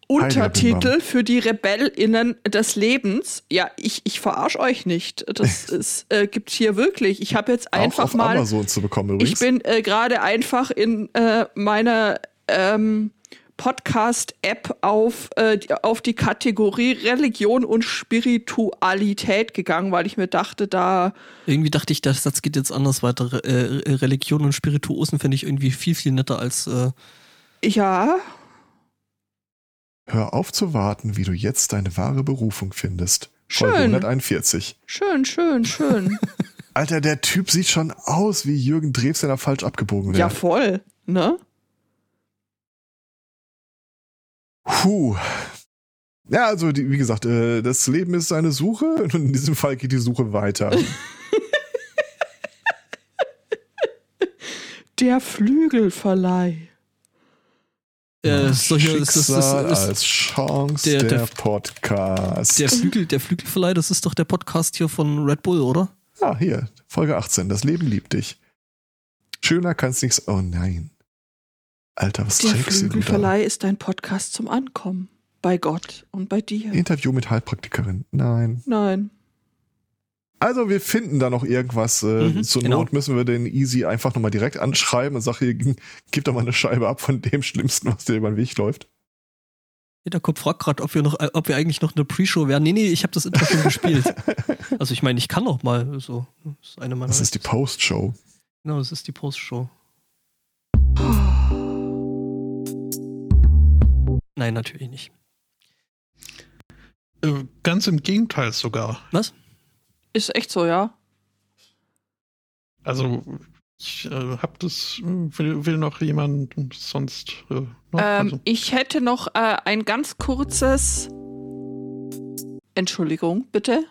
Untertitel für die RebellInnen des Lebens. Ja, ich, ich verarsch euch nicht. Das ist, äh, gibt's hier wirklich. Ich habe jetzt einfach auch auf mal. Amazon zu bekommen übrigens. Ich bin äh, gerade einfach in äh, meiner ähm, Podcast-App auf, äh, die, auf die Kategorie Religion und Spiritualität gegangen, weil ich mir dachte, da Irgendwie dachte ich, der Satz geht jetzt anders weiter. Äh, Religion und Spirituosen finde ich irgendwie viel, viel netter als. Äh, ja, Hör auf zu warten, wie du jetzt deine wahre Berufung findest. Folge Schön. 141. schön, schön, schön. Alter, der Typ sieht schon aus wie Jürgen Drews, der da falsch abgebogen ja, wäre. voll, ne? Puh. Ja, also die, wie gesagt, äh, das Leben ist eine Suche und in diesem Fall geht die Suche weiter. Der Flügelverleih. äh, solche, das, das, das, als Chance der- der, der- Podcast. der Flügel, der Flügelverleih, das ist doch der Podcast hier von Red Bull, oder? ah, hier, Folge 18. Das Leben liebt dich. Schöner kann's nichts. Oh nein. Alter, was Der trägst du da? Flügelverleih ist ein Podcast zum Ankommen. Bei Gott und bei dir. Interview mit Heilpraktikerin. Nein. Nein. Also wir finden da noch irgendwas. Äh, Mhm, zur genau. Not müssen wir den Easy einfach nochmal direkt anschreiben und sagen, hier, gib doch mal eine Scheibe ab von dem Schlimmsten, was dir über den Weg läuft. Hinterkopf fragt gerade, ob wir noch, äh, ob wir eigentlich noch eine Pre-Show wären. Nee, nee, ich habe das Intro schon gespielt. Also ich meine, ich kann noch mal so. Das ist eine meiner. Das ist die Post-Show. Genau, das ist die Post-Show. Nein, natürlich nicht. Äh, ganz im Gegenteil sogar. Was? Ist echt so, ja. Also ich äh, hab das, äh, will, will noch jemand sonst. Äh, noch? Ähm, also, ich hätte noch äh, ein ganz kurzes. Entschuldigung, bitte.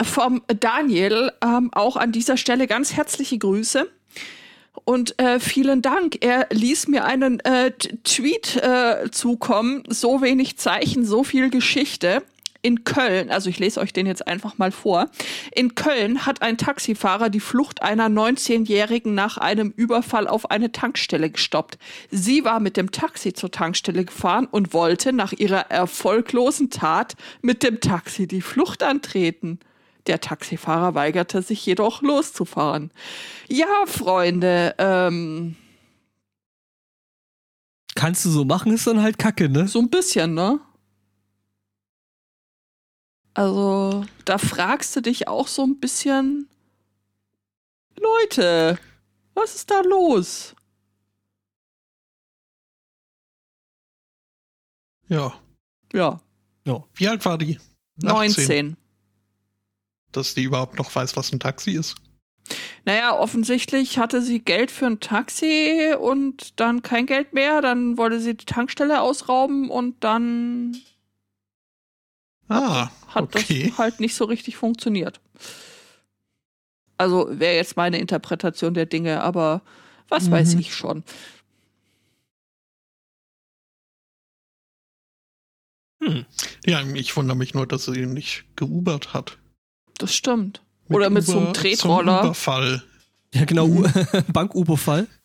Vom Daniel ähm, auch an dieser Stelle ganz herzliche Grüße. Und äh, vielen Dank. Er ließ mir einen äh, Tweet äh, zukommen. So wenig Zeichen, so viel Geschichte. In Köln, also ich lese euch den jetzt einfach mal vor. In Köln hat ein Taxifahrer die Flucht einer 19-Jährigen nach einem Überfall auf eine Tankstelle gestoppt. Sie war mit dem Taxi zur Tankstelle gefahren und wollte nach ihrer erfolglosen Tat mit dem Taxi die Flucht antreten. Der Taxifahrer weigerte sich jedoch loszufahren. Ja, Freunde, ähm, Kannst du so machen, ist dann halt Kacke, ne? so ein bisschen, ne? Also, da fragst du dich auch so ein bisschen, Leute, was ist da los? ja. Ja, Wie alt war die? 19. Dass die überhaupt noch weiß, was ein Taxi ist. Naja, offensichtlich hatte sie Geld für ein Taxi und dann kein Geld mehr. Dann wollte sie die Tankstelle ausrauben und dann Ah, hat okay. das halt nicht so richtig funktioniert. Also wäre jetzt meine Interpretation der Dinge, aber was weiß Mhm. ich schon. Hm. Ja, ich wundere mich nur, dass sie ihn nicht geubert hat. Das stimmt. Oder mit so einem Uber- Tretroller. Zum Überfall. Ja, genau, Mhm. Bank-Uber-Fall.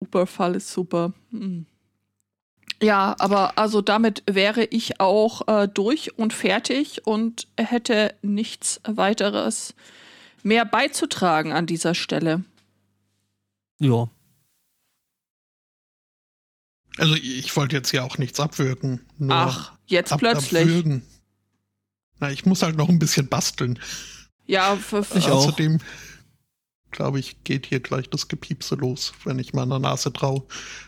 Überfall ist super. Hm. Ja, aber also damit wäre ich auch äh, durch und fertig und hätte nichts weiteres mehr beizutragen an dieser Stelle. Ja. Also ich wollte jetzt ja auch nichts abwürgen. Nur Ach, jetzt ab, plötzlich. Abwürgen. Na, ich muss halt noch ein bisschen basteln. Ja, für, für, Ich auch. Außerdem, glaube ich, geht hier gleich das Gepiepse los, wenn ich meiner Nase traue.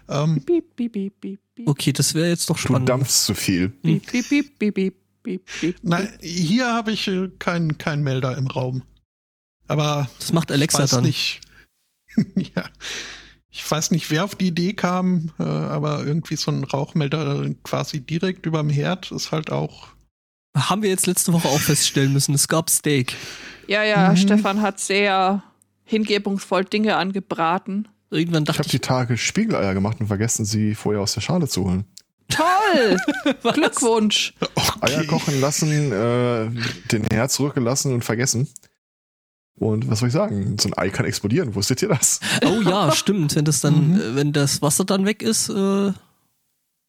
Ähm, Piep, piep, piep, piep, piep, Okay, das wäre jetzt doch Du spannend. dampfst zu viel. piep, piep, piep, piep, piep, piep, piep. nein, hier habe ich äh, keinen kein Melder im Raum. Aber Das macht ich Alexa weiß dann. nicht. ja. Ich weiß nicht, wer auf die Idee kam, äh, aber irgendwie so ein Rauchmelder quasi direkt überm Herd ist halt auch. Haben wir jetzt letzte Woche auch feststellen müssen. Es gab Steak. Ja, ja, Mhm. Stefan hat sehr hingebungsvoll Dinge angebraten. Irgendwann Ich dachte habe ich, die Tage Spiegeleier gemacht und vergessen, sie vorher aus der Schale zu holen. Toll! Glückwunsch! Eier kochen lassen, äh, den Herd zurückgelassen und vergessen. Und was soll ich sagen? So ein Ei kann explodieren. Wusstet ihr das? Oh ja, stimmt. Wenn das dann, Mhm. äh, wenn das Wasser dann weg ist, äh,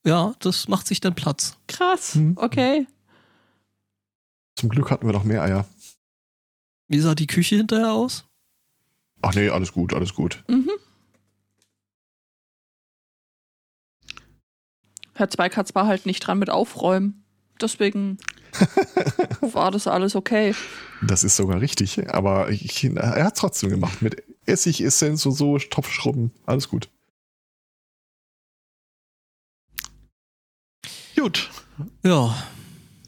ja, das macht sich dann Platz. Krass. Mhm. Okay. Zum Glück hatten wir noch mehr Eier. Wie sah die Küche hinterher aus? Ach nee, alles gut, alles gut. Mhm. Herr Zweikatz war halt nicht dran mit Aufräumen. Deswegen war das alles okay. Das ist sogar richtig, aber ich, er hat trotzdem gemacht mit Essigessenz und so, Topfschrubben, alles gut. Gut. Ja,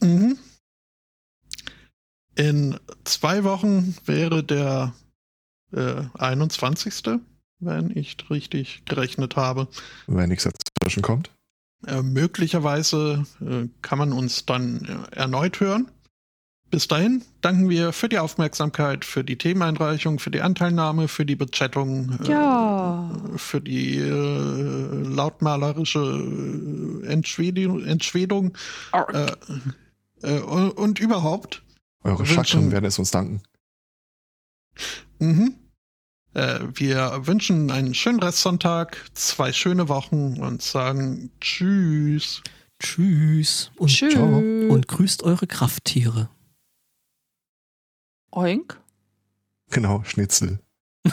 Mhm. In zwei Wochen wäre der äh, 21. wenn ich richtig gerechnet habe. Wenn nichts dazwischen kommt. Äh, möglicherweise äh, kann man uns dann äh, erneut hören. Bis dahin danken wir für die Aufmerksamkeit, für die Themeneinreichung, für die Anteilnahme, für die Bechattung, äh, Ja. für die äh, lautmalerische Entschwedung, Entschwedung äh, äh, und, und überhaupt. Eure Wünschen- Chakren werden es uns danken. Mhm. Äh, wir wünschen einen schönen Restsonntag, zwei schöne Wochen und sagen Tschüss. tschüss und, Tschüss. und grüßt eure Krafttiere. Oink. Genau, Schnitzel.